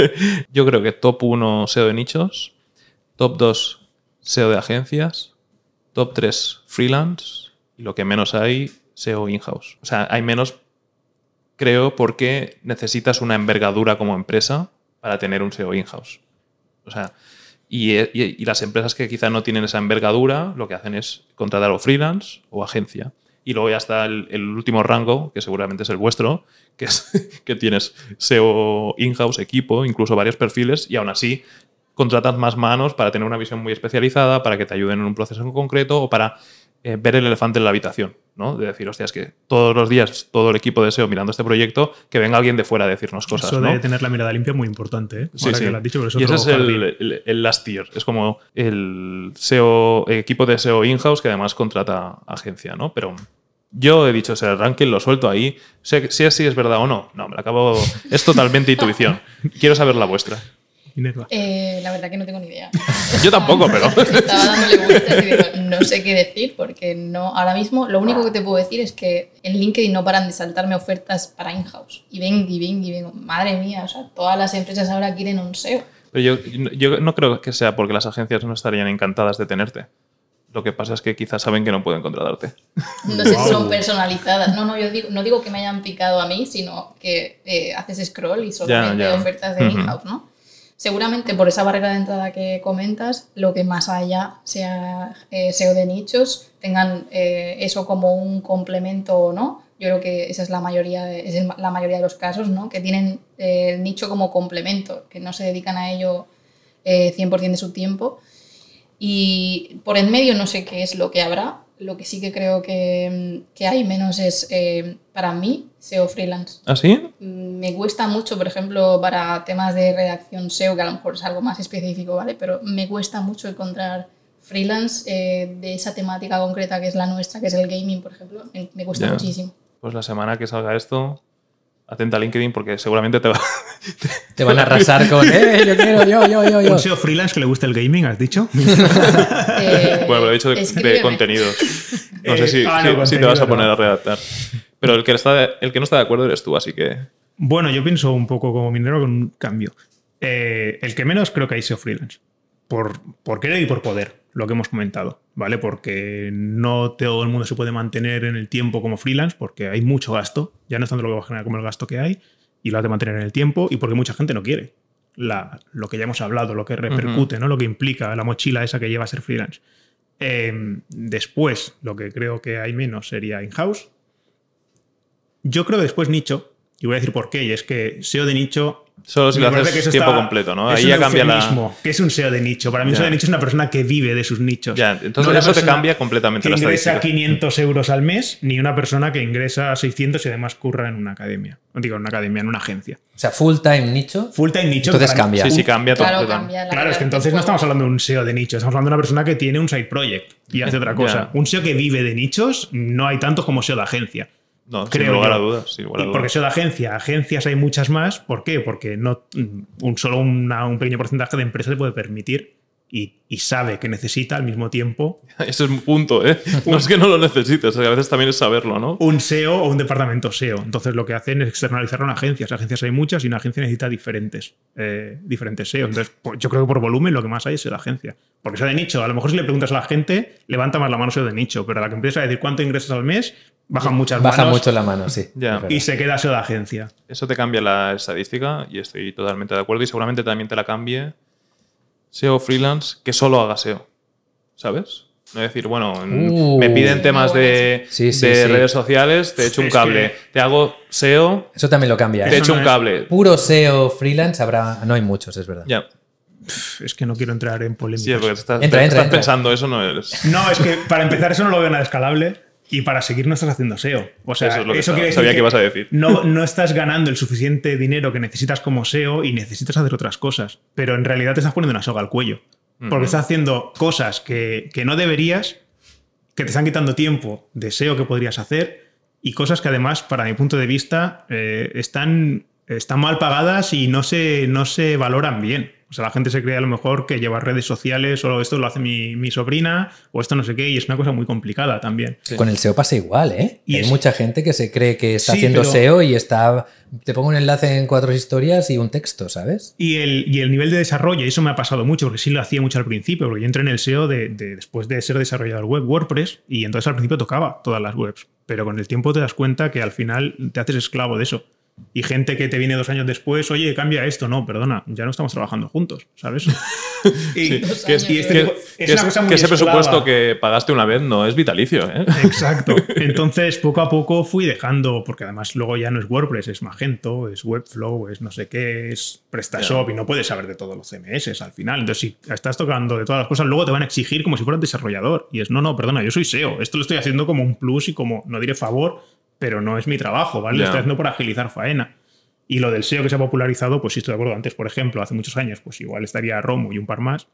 Yo creo que top 1 SEO de nichos, top 2 SEO de agencias, top 3 freelance y lo que menos hay, SEO in-house. O sea, hay menos, creo, porque necesitas una envergadura como empresa para tener un SEO in-house. O sea, y, y- y las empresas que quizá no tienen esa envergadura, lo que hacen es contratar o freelance o agencia. Y luego ya está el, el último rango, que seguramente es el vuestro, que es que tienes SEO in-house, equipo, incluso varios perfiles, y aún así contratas más manos para tener una visión muy especializada, para que te ayuden en un proceso en concreto o para eh, ver el elefante en la habitación, ¿no? De decir, hostia, es que todos los días todo el equipo de SEO mirando este proyecto, que venga alguien de fuera a decirnos cosas, Eso ¿no? de tener la mirada limpia es muy importante, ¿eh? Sí, sí. que lo has dicho, pero eso y ese es el, el- el last tier. Es como el SEO, equipo de SEO in-house que además contrata agencia, ¿no? Pero yo he dicho ese ranking, lo suelto ahí. Sé si así es verdad o no. No, me lo acabo. Es totalmente intuición. Quiero saber la vuestra. Minerva. Eh, la verdad que no tengo ni idea. Yo tampoco, pero. Estaba dándole vueltas y digo, no sé qué decir porque no, ahora mismo lo único que te puedo decir es que en LinkedIn no paran de saltarme ofertas para in-house. Y ven, y ven, y ven. Madre mía, o sea, todas las empresas ahora quieren un SEO. Pero yo, yo no creo que sea porque las agencias no estarían encantadas de tenerte. Lo que pasa es que quizás saben que no pueden contratarte. No sé si son personalizadas. No, no, yo digo, no digo que me hayan picado a mí, sino que eh, haces scroll y solamente ya. ofertas de Ujú. in-house, ¿no? Seguramente por esa barrera de entrada que comentas, lo que más haya sea eh, SEO de nichos, tengan eh, eso como un complemento o no. Yo creo que esa es la mayoría de, es la mayoría de los casos, ¿no? Que tienen eh, el nicho como complemento, que no se dedican a ello eh, 100% de su tiempo. Y por en medio no sé qué es lo que habrá. Lo que sí que creo que, que hay menos es, eh, para mí, SEO freelance. ¿Ah, sí? Mm, Me cuesta mucho, por ejemplo, para temas de redacción SEO, que a lo mejor es algo más específico, ¿vale? Pero me cuesta mucho encontrar freelance eh, de esa temática concreta que es la nuestra, que es el gaming, por ejemplo. Me, me cuesta muchísimo. Pues la semana que salga esto, atenta a LinkedIn porque seguramente te va. Te van a arrasar con, ¡eh, yo quiero, yo, yo, yo, yo! Un SEO freelance que le gusta el gaming, has dicho. Eh, Bueno, pero he dicho de, de contenidos. No Eh, sé si, ah, si- no, si te vas a poner no. a redactar. Pero el que, está, el que no está de acuerdo eres tú, así que. Bueno, yo pienso un poco como minero con un cambio. Eh, el que menos creo que hay SEO freelance. Por, por querer y por poder, lo que hemos comentado, ¿vale? Porque no todo el mundo se puede mantener en el tiempo como freelance, porque hay mucho gasto. Ya no es tanto lo que va a generar como el gasto que hay, y lo has de mantener en el tiempo, y porque mucha gente no quiere. La, lo que ya hemos hablado, lo que repercute, ¿no? Lo que implica la mochila esa que lleva a ser freelance. Eh, después, lo que creo que hay menos sería in-house. Yo creo que después nicho, y voy a decir por qué, y es que SEO de nicho. Solo si lo haces que tiempo está- completo, ¿no? Ahí ya cambia la. ¿Qué es un SEO de nicho? Para mí, un. SEO de nicho es una persona que vive de sus nichos. Ya, entonces No eso te cambia completamente Que la ingresa estadística. 500 euros al mes, ni una persona que ingresa 600 y además curra en una academia. No digo en una academia, en una agencia. O sea, full time nicho. Full time nicho. Entonces cambia. Sí, sí, cambia todo. Claro, total. cambia la Claro, es que entonces no estamos hablando de un SEO de nicho, estamos hablando de una persona que tiene un side project y hace otra cosa. Ya. Un SEO que vive de nichos, no hay tantos como SEO de agencia. No, sin creo lugar yo. a dudas. Sin lugar a Y dudas. porque eso de agencia, agencias hay muchas más. ¿Por qué? Porque no un solo una- un pequeño porcentaje de empresas te puede permitir y, y sabe que necesita al mismo tiempo Ese es un punto, ¿eh? No es que no lo necesites, a veces también es saberlo, ¿no? un SEO o un departamento SEO. Entonces lo que hacen es externalizarlo en agencias. Agencias hay muchas y una agencia necesita diferentes, eh, diferentes SEO. Entonces pues, yo creo que por volumen lo que más hay es la agencia. Porque SEO de nicho, a lo mejor si le preguntas a la gente, levanta más la mano SEO de nicho, pero a la que empieza a decir cuánto ingresas al mes, bajan muchas Baja manos mucho la mano, sí. Ya. y se queda SEO de agencia. Eso te cambia la estadística y estoy totalmente de acuerdo y seguramente también te la cambie SEO freelance que solo haga SEO, ¿sabes? No decir, bueno, en- Uh. me piden temas de, Sí, sí, de sí. redes sociales, te echo un Es cable. que- Te hago SEO, Eso también lo cambia. te ¿eh? Eso echo no un cable. Puro SEO freelance habrá. No hay muchos, es verdad. Ya. Es que no quiero entrar en polémica. Sí, porque te estás, Entra, te entra, estás entra. pensando, eso no es. No, es que para empezar eso no lo veo nada escalable y para seguir no estás haciendo SEO. O sea, Eso es lo que quiere sabía que ibas a decir. No, no estás ganando el suficiente dinero que necesitas como SEO y necesitas hacer otras cosas. Pero en realidad te estás poniendo una soga al cuello. Porque estás haciendo cosas que, que no deberías, que te están quitando tiempo de SEO que podrías hacer y cosas que además, para mi punto de vista, eh, están, están mal pagadas y no se, no se valoran bien. O sea, la gente se cree a lo mejor que llevar redes sociales o esto lo hace mi, mi sobrina o esto no sé qué y es una cosa muy complicada también. Con el SEO pasa igual, ¿eh? Y hay es- mucha gente que se cree que está Sí, haciendo pero- SEO y está. Te pongo un enlace en cuatro historias y un texto, ¿sabes? Y el, y el nivel de desarrollo, y eso me ha pasado mucho, porque sí lo hacía mucho al principio, porque yo entré en el SEO de, de- después de ser desarrollador web WordPress, y entonces al principio tocaba todas las webs, pero con el tiempo te das cuenta que al final te haces esclavo de eso. Y gente que te viene dos años después, oye, cambia esto, no, perdona, ya no estamos trabajando juntos, ¿sabes? Sí, que es, y este que- tipo- que es una es- cosa muy que ese presupuesto que pagaste una vez no es vitalicio, ¿eh? Exacto. Entonces, poco a poco fui dejando, porque además luego ya no es WordPress, es Magento, es Webflow, es no sé qué, es PrestaShop y no puedes saber de todos los CMS al final. Entonces, si estás tocando de todas las cosas, luego te van a exigir como si fueras desarrollador. Y es, no, no, perdona, yo soy SEO. Esto lo estoy haciendo como un plus y como, no diré favor, pero no es mi trabajo, ¿vale? Lo estoy haciendo por agilizar faena. Y lo del SEO que se ha popularizado, pues sí estoy de acuerdo. Antes, por ejemplo, hace muchos años, pues igual estaría Romo y un par más.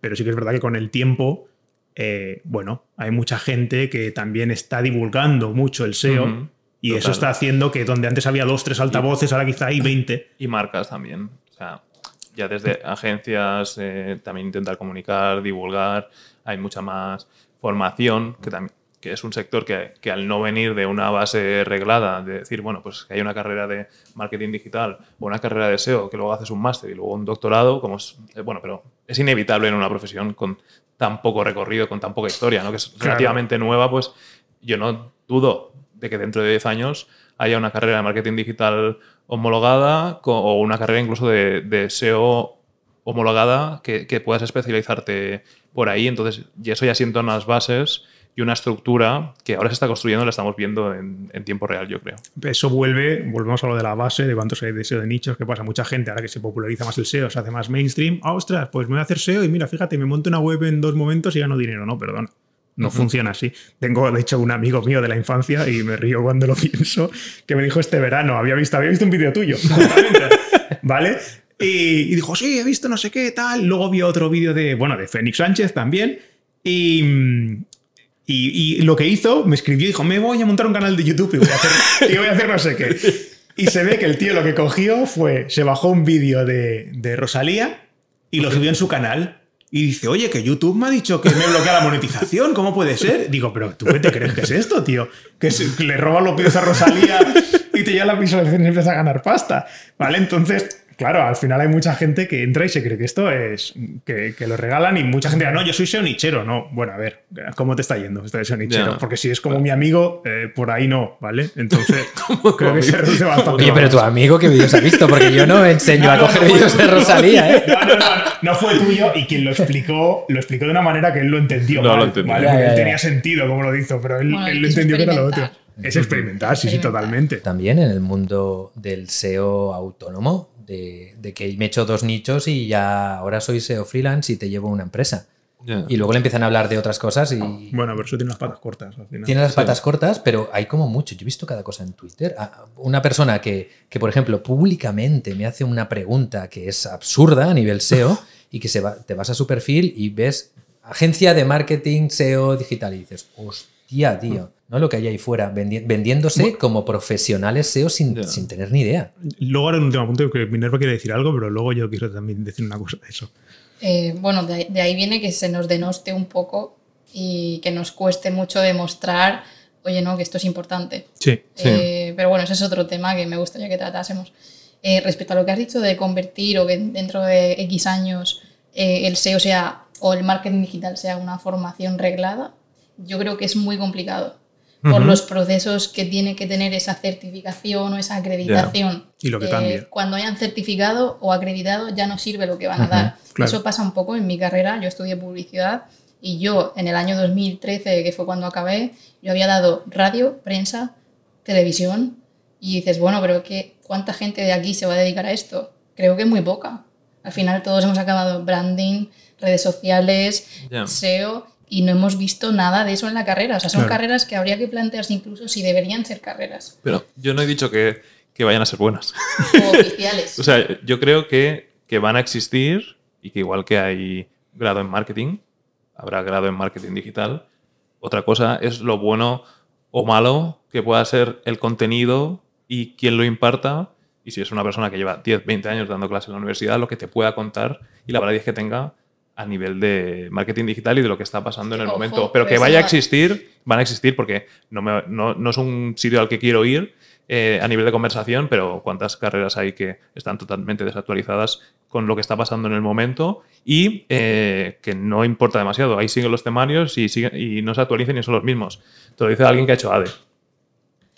Pero sí que es verdad que con el tiempo, eh, bueno, hay mucha gente que también está divulgando mucho el SEO. Y eso está haciendo que donde antes había dos, tres altavoces, ahora quizá hay 20. Y marcas también. O sea, ya desde agencias eh, también intentar comunicar, divulgar, hay mucha más formación, que también que es un sector que, que al no venir de una base reglada, de decir, bueno, pues que hay una carrera de marketing digital o una carrera de SEO, que luego haces un máster y luego un doctorado, como es, eh, bueno, pero es inevitable en una profesión con tan poco recorrido, con tan poca historia, ¿no? que es Claro. relativamente nueva, pues yo no dudo de que dentro de 10 años haya una carrera de marketing digital homologada o una carrera incluso de, de SEO homologada que, que puedas especializarte por ahí. Entonces, y eso ya sienta unas bases y una estructura que ahora se está construyendo, la estamos viendo en, en tiempo real, yo creo. Eso vuelve, volvemos a lo de la base, de cuántos hay de SEO de nichos, que pasa mucha gente, ahora que se populariza más el SEO, se hace más mainstream. Ah, ostras, pues me voy a hacer SEO y mira, fíjate, me monto una web en dos momentos y gano dinero. No, perdona. No funciona así. Tengo, de hecho, un amigo mío de la infancia, y me río cuando lo pienso, que me dijo este verano, había visto, había visto un vídeo tuyo, ¿vale? Y, y dijo, sí, he visto no sé qué, tal. Luego vio otro vídeo de, bueno, de Fénix Sánchez también. Y, mm, y, y lo que hizo, me escribió y dijo, me voy a montar un canal de YouTube y voy a hacer, y voy a hacer no sé qué. Y se ve que el tío lo que cogió fue, se bajó un vídeo de, de Rosalía y lo subió en su canal. Y dice, oye, que YouTube me ha dicho que me bloquea la monetización, ¿cómo puede ser? Digo, pero ¿tú qué te crees que es esto, tío? Que le roban los vídeos a Rosalía y te lleva la visualización y empieza a ganar pasta. ¿Vale? Entonces, claro, al final hay mucha gente que entra y se cree que esto es, que, que lo regalan y mucha gente dice, no, yo soy SEO nichero. No, bueno, a ver, ¿cómo te está yendo esto de SEO nichero? Ya. Porque si es como mi amigo, eh, por ahí no, ¿vale? Entonces, creo que se reduce bastante. Oye, pero tu amigo, ¿qué vídeos ha visto? Porque yo no enseño a No, coger no vídeos de. Rosalía, ¿eh? No, no, no, no fue tuyo y quien lo explicó, lo explicó de una manera que él lo entendió. No, mal, lo entendió. ¿vale? Ya. tenía sentido como lo hizo, pero él, Bueno, él lo entendió que era lo otro. Es experimentar, sí, sí, totalmente. También en el mundo del SEO autónomo, de, de que me he hecho dos nichos y ya ahora soy SEO freelance y te llevo una empresa. Y luego le empiezan a hablar de otras cosas y Bueno, pero eso tiene las patas cortas al final. tiene las Sí. patas cortas, pero hay como mucho. Yo he visto cada cosa en Twitter. Ah, Una persona que, que, por ejemplo, públicamente me hace una pregunta que es absurda a nivel SEO y que se va, te vas a su perfil y ves agencia de marketing SEO digital y dices, hostia hostia, tío. ¿no? Lo que hay ahí fuera, vendi- vendiéndose como profesionales SEO sin, sin tener ni idea. Luego ahora en un último punto que Minerva quiere decir algo, pero luego yo quiero también decir una cosa de eso. Eh, bueno, de, de ahí viene que se nos denoste un poco y que nos cueste mucho demostrar, oye, no, que esto es importante. Sí. Sí. Eh, pero bueno, ese es otro tema que me gustaría que tratásemos. Eh, respecto a lo que has dicho de convertir o que dentro de X años eh, el SEO sea o el marketing digital sea una formación reglada, yo creo que es muy complicado por Ujú. los procesos que tiene que tener esa certificación o esa acreditación. Y lo que Eh, cambia. Cuando hayan certificado o acreditado ya no sirve lo que van a dar. claro. Eso pasa un poco en mi carrera. Yo estudié publicidad y yo en el año 2013, que fue cuando acabé, yo había dado radio, prensa, televisión y dices, bueno, pero que, ¿cuánta gente de aquí se va a dedicar a esto? Creo que muy poca. Al final todos hemos acabado branding, redes sociales, Ya. SEO y no hemos visto nada de eso en la carrera. O sea, son Claro. carreras que habría que plantearse incluso si deberían ser carreras Pero yo no he dicho que, que vayan a ser buenas. o oficiales. O sea, yo creo que, que van a existir y que igual que hay grado en marketing, habrá grado en marketing digital. Otra cosa es lo bueno o malo que pueda ser el contenido y quién lo imparta. Y si es una persona que lleva 10, 20 años dando clases en la universidad, lo que te pueda contar y la es que tenga a nivel de marketing digital y de lo que está pasando en el Ojo, momento. Pero que pero vaya a existir, van a existir porque no, me- no, no es un sitio al que quiero ir eh, a nivel de conversación, pero cuántas carreras hay que están totalmente desactualizadas con lo que está pasando en el momento y eh, que no importa demasiado. Ahí siguen los temarios y, siguen, y no se actualizan y son los mismos. Te lo dice alguien que ha hecho ADE.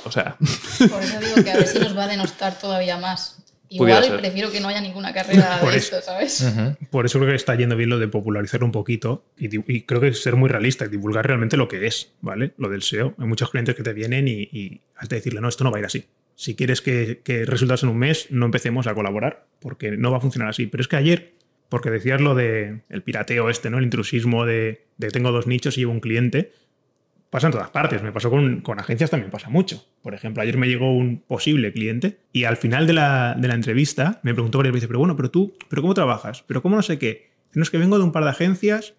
O sea, Por eso digo que a ver si nos va a denostar todavía más. Igual ser. prefiero que no haya ninguna carrera Por de eso. esto, ¿sabes? Por eso creo que está yendo bien lo de popularizar un poquito y, creo que es ser muy realista y divulgar realmente lo que es, ¿vale? Lo del SEO. Hay muchos clientes que te vienen y, y has de decirle, no, esto no va a ir así. Si quieres que, que resultados en un mes, no empecemos a colaborar, porque no va a funcionar así. Pero es que ayer, porque decías lo de el pirateo este, ¿no? El intrusismo de, de tengo dos nichos y llevo un cliente, pasa en todas partes. Me pasó con, con agencias, también pasa mucho. Por ejemplo, ayer me llegó un posible cliente y al final de la, de la entrevista me preguntó varias veces, pero bueno, pero tú, ¿pero cómo trabajas? ¿Pero cómo no sé qué? No es que vengo de un par de agencias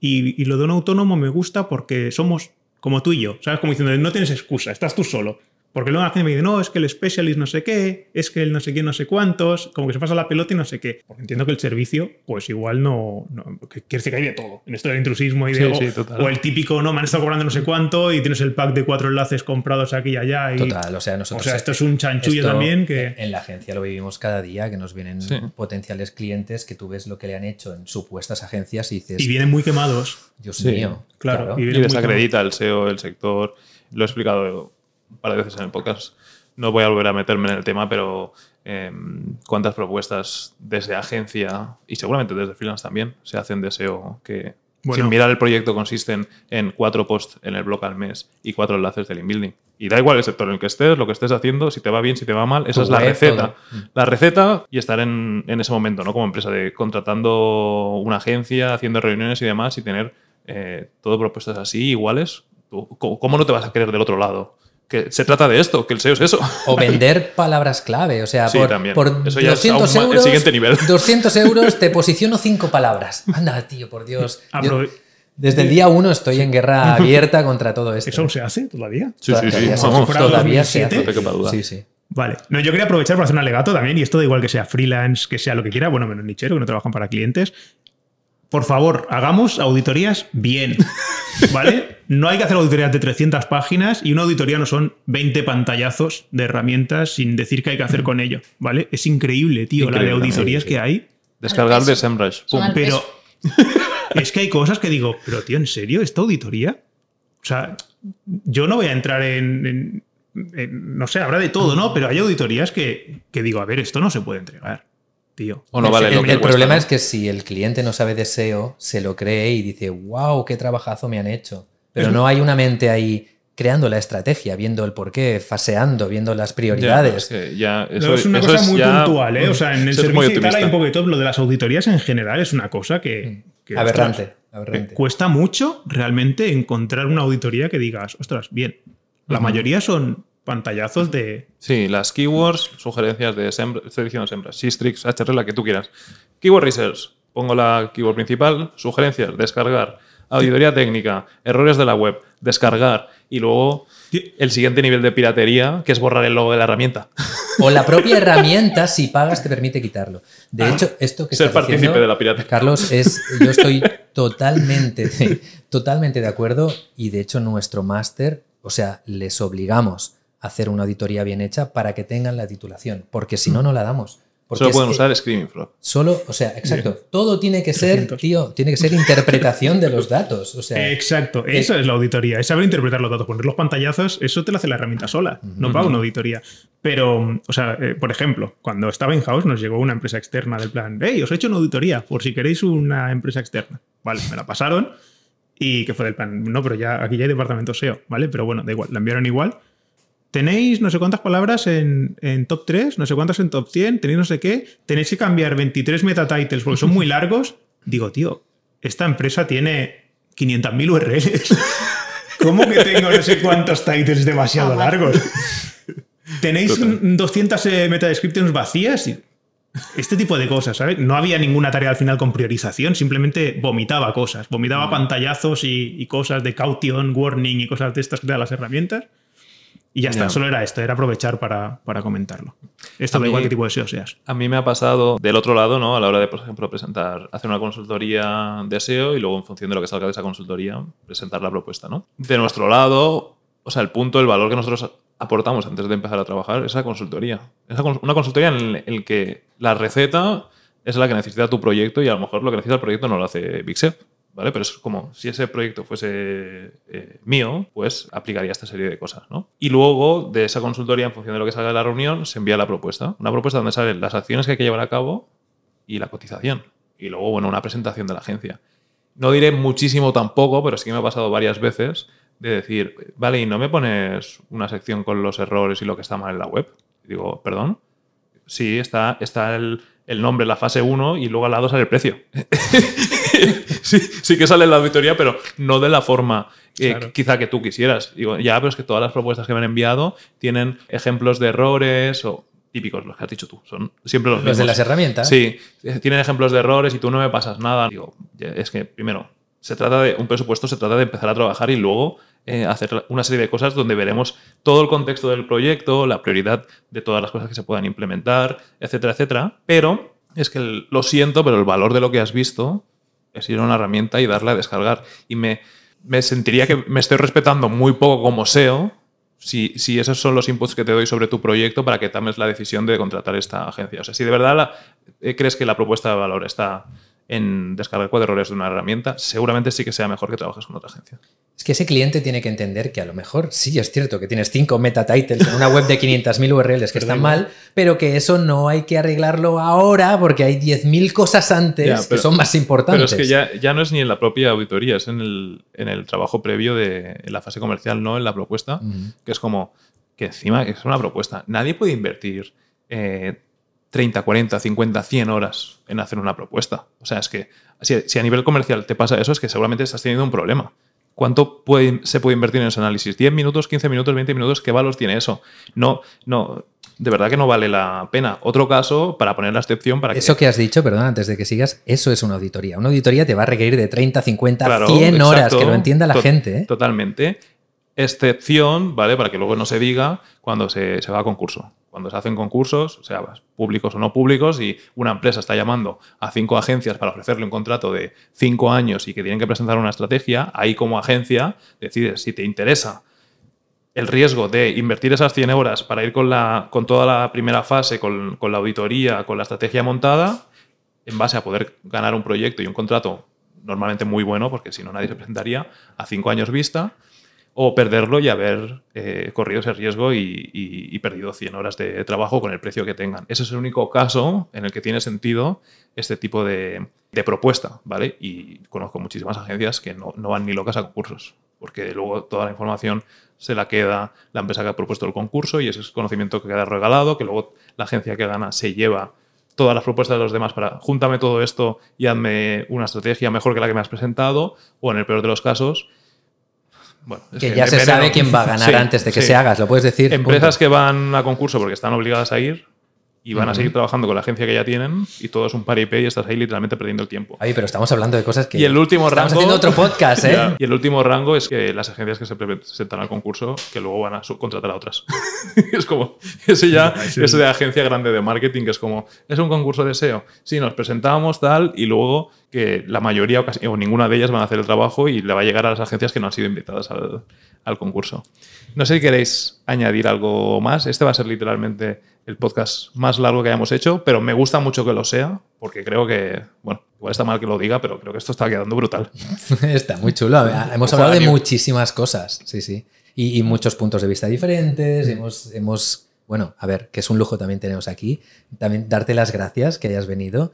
y, y lo de un autónomo me gusta porque somos como tú y yo. ¿Sabes? Como diciendo, no tienes excusa, estás tú solo. Porque luego la gente me dice, no, es que el specialist no sé qué, es que el no sé qué, no sé cuántos, como que se pasa la pelota y no sé qué. Porque entiendo que el servicio, pues igual no. no que, quiere decir que hay de todo. En esto del intrusismo y de. Sí, o, sí, total. o el típico, no, me han estado cobrando no sé cuánto y tienes el pack de cuatro enlaces comprados aquí y allá. Y, Total, o sea, o nosotros. sea, esto es un chanchullo esto también que. En la agencia lo vivimos cada día, que nos vienen Sí. potenciales clientes que tú ves lo que le han hecho en supuestas agencias y dices, Y vienen muy quemados. Dios Sí, mío. claro, y y desacredita el SEO, el sector. Lo he explicado un par de veces en el podcast. No voy a volver a meterme en el tema, pero eh, cuántas propuestas desde agencia y seguramente desde freelance también se hacen de SEO que Bueno. sin mirar el proyecto consisten en cuatro posts en el blog al mes y cuatro enlaces del inbuilding. Y da igual el sector en el que estés, lo que estés haciendo, si te va bien, si te va mal, esa Tu es la web, receta. todo. La receta y estar en, en ese momento, ¿no? Como empresa de contratando una agencia, haciendo reuniones y demás y tener eh, todo propuestas así, iguales. Tú, ¿Cómo cómo no te vas a querer del otro lado? Que se trata de esto, que el SEO es eso. O vender palabras clave. O sea, Sí, por, también. por Eso ya es 200 aún más- el euros. siguiente nivel. 200 euros te posiciono cinco palabras. Anda, tío, por Dios. Yo- Aprove- desde el día uno estoy en guerra abierta contra todo esto. ¿Eso aún se hace todavía? Sí, sí, sí. Todavía se- Vamos, fuera todavía se 2007, hace. no te quepa duda. Sí, sí. Vale. No, yo quería aprovechar para hacer un alegato también, y esto da igual que sea freelance, que sea lo que quiera, bueno, menos nichero, que no trabajan para clientes. Por favor, hagamos auditorías bien. ¿Vale? No hay que hacer auditorías de 300 páginas y una auditoría no son 20 pantallazos de herramientas sin decir qué hay que hacer con ello. ¿Vale? Es increíble, tío, la de auditorías sí, sí. que hay. Descargar de. SEMrush. Pero es que hay cosas que digo, pero tío, ¿en serio? ¿Esta auditoría? O sea, yo no voy a entrar en, en- en- no sé, habrá de todo, ¿no? Pero hay auditorías que, que digo, a ver, esto no se puede entregar, tío. O no vale el lo que el cuesta, problema ¿no? es que si el cliente no sabe de SEO, se lo cree y dice, wow, qué trabajazo me han hecho. Pero Es- no hay una mente ahí creando la estrategia, viendo el porqué, faseando, viendo las Ya, prioridades. es que ya, No, es una eso cosa es muy ya- puntual, ¿eh? O sea, en el servicio y tal hay un poquito, lo de las auditorías en general es una cosa que... que, aberrante, ostras, aberrante. Cuesta mucho realmente encontrar una auditoría que digas, ostras, bien. La mayoría son pantallazos de... Sí, las keywords, sugerencias de diciendo SEMrush, Sistrix, HR, la que tú quieras. Keyword Research, pongo la keyword principal, sugerencias, descargar, auditoría técnica, errores de la web, descargar, y luego el siguiente nivel de piratería, que es borrar el logo de la herramienta. O la propia herramienta, si pagas, te permite quitarlo. De hecho, esto que Ser estás partícipe diciendo, de la piratería. Carlos, es, yo estoy totalmente, totalmente de acuerdo y de hecho nuestro máster, o sea, les obligamos a hacer una auditoría bien hecha para que tengan la titulación, porque si no, no la damos. Porque Solo pueden usar Screaming Frog. Solo, o sea, exacto. Todo tiene que ser, 300. tío, tiene que ser interpretación de los datos. O sea, Exacto, eso es la auditoría. Es saber interpretar los datos, poner los pantallazos, eso te lo hace la herramienta sola, no paga una auditoría. Pero, o sea, eh, por ejemplo, cuando estaba en house nos llegó una empresa externa del plan, hey, os he hecho una auditoría, por si queréis una empresa externa. Vale, me la pasaron y que fue del plan, no, pero ya aquí ya hay departamento SEO, ¿vale? Pero bueno, da igual, la enviaron igual. Tenéis no sé cuántas palabras en, en top 3, no sé cuántas en top 100, tenéis no sé qué, tenéis que cambiar 23 meta titles porque son muy largos. Digo, tío, esta empresa tiene 500.000 URLs. ¿Cómo que tengo no sé cuántos titles demasiado largos? Tenéis Total. un- 200 eh, meta descriptions vacías y este tipo de cosas, ¿sabes? No había ninguna tarea al final con priorización, simplemente vomitaba cosas, vomitaba pantallazos y, y cosas de caution, warning y cosas de estas dan las herramientas. Y ya está, solo era esto, era aprovechar para, para comentarlo. Esto A da mí- igual qué tipo de SEO seas. A mí me ha pasado del otro lado, ¿no? A la hora de, por ejemplo, presentar, hacer una consultoría de SEO y luego, en función de lo que salga de esa consultoría, presentar la propuesta, ¿no? De nuestro lado, o sea, el punto, el valor que nosotros aportamos antes de empezar a trabajar es la consultoría. Es la una consultoría en el que la receta es la que necesita tu proyecto y a lo mejor lo que necesita el proyecto no lo hace BigSep, ¿vale? Pero es como si ese proyecto fuese eh, mío, pues aplicaría esta serie de cosas, ¿no? Y luego de esa consultoría, en función de lo que salga de la reunión, se envía la propuesta. Una propuesta donde salen las acciones que hay que llevar a cabo y la cotización. Y luego, bueno, una presentación de la agencia. No diré muchísimo tampoco, pero sí que me ha pasado varias veces de decir, vale, ¿y no me pones una sección con los errores y lo que está mal en la web? Y digo, perdón. Sí, está, está el, el nombre, la fase 1 y luego al lado sale el precio. sí, sí que sale en la auditoría, pero no de la forma eh, Claro. quizá que tú quisieras. Digo, ya, pero es que todas las propuestas que me han enviado tienen ejemplos de errores o típicos, los que has dicho tú. Son siempre los, los de las herramientas. Sí, eh, tienen ejemplos de errores y tú no me pasas nada. Digo, es que primero, se trata de un presupuesto, se trata de empezar a trabajar y luego eh, hacer una serie de cosas donde veremos todo el contexto del proyecto, la prioridad de todas las cosas que se puedan implementar, etcétera, etcétera. Pero es que lo siento, pero el valor de lo que has visto es ir a una herramienta y darle a descargar. Y me, me sentiría que me estoy respetando muy poco como SEO si, si esos son los inputs que te doy sobre tu proyecto para que tomes la decisión de contratar esta agencia. O sea, si de verdad la- eh, crees que la propuesta de valor está en descargar cuatro errores de una herramienta, seguramente sí que sea mejor que trabajes con otra agencia. Es que ese cliente tiene que entender que a lo mejor sí es cierto que tienes cinco meta titles en una web de 500.000 URLs que están mal, pero que eso no hay que arreglarlo ahora porque hay 10.000 cosas antes Ya, que pero- son más Pero importantes. es que ya, ya no es ni en la propia auditoría, es en el, en el trabajo previo de en la fase comercial, no en la propuesta, que es como que encima es una propuesta. Nadie puede invertir eh, 30, 40, 50, 100 horas en hacer una propuesta. O sea, es que si, si a nivel comercial te pasa eso, es que seguramente estás teniendo un problema. ¿Cuánto puede- se puede invertir en ese análisis? ¿10 minutos, 15 minutos, 20 minutos? ¿Qué valor tiene eso? No, no, de verdad que no vale la pena. Otro caso para poner la excepción para que... Eso que has dicho, perdón, antes de que sigas, eso es una auditoría. Una auditoría te va a requerir de 30, 50, Claro, 100 horas, que lo entienda la To- gente. ¿eh? Totalmente. Excepción, ¿vale? Para que luego no se diga cuando se, se va a concurso. Cuando se hacen concursos, sea, públicos o no públicos, y una empresa está llamando a cinco agencias para ofrecerle un contrato de cinco años y que tienen que presentar una estrategia, ahí como agencia decides si te interesa el riesgo de invertir esas 100 horas para ir con, la, con toda la primera fase, con, con la auditoría, con la estrategia montada, en base a poder ganar un proyecto y un contrato normalmente muy bueno, porque si no nadie se presentaría a cinco años vista, o perderlo y haber eh, corrido ese riesgo y, perdido 100 horas de trabajo con el precio que tengan. Ese es el único caso en el que tiene sentido este tipo de, propuesta, ¿vale? Y conozco muchísimas agencias que no, no van ni locas a concursos, porque luego toda la información se la queda la empresa que ha propuesto el concurso y ese es conocimiento que queda regalado, que luego la agencia que gana se lleva todas las propuestas de los demás para júntame todo esto y hazme una estrategia mejor que la que me has presentado, o en el peor de los casos, bueno, Que ya se sabe quién va a ganar Sí, antes de que sí. se hagas, lo puedes decir. Empresas punto. que van a concurso porque están obligadas a ir, y van a seguir trabajando con la agencia que ya tienen y todo es un paripé y estás ahí literalmente perdiendo el tiempo. Ay, pero estamos hablando de cosas que. Y el último estamos rango. haciendo otro podcast, ¿eh? Ya. Y el último rango es que las agencias que se presentan al concurso, que luego van a subcontratar a otras. es como, eso ya, eso es- de agencia grande de marketing, que es como, es un concurso de SEO. Sí, nos presentamos tal, y luego que la mayoría o, casi- o ninguna de ellas van a hacer el trabajo y le va a llegar a las agencias que no han sido invitadas al, al concurso. No sé si queréis añadir algo más. Este va a ser literalmente el podcast más largo que hayamos hecho, pero me gusta mucho que lo sea, porque creo que, bueno, igual está mal que lo diga, pero creo que esto está quedando brutal. Está muy chulo. Hemos hablado de muchísimas cosas, sí, sí. Y, y muchos puntos de vista diferentes. Hemos, hemos, bueno, a ver, que es un lujo también tenemos aquí. También darte las gracias que hayas venido.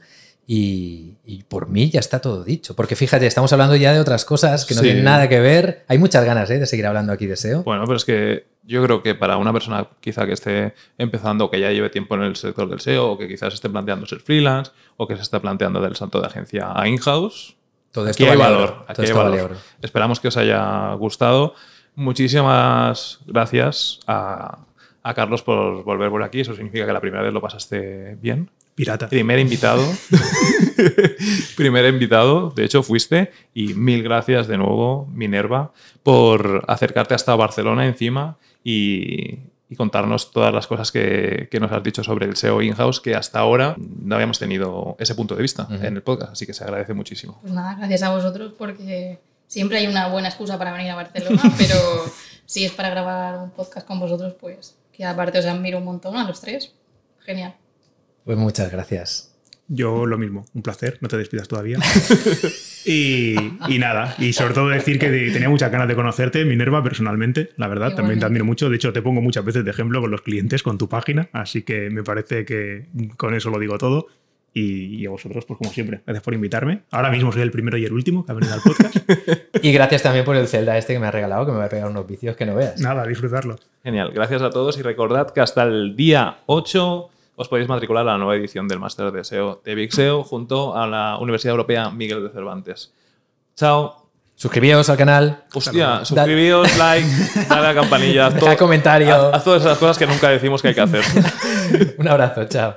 Y, y por mí ya está todo dicho. Porque fíjate, estamos hablando ya de otras cosas que no Sí. tienen nada que ver. Hay muchas ganas ¿eh? de seguir hablando aquí de SEO. Bueno, pero es que yo creo que para una persona quizá que esté empezando, que ya lleve tiempo en el sector del SEO, o que quizás esté planteando ser freelance, o que se esté planteando del salto de agencia a in-house, todo aquí esto hay vale valor. aquí todo hay esto valor. Esperamos que os haya gustado. Muchísimas gracias a, a Carlos por volver por aquí. Eso significa que la primera vez lo pasaste bien. Pirata. Primer invitado. Primer invitado, de hecho fuiste. Y mil gracias de nuevo, Minerva, por acercarte hasta Barcelona encima y, y contarnos todas las cosas que, que nos has dicho sobre el SEO in-house, que hasta ahora no habíamos tenido ese punto de vista en el podcast. Así que se agradece muchísimo. Pues nada, gracias a vosotros porque siempre hay una buena excusa para venir a Barcelona, pero si es para grabar un podcast con vosotros, pues que aparte os admiro un montón a los tres. Genial. Pues muchas gracias. Yo lo mismo, un placer, no te despidas todavía. y, y nada, y sobre todo decir que tenía muchas ganas de conocerte, Minerva, personalmente, la verdad, también te admiro mucho. De hecho, te pongo muchas veces de ejemplo con los clientes, con tu página, así que me parece que con eso lo digo todo. Y, y a vosotros, pues como siempre, gracias por invitarme. Ahora mismo soy el primero y el último que ha venido al podcast. Y gracias también por el Zelda este que me ha regalado, que me va a pegar unos vicios que no veas. nada, disfrutarlo. Genial, gracias a todos y recordad que hasta el día 8 os podéis matricular a la nueva edición del Máster de SEO de Big SEO junto a la Universidad Europea Miguel de Cervantes. Chao. Suscribíos al canal. Hostia, suscribíos, like, dale a la campanilla. Deja todo- comentario. haz- haz todas esas cosas que nunca decimos que hay que hacer. Un abrazo, chao.